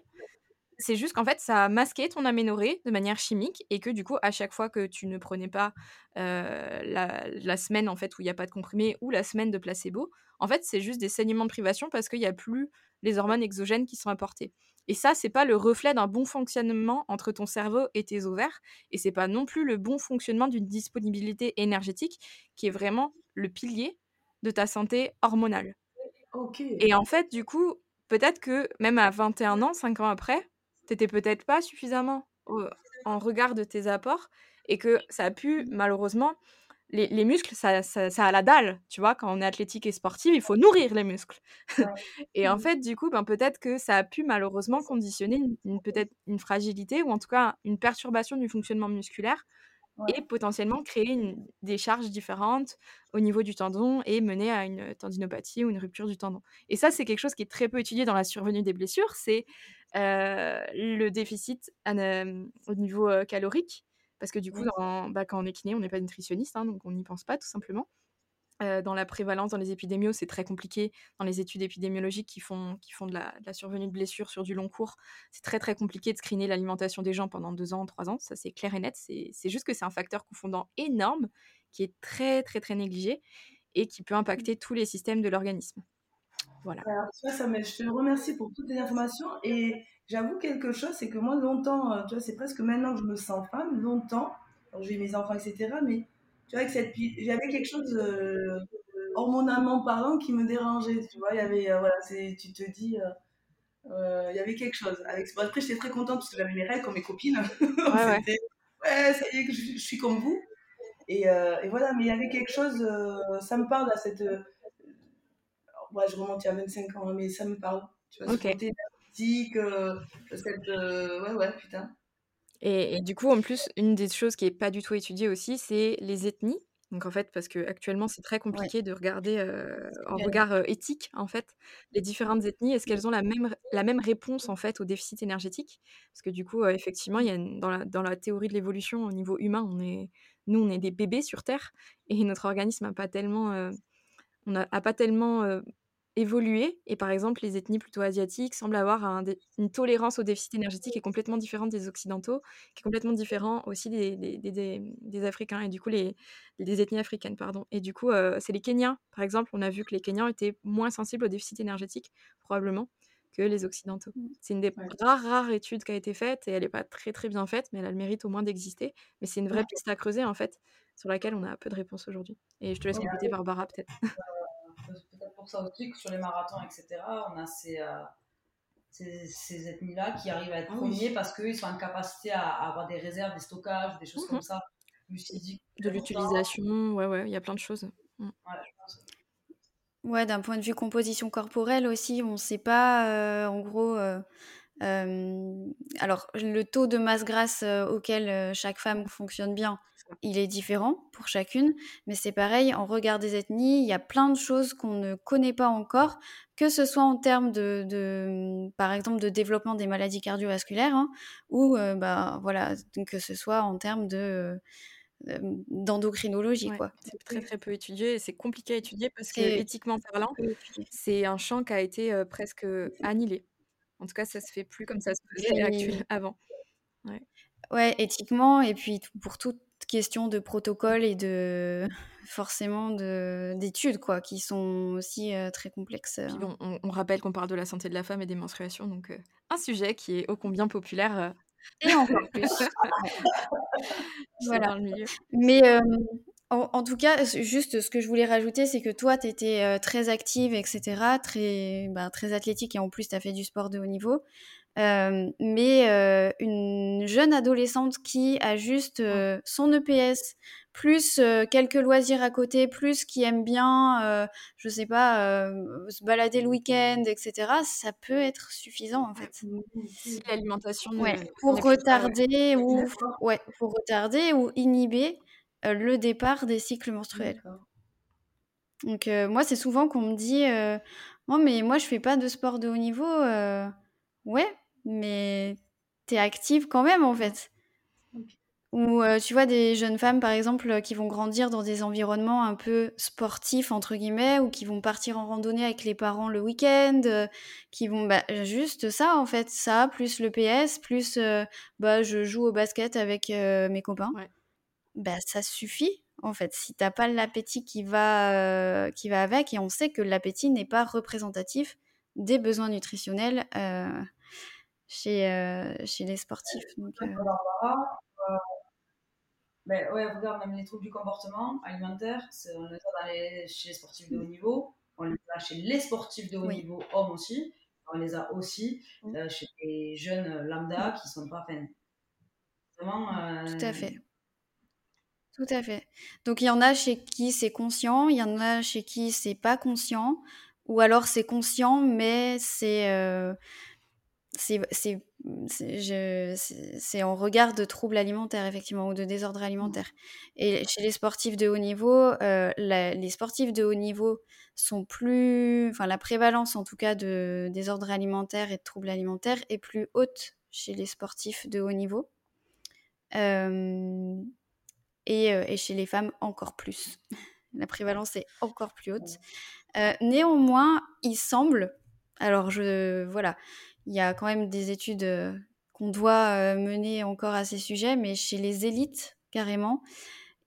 C'est juste qu'en fait, ça a masqué ton aménorrhée de manière chimique et que du coup, à chaque fois que tu ne prenais pas euh, la, la semaine en fait où il n'y a pas de comprimé ou la semaine de placebo, en fait, c'est juste des saignements de privation parce qu'il n'y a plus les hormones exogènes qui sont apportées. Et ça, c'est pas le reflet d'un bon fonctionnement entre ton cerveau et tes ovaires, et c'est pas non plus le bon fonctionnement d'une disponibilité énergétique qui est vraiment le pilier de ta santé hormonale. Et en fait, du coup, peut-être que même à 21 ans, 5 ans après, t'étais peut-être pas suffisamment en regard de tes apports et que ça a pu, malheureusement, les, les muscles, ça, ça, ça a la dalle, tu vois, quand on est athlétique et sportif, il faut nourrir les muscles. et en fait, du coup, ben, peut-être que ça a pu malheureusement conditionner une, une- peut-être une fragilité ou en tout cas une perturbation du fonctionnement musculaire. Et potentiellement créer une- des charges différentes au niveau du tendon et mener à une tendinopathie ou une rupture du tendon. Et ça, c'est quelque chose qui est très peu étudié dans la survenue des blessures, c'est euh, le déficit au niveau euh, calorique. Parce que du coup, dans- bah, quand on est kiné, on n'est pas nutritionniste, hein, donc on n'y pense pas tout simplement. Euh, dans la prévalence, dans les épidémios, c'est très compliqué. Dans les études épidémiologiques qui font, qui font de, la, de la survenue de blessures sur du long cours, c'est très très compliqué de screener l'alimentation des gens pendant deux ans, trois ans. Ça, c'est clair et net. C'est juste que c'est un facteur confondant énorme qui est très très très négligé et qui peut impacter tous les systèmes de l'organisme. Voilà. Alors, tu vois, ça me- je te remercie pour toutes les informations et j'avoue quelque chose, c'est que moi longtemps, euh, tu vois, c'est presque maintenant que je me sens femme, longtemps, alors j'ai mes enfants, etc. Mais tu vois, avec cette, j'avais quelque chose euh, hormonalement parlant qui me dérangeait, tu vois, il y avait, euh, voilà, c'est, tu te dis, euh, il y avait quelque chose. Avec... Bon, après, j'étais très contente parce que j'avais mes règles comme mes copines. Ouais, ouais. C'était, ouais, ça y est, que je, je suis comme vous. Et, et voilà, mais il y avait quelque chose, ça me parle à cette. ouais, je remonte il y a 25 ans, mais ça me parle. Tu vois, Ok. ce côté énergétique, cette. ouais, ouais, putain. Et, et du coup, en plus, une des choses qui est pas du tout étudiée aussi, c'est les ethnies. Donc en fait, parce que actuellement, c'est très compliqué de regarder en regard éthique, en fait, les différentes ethnies. Est-ce qu'elles ont la même, la même réponse, en fait, au déficit énergétique? Parce que du coup, effectivement, il y a une- dans, la, dans la théorie de l'évolution, au niveau humain, on est, nous, on est des bébés sur Terre, et notre organisme n'a pas tellement... on a pas tellement évolué. Et par exemple, les ethnies plutôt asiatiques semblent avoir un une tolérance au déficit énergétique qui est complètement différente des Occidentaux, qui est complètement différent aussi des, des, des- Africains, et du coup, les, des ethnies africaines, pardon. Et du coup, euh, c'est les Kenyans, par exemple, on a vu que les Kenyans étaient moins sensibles au déficit énergétique, probablement, que les Occidentaux. Mm. C'est une des Ouais. rares, rares études qui a été faite, et elle n'est pas très, très bien faite, mais elle a le mérite au moins d'exister. Mais c'est une vraie Ouais. piste à creuser, en fait, sur laquelle on a peu de réponses aujourd'hui. Et je te laisse compléter, Barbara, peut-être. Peut-être pour ça aussi que sur les marathons, etc., on a ces, euh, ces, ces ethnies-là qui arrivent à être Ah oui. premiers parce qu'ils sont en capacité à, à avoir des réserves, des stockages, des choses Mhm. comme ça. Dit que De l'utilisation, ouais, ouais, il y a plein de choses. ouais, je pense. Ouais, d'un point de vue composition corporelle aussi, on ne sait pas, euh, en gros, euh, euh, alors le taux de masse grasse auquel chaque femme fonctionne bien, il est différent pour chacune, mais c'est pareil, en regard des ethnies, il y a plein de choses qu'on ne connaît pas encore, que ce soit en termes de, de par exemple, de développement des maladies cardiovasculaires, hein, ou euh, bah, voilà, que ce soit en termes de euh, d'endocrinologie, Ouais, quoi. c'est très très peu étudié et c'est compliqué à étudier parce que éthiquement parlant, c'est un champ qui a été euh, presque annihilé. En tout cas, ça se fait plus comme ça se faisait actuel avant. Ouais, éthiquement, et puis pour toute question de protocole et de forcément de d'études, quoi, qui sont aussi euh, très complexes. Puis hein. bon, on, on rappelle qu'on parle de la santé de la femme et des menstruations, donc euh, un sujet qui est ô combien populaire euh, Et encore plus. Voilà. le milieu. Mais en, en tout cas, juste ce que je voulais rajouter, c'est que toi, tu étais très active, etc., très, ben, très athlétique, et en plus, tu as fait du sport de haut niveau. Euh, mais euh, une jeune adolescente qui a juste euh, son EPS, plus quelques loisirs à côté, plus qui aime bien, je sais pas, se balader le week-end, etc., ça peut être suffisant en fait. L'alimentation ne- Ouais, pour retarder ou ouais, pour retarder ou inhiber le départ des cycles menstruels. Donc moi c'est souvent qu'on me dit non mais moi je fais pas de sport de haut niveau. Ouais, mais t'es active quand même en fait. Ou euh, tu vois des jeunes femmes par exemple euh, qui vont grandir dans des environnements un peu sportifs entre guillemets ou qui vont partir en randonnée avec les parents le week-end, euh, qui vont bah, juste ça en fait, ça plus le PS plus euh, bah je joue au basket avec mes copains. Ouais. Bah ça suffit en fait si t'as pas l'appétit qui va qui va avec et on sait que l'appétit n'est pas représentatif des besoins nutritionnels chez euh, chez les sportifs. Donc, euh, euh, ben ouais, regarde, même les troubles du comportement alimentaire, c'est- on les a dans les- chez les sportifs de haut niveau, on les a chez les sportifs de haut Oui. niveau hommes aussi, on les a aussi Mm. euh, chez les jeunes lambda qui sont pas enfin, vraiment. euh, Tout à fait. Tout à fait. Donc il y en a chez qui c'est conscient, il y en a chez qui c'est pas conscient, ou alors c'est conscient mais c'est euh, c'est en regard de troubles alimentaires effectivement ou de désordres alimentaires. Et chez les sportifs de haut niveau, euh, la- les sportifs de haut niveau sont plus, enfin la prévalence en tout cas de désordres alimentaires et de troubles alimentaires est plus haute chez les sportifs de haut niveau. Euh, et, euh, et chez les femmes encore plus. La prévalence est encore plus haute. Euh, néanmoins, il semble, alors je voilà, il y a quand même des études euh, qu'on doit euh, mener encore à ces sujets, mais chez les élites carrément,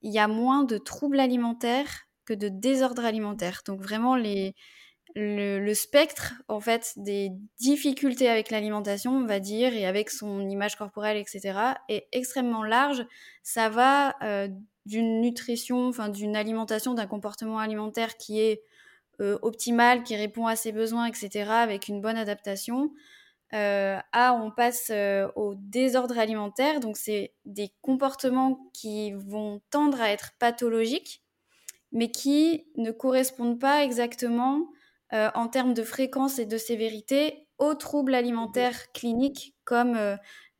il y a moins de troubles alimentaires que de désordres alimentaires. Donc vraiment les le, spectre en fait des difficultés avec l'alimentation, on va dire, et avec son image corporelle, etc., est extrêmement large. Ça va euh, d'une nutrition, enfin d'une alimentation, d'un comportement alimentaire qui est optimal, qui répond à ses besoins, etc., avec une bonne adaptation, à on passe au désordre alimentaire. Donc, c'est des comportements qui vont tendre à être pathologiques, mais qui ne correspondent pas exactement en termes de fréquence et de sévérité aux troubles alimentaires cliniques comme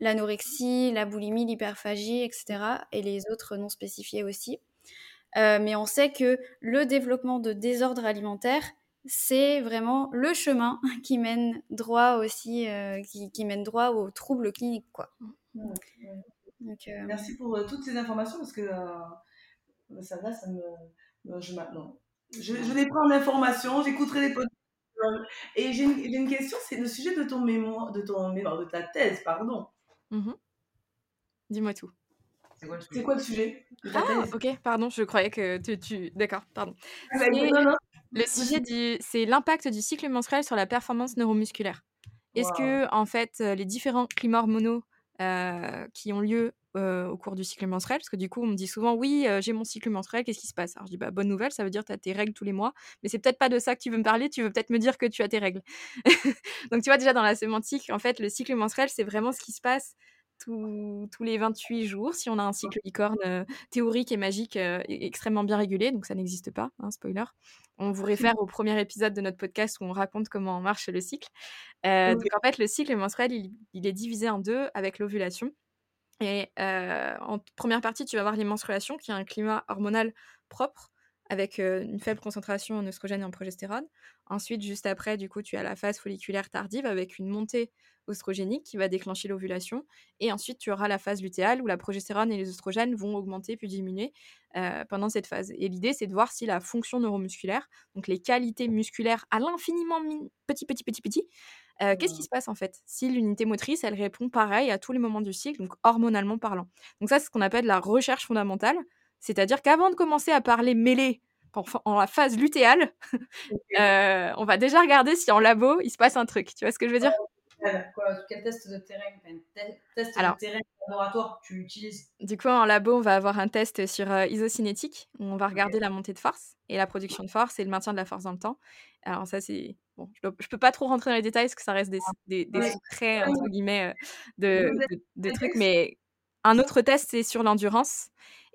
l'anorexie, la boulimie, l'hyperphagie, etc. et les autres non spécifiés aussi. mais on sait que le développement de désordre alimentaire c'est vraiment le chemin qui mène droit aussi, euh, qui, mène droit aux troubles cliniques, quoi. Donc, euh, Merci pour euh, toutes ces informations parce que ça là, ça me, je, non. Je, je les prends en information, j'écouterai les podcasts. Et j'ai une, une, question, c'est le sujet de ton mémoire, de ton mémoire, de ta thèse, pardon. Mmh Dis-moi tout. C'est quoi, le sujet? Ah, ok, pardon, je croyais que tu. tu... D'accord, pardon. Ah, bah, non, non, le sujet du, c'est l'impact du cycle menstruel sur la performance neuromusculaire. Est-ce que en fait les différents climats hormonaux qui ont lieu au cours du cycle menstruel, parce que du coup on me dit souvent oui j'ai mon cycle menstruel, qu'est-ce qui se passe? Alors je dis bah bonne nouvelle, ça veut dire que tu as tes règles tous les mois, mais c'est peut-être pas de ça que tu veux me parler, tu veux peut-être me dire que tu as tes règles. Donc tu vois déjà dans la sémantique, en fait le cycle menstruel c'est vraiment ce qui se passe tous, les 28 jours si on a un cycle licorne euh, théorique et magique euh, extrêmement bien régulé, donc ça n'existe pas, hein, spoiler. On vous réfère au premier épisode de notre podcast où on raconte comment marche le cycle. Euh, donc en fait, le cycle menstruel, il, est divisé en deux avec l'ovulation. Et en première partie, tu vas avoir les menstruations, qui est un climat hormonal propre, avec une faible concentration en oestrogène et en progestérone. Ensuite, juste après, du coup, tu as la phase folliculaire tardive avec une montée oestrogénique qui va déclencher l'ovulation. Et ensuite, tu auras la phase lutéale où la progestérone et les oestrogènes vont augmenter puis diminuer pendant cette phase. Et l'idée, c'est de voir si la fonction neuromusculaire, donc les qualités musculaires à l'infiniment petit, petit, petit, petit, qu'est-ce qui mmh. se passe en fait? Si l'unité motrice, elle répond pareil à tous les moments du cycle, donc hormonalement parlant. Donc ça, c'est ce qu'on appelle la recherche fondamentale. C'est-à-dire qu'avant de commencer à parler mêlée en, la phase lutéale, euh, on va déjà regarder si en labo, il se passe un truc. Tu vois ce que je veux dire? Quel test de terrain, test de terrain laboratoire tu utilises Du coup, en labo, on va avoir un test sur euh, isocinétique. Où on va regarder la montée de force et la production de force et le maintien de la force dans le temps. Alors ça, c'est... Bon, je, ne peux pas trop rentrer dans les détails parce que ça reste des, des, secrets, entre guillemets, euh, de, de trucs. Mais un autre test, c'est sur l'endurance.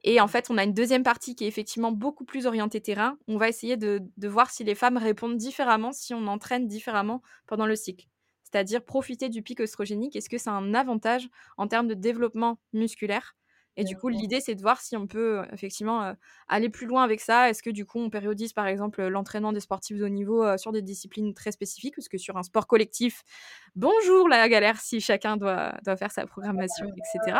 Et en fait, on a une deuxième partie qui est effectivement beaucoup plus orientée terrain. On va essayer de, voir si les femmes répondent différemment, si on entraîne différemment pendant le cycle. C'est-à-dire profiter du pic oestrogénique. Est-ce que c'est un avantage en termes de développement musculaire? Et du coup, l'idée, c'est de voir si on peut effectivement aller plus loin avec ça. Est-ce que du coup, on périodise par exemple l'entraînement des sportifs de haut niveau sur des disciplines très spécifiques? Parce que sur un sport collectif, bonjour la galère si chacun doit, doit faire sa programmation, etc.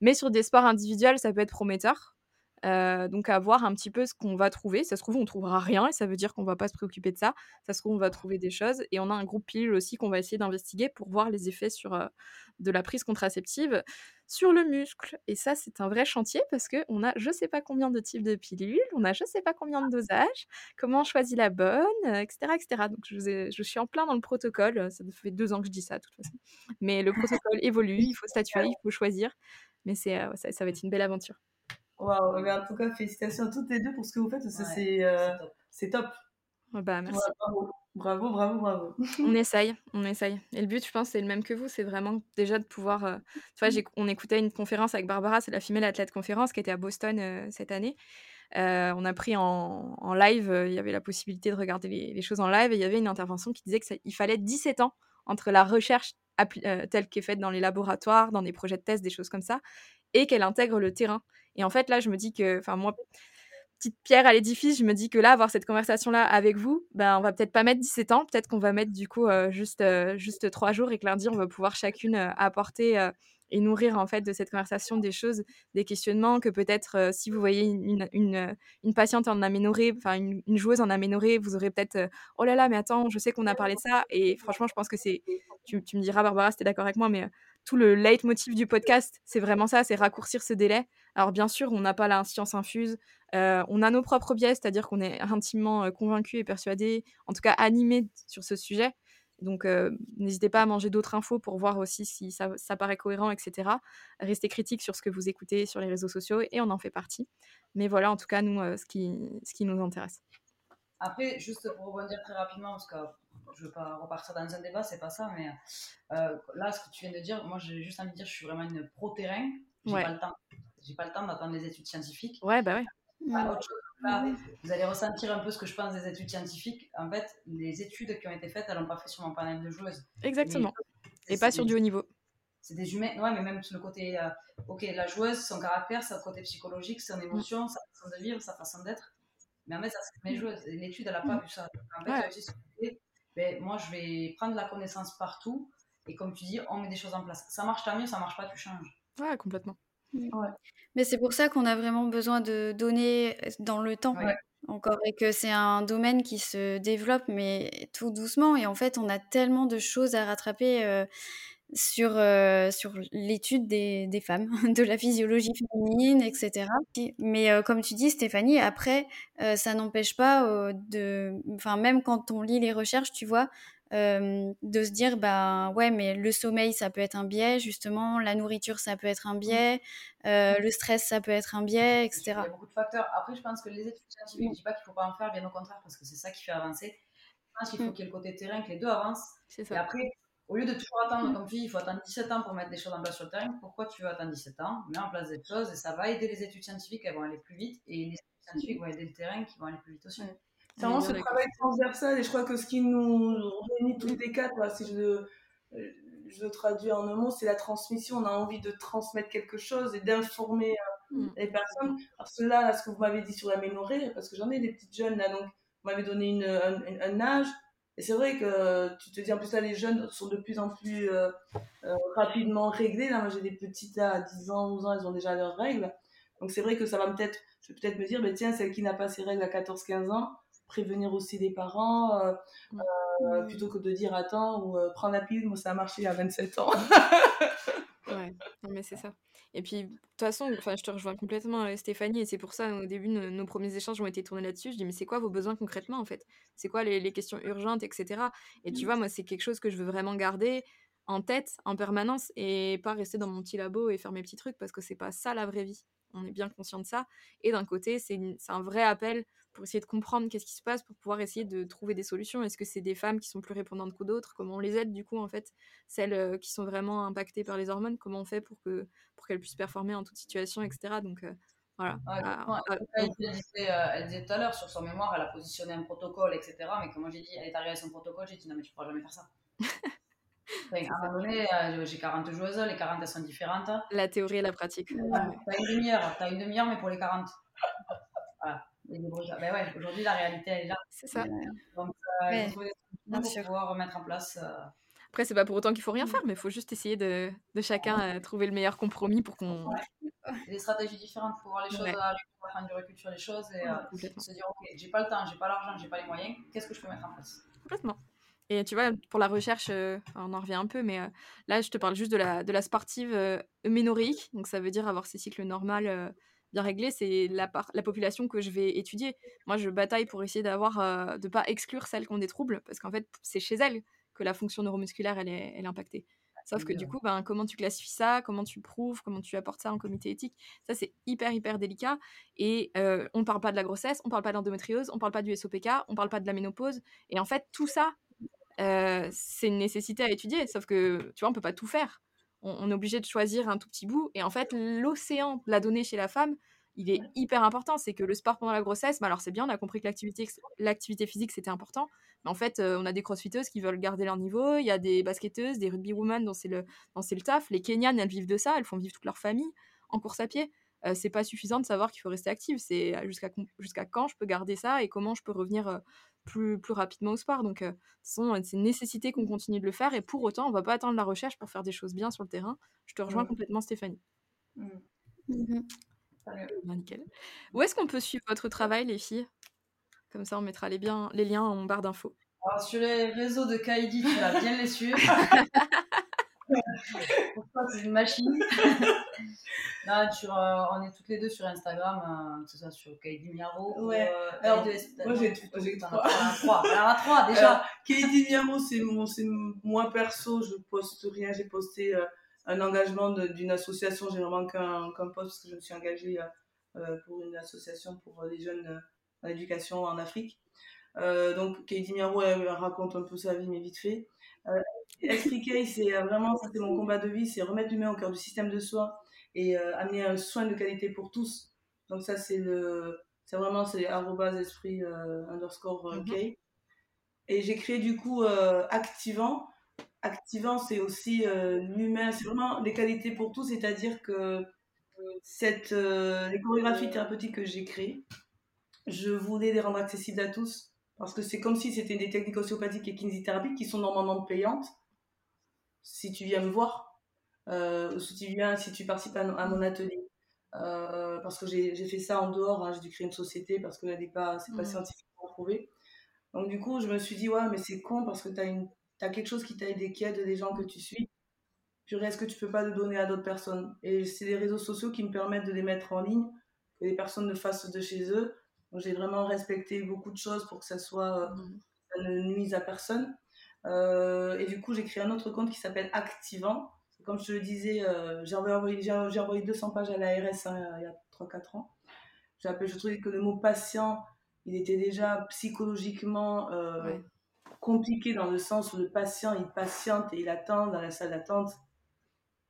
Mais sur des sports individuels, ça peut être prometteur. Donc à voir un petit peu ce qu'on va trouver. Ça se trouve, on trouvera rien et ça veut dire qu'on va pas se préoccuper de ça. Ça se trouve, on va trouver des choses. Et on a un groupe pilule aussi qu'on va essayer d'investiguer pour voir les effets sur de la prise contraceptive sur le muscle. Et ça, c'est un vrai chantier parce qu'on a je sais pas combien de types de pilules, on a je sais pas combien de dosages, comment on choisit la bonne, etc. etc. Donc je, je, suis en plein dans le protocole. Ça fait deux ans que je dis ça, de toute façon. Mais le protocole évolue, il faut statuer, il faut choisir. Mais c'est, ça, va être une belle aventure. Waouh, en tout cas, félicitations à toutes les deux pour ce que vous faites. c'est, top. Bah, merci. bravo, bravo, bravo, on essaye, on essaye. Et le but, je pense, c'est le même que vous, c'est vraiment déjà de pouvoir. Tu vois, on écoutait une conférence avec Barbara, c'est la Female Athlète Conférence qui était à Boston cette année. on a pris en, live, il y avait la possibilité de regarder les, choses en live, et il y avait une intervention qui disait qu'il fallait 17 ans entre la recherche euh, telle qu'est faite dans les laboratoires, dans des projets de test, des choses comme ça, et qu'elle intègre le terrain. Et en fait, là, je me dis que, enfin, moi, petite pierre à l'édifice, je me dis que là, avoir cette conversation-là avec vous, ben, on va peut-être pas mettre 17 ans, peut-être qu'on va mettre du coup euh, juste, euh, juste 3 jours et que lundi, on va pouvoir chacune apporter et nourrir en fait de cette conversation des choses, des questionnements que peut-être euh, si vous voyez une, une, euh, patiente en aménorée, enfin une, joueuse en aménorée, vous aurez peut-être euh, oh là là mais attends je sais qu'on a parlé de ça et franchement je pense que c'est tu, me diras Barbara si tu es d'accord avec moi mais tout le leitmotiv du podcast c'est vraiment ça c'est raccourcir ce délai alors bien sûr on n'a pas la science infuse on a nos propres biais c'est-à-dire qu'on est intimement convaincu et persuadé en tout cas animé sur ce sujet donc, n'hésitez pas à manger d'autres infos pour voir aussi si ça, paraît cohérent, etc. Restez critique sur ce que vous écoutez sur les réseaux sociaux et on en fait partie. Mais voilà, en tout cas, nous, ce, qui, ce qui nous intéresse. Après, juste pour rebondir très rapidement, parce que je veux pas repartir dans un débat, c'est pas ça, mais euh, là, ce que tu viens de dire, moi, j'ai juste envie de dire, je suis vraiment une pro-terrain. J'ai Ouais. pas le temps. J'ai pas le temps d'attendre les études scientifiques. Ouais, bah ouais. Pas autre chose. Là, vous allez ressentir un peu ce que je pense des études scientifiques. En fait, les études qui ont été faites, elles n'ont pas fait sur mon panel de joueuses. Exactement. Mais Et pas sur du haut niveau. C'est des humains. Ouais, mais même sur le côté. euh, ok, la joueuse, son caractère, son côté psychologique, son Mm. émotion, sa façon de vivre, sa façon d'être. Mais en fait, ça, c'est mes joueuses. Et L'étude, elle n'a pas vu ça. En fait, Mm. Ouais. moi, je vais prendre la connaissance partout. Et comme tu dis, on met des choses en place. Ça marche, tant mieux. Ça marche pas, tu changes. Ouais, complètement. Mais c'est pour ça qu'on a vraiment besoin de donner dans le temps. Ouais. Encore et que c'est un domaine qui se développe, mais tout doucement. Et en fait, on a tellement de choses à rattraper euh, sur, euh, sur l'étude des, des femmes, de la physiologie féminine, etc. Mais euh, comme tu dis, Stéphanie, après, euh, ça n'empêche pas euh, de. Enfin, même quand on lit les recherches, tu vois, euh, de se dire, bah ouais, mais le sommeil, ça peut être un biais, justement, la nourriture, ça peut être un biais, euh, le stress, ça peut être un biais, etc. Il y a beaucoup de facteurs. Après, je pense que les études scientifiques, je ne dis pas qu'il ne faut pas en faire, bien au contraire, parce que c'est ça qui fait avancer. Je pense qu'il faut Mm. qu'il y ait le côté terrain, que les deux avancent. Et après, au lieu de toujours attendre, comme tu dis, il faut attendre 17 ans pour mettre des choses en place sur le terrain. Pourquoi tu veux attendre 17 ans? Mets en place des choses et ça va aider les études scientifiques, elles vont aller plus vite. Et les études scientifiques vont aider le terrain qui vont aller plus vite aussi. Ouais. C'est est vraiment ce travail transversal et je crois que ce qui nous réunit tous les quatre, si je le, je le traduis en un mot, c'est la transmission. On a envie de transmettre quelque chose et d'informer euh, Mm. les personnes. Parce que là, là, ce que vous m'avez dit sur l'aménorrhée, parce que j'en ai des petites jeunes là, donc vous m'avez donné une, un, âge. Et c'est vrai que tu te dis, en plus là, les jeunes sont de plus en plus euh, euh, rapidement réglés. Là, moi, j'ai des petites là, à 10 ans, 11 ans, elles ont déjà leurs règles. Donc c'est vrai que ça va peut-être, je vais peut-être me dire, ben, tiens, celle qui n'a pas ses règles à 14-15 ans, prévenir aussi les parents, euh, euh, plutôt que de dire attends ou euh, prends la pilule, moi ça a marché à 27 ans. Ouais, non mais c'est ça. Et puis, de toute façon, enfin, je te rejoins complètement, Stéphanie, et c'est pour ça, au début, nos, nos premiers échanges ont été tournés là-dessus. Je dis, mais c'est quoi vos besoins concrètement, en fait? C'est quoi les, les questions urgentes, etc. Et tu vois, moi, c'est quelque chose que je veux vraiment garder en tête, en permanence, et pas rester dans mon petit labo et faire mes petits trucs, parce que c'est pas ça la vraie vie. On est bien conscient de ça. Et d'un côté, c'est un vrai appel pour essayer de comprendre qu'est-ce qui se passe, pour pouvoir essayer de trouver des solutions. Est-ce que c'est des femmes qui sont plus répondantes que d'autres? Comment on les aide, du coup, en fait? Celles euh, qui sont vraiment impactées par les hormones, comment on fait pour que pour qu'elles puissent performer en toute situation, etc. Donc euh, voilà. Ouais, Ah, ah, Elle, disait, elle disait tout à l'heure sur son mémoire, elle a positionné un protocole, etc. Mais comme j'ai dit, elle est arrivée à son protocole, j'ai dit non, mais tu pourras jamais faire ça. Enfin, à un moment donné, euh, j'ai 40 joueuses, les 40 elles sont différentes. la théorie et la pratique. Ouais. T'as une demi-heure, t'as une demi-heure, mais pour les 40. Et des. Ben ouais, aujourd'hui la réalité elle est là. C'est ça. Donc, euh, Ouais, il faut des pouvoir remettre en place. euh, Après, c'est pas pour autant qu'il faut rien faire, mais il faut juste essayer de, de chacun euh, trouver le meilleur compromis pour qu'on. des stratégies différentes pour voir les choses, Ouais. à prendre du recul sur les choses et euh, se dire ok, j'ai pas le temps, j'ai pas l'argent, j'ai pas les moyens, qu'est-ce que je peux mettre en place? Complètement. Et tu vois, pour la recherche, euh, on en revient un peu, mais euh, là, je te parle juste de la, de la sportive euh, euménoréique. Donc, ça veut dire avoir ses cycles normaux euh, bien réglés. C'est la, par- la population que je vais étudier. Moi, je bataille pour essayer d'avoir, euh, de pas exclure celles qui ont des troubles, parce qu'en fait, c'est chez elles que la fonction neuromusculaire, elle est, elle est impactée. Sauf que du coup, ben, comment tu classifies ça, comment tu prouves, comment tu apportes ça en comité éthique, ça c'est hyper hyper délicat. Et euh, on parle pas de la grossesse, on parle pas d'endométriose, on parle pas du SOPK, on parle pas de la ménopause. Et en fait, tout ça, euh, c'est une nécessité à étudier. Sauf que, tu vois, on peut pas tout faire. On, on est obligé de choisir un tout petit bout. Et en fait, l'océan de la donnée chez la femme, il est hyper important. C'est que le sport pendant la grossesse, bah alors c'est bien, on a compris que l'activité, physique c'était important. Mais en fait, euh, on a des crossfiteuses qui veulent garder leur niveau. Il y a des basketteuses, des rugby women dont c'est le, dont le taf. Les Kenyanes, elles vivent de ça. Elles font vivre toute leur famille en course à pied. Euh, c'est pas suffisant de savoir qu'il faut rester active. C'est jusqu'à quand je peux garder ça et comment je peux revenir euh, plus, plus rapidement au sport. Donc, euh, c'est une nécessité qu'on continue de le faire. Et pour autant, on va pas attendre la recherche pour faire des choses bien sur le terrain. Je te rejoins Ouais. complètement, Stéphanie. Hmm. Mhm. Ben, nickel. Où est-ce qu'on peut suivre votre travail, les filles? Comme ça, on mettra les, liens en barre d'infos. Alors, sur les réseaux de Kaidi, tu vas bien les suivre. Pourquoi c'est une machine Là, sur, euh, on est toutes les deux sur Instagram, euh, que ce soit sur Kaidi Miaro. ou, Ouais. euh, Alors, de- moi, j'ai- trois. trois. Trois déjà. Katie Miamo, c'est mon, perso, je poste rien. J'ai posté euh, un engagement d'une association. J'ai vraiment qu'un qu'un poste parce que je me suis engagée euh, pour une association pour les jeunes en éducation en Afrique. Euh, donc, Katie Miaro, elle, raconte un peu sa vie, mais vite fait. Euh, Esprit K, c'est euh, vraiment, c'est mon combat de vie, c'est remettre l'humain au cœur du système de soins et euh, amener un soin de qualité pour tous. Donc ça, c'est le, c'est vraiment, c'est arrobas esprit euh, underscore. K. Et j'ai créé du coup euh, Activant. Activant, c'est aussi l'humain, c'est vraiment des qualités pour tous, c'est-à-dire que cette, les chorégraphies thérapeutiques que j'ai créées, je voulais les rendre accessibles à tous parce que c'est comme si c'était des techniques ostéopathiques et kinésithérapiques qui sont normalement payantes. Si tu viens me voir, euh, ou si tu viens, si tu participes à, à mon atelier, Euh, parce que j'ai fait ça en dehors, hein, j'ai dû créer une société parce que n'est pas, c'est pas Mhm. scientifiquement prouvé. Donc du coup, je me suis dit, ouais, mais c'est con parce que tu as, une, t'as quelque chose qui t'aide et qui aide les gens que tu suis. Purée, est-ce que tu peux pas le donner à d'autres personnes? Et c'est les réseaux sociaux qui me permettent de les mettre en ligne, que les personnes le fassent de chez eux. Donc j'ai vraiment respecté beaucoup de choses pour que ça soit, euh, Mhm. ça ne nuise à personne. Euh, et du coup, j'ai créé un autre compte qui s'appelle Activant. Comme je te le disais, euh, j'ai envoyé, envoyé 200 pages à l'ARS hein, il y a 3-4 ans. Je trouvais que le mot patient, il était déjà psychologiquement euh, Ouais. compliqué dans le sens où le patient, il patiente et il attend dans la salle d'attente.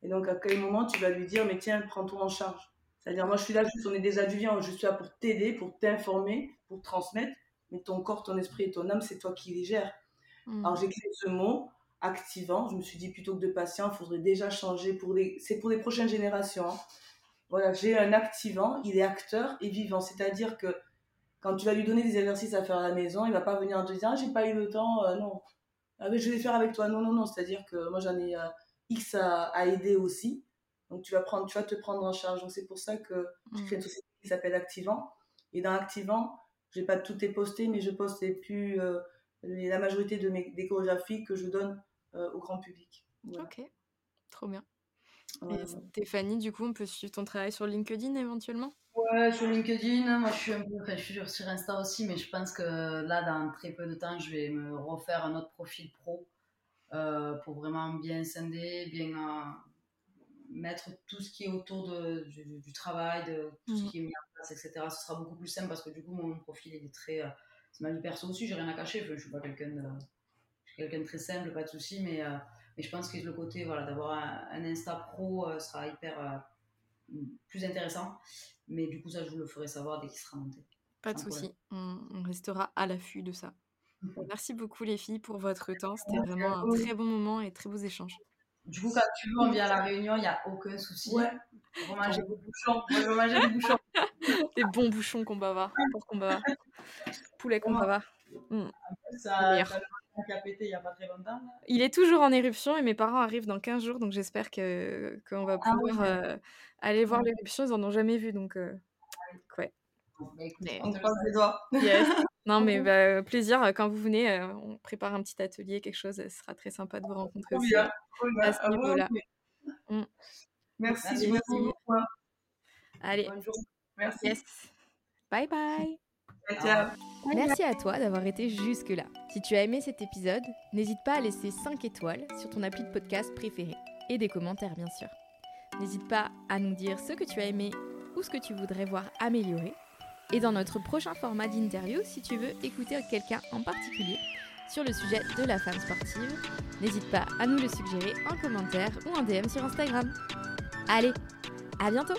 Et donc, à quel moment tu vas lui dire, mais tiens, prends-toi en charge. C'est-à-dire, moi, je suis là, juste, on est des adjuvants, je suis là pour t'aider, pour t'informer, pour transmettre, mais ton corps, ton esprit et ton âme, c'est toi qui les gères. Mhm. Alors, j'ai créé ce mot, activant. Je me suis dit, plutôt que de patient, il faudrait déjà changer pour les... C'est pour les prochaines générations. hein. Voilà, j'ai un activant, il est acteur et vivant. C'est-à-dire que quand tu vas lui donner des exercices à faire à la maison, il va pas venir te dire, ah, j'ai pas eu le temps, euh, non. Ah, mais je vais les faire avec toi. Non, non, non. C'est-à-dire que moi, j'en ai euh, X à, à aider aussi. Donc, tu vas, prendre, tu vas te prendre en charge. Donc, c'est pour ça que j'ai créé une société qui s'appelle Activant. Et dans Activant, j'ai pas tout est posté, mais je poste les plus, euh, la majorité de mes des chorégraphies que je donne euh, au grand public. Voilà. Ok, trop bien. Voilà. Et Stéphanie, du coup, on peut suivre ton travail sur LinkedIn éventuellement? Ouais, sur LinkedIn, moi je suis un peu, enfin, je suis sur- Insta aussi, mais je pense que là, dans très peu de temps, je vais me refaire un autre profil pro euh, pour vraiment bien scinder, bien euh, mettre tout ce qui est autour de, du, travail, de tout ce Mhm. qui est mis en place, etc. Ce sera beaucoup plus simple parce que du coup, mon profil il est très. euh, ma vie perso aussi, j'ai rien à cacher, je suis pas quelqu'un de. Quelqu'un de très simple, pas de souci, mais, euh, mais je pense que le côté voilà, d'avoir un, un Insta pro euh, sera hyper euh, plus intéressant. Mais du coup, ça, je vous le ferai savoir dès qu'il sera monté. Pas de souci, on, on restera à l'affût de ça. Merci beaucoup les filles pour votre temps, c'était vraiment un très bon moment et très beaux échanges. Du coup, quand tu veux, on vient à la réunion, il n'y a aucun souci. Ouais. On va manger des bouchons. On va manger des bouchons. Des bons bouchons qu'on bavard, pour qu'on bavard. Poulet qu'on bavard. Ça, Meilleur. ça qui a pété il n'y a pas très longtemps. là. Il est toujours en éruption et mes parents arrivent dans 15 jours, donc j'espère que qu'on va Ah pouvoir ouais. euh, aller voir l'éruption. Ils en ont jamais vu, donc euh, ouais. Bon, bah, écoute, Mais- on te croise le les doigts. Yes. Non mais bah, plaisir quand vous venez, euh, on prépare un petit atelier, quelque chose. Ce sera très sympa de vous rencontrer Trop aussi. bien. À ce Ah, niveau-là. ok. Mm. Merci, Merci. je vous beaucoup. hein. Allez, Bonne journée. Merci. yes. Bye bye. Ciao. Merci à toi d'avoir été jusque-là. Si tu as aimé cet épisode, n'hésite pas à laisser 5 étoiles sur ton appli de podcast préféré et des commentaires bien sûr. N'hésite pas à nous dire ce que tu as aimé ou ce que tu voudrais voir améliorer. Et dans notre prochain format d'interview, si tu veux écouter quelqu'un en particulier sur le sujet de la femme sportive, n'hésite pas à nous le suggérer en commentaire ou en DM sur Instagram. Allez, à bientôt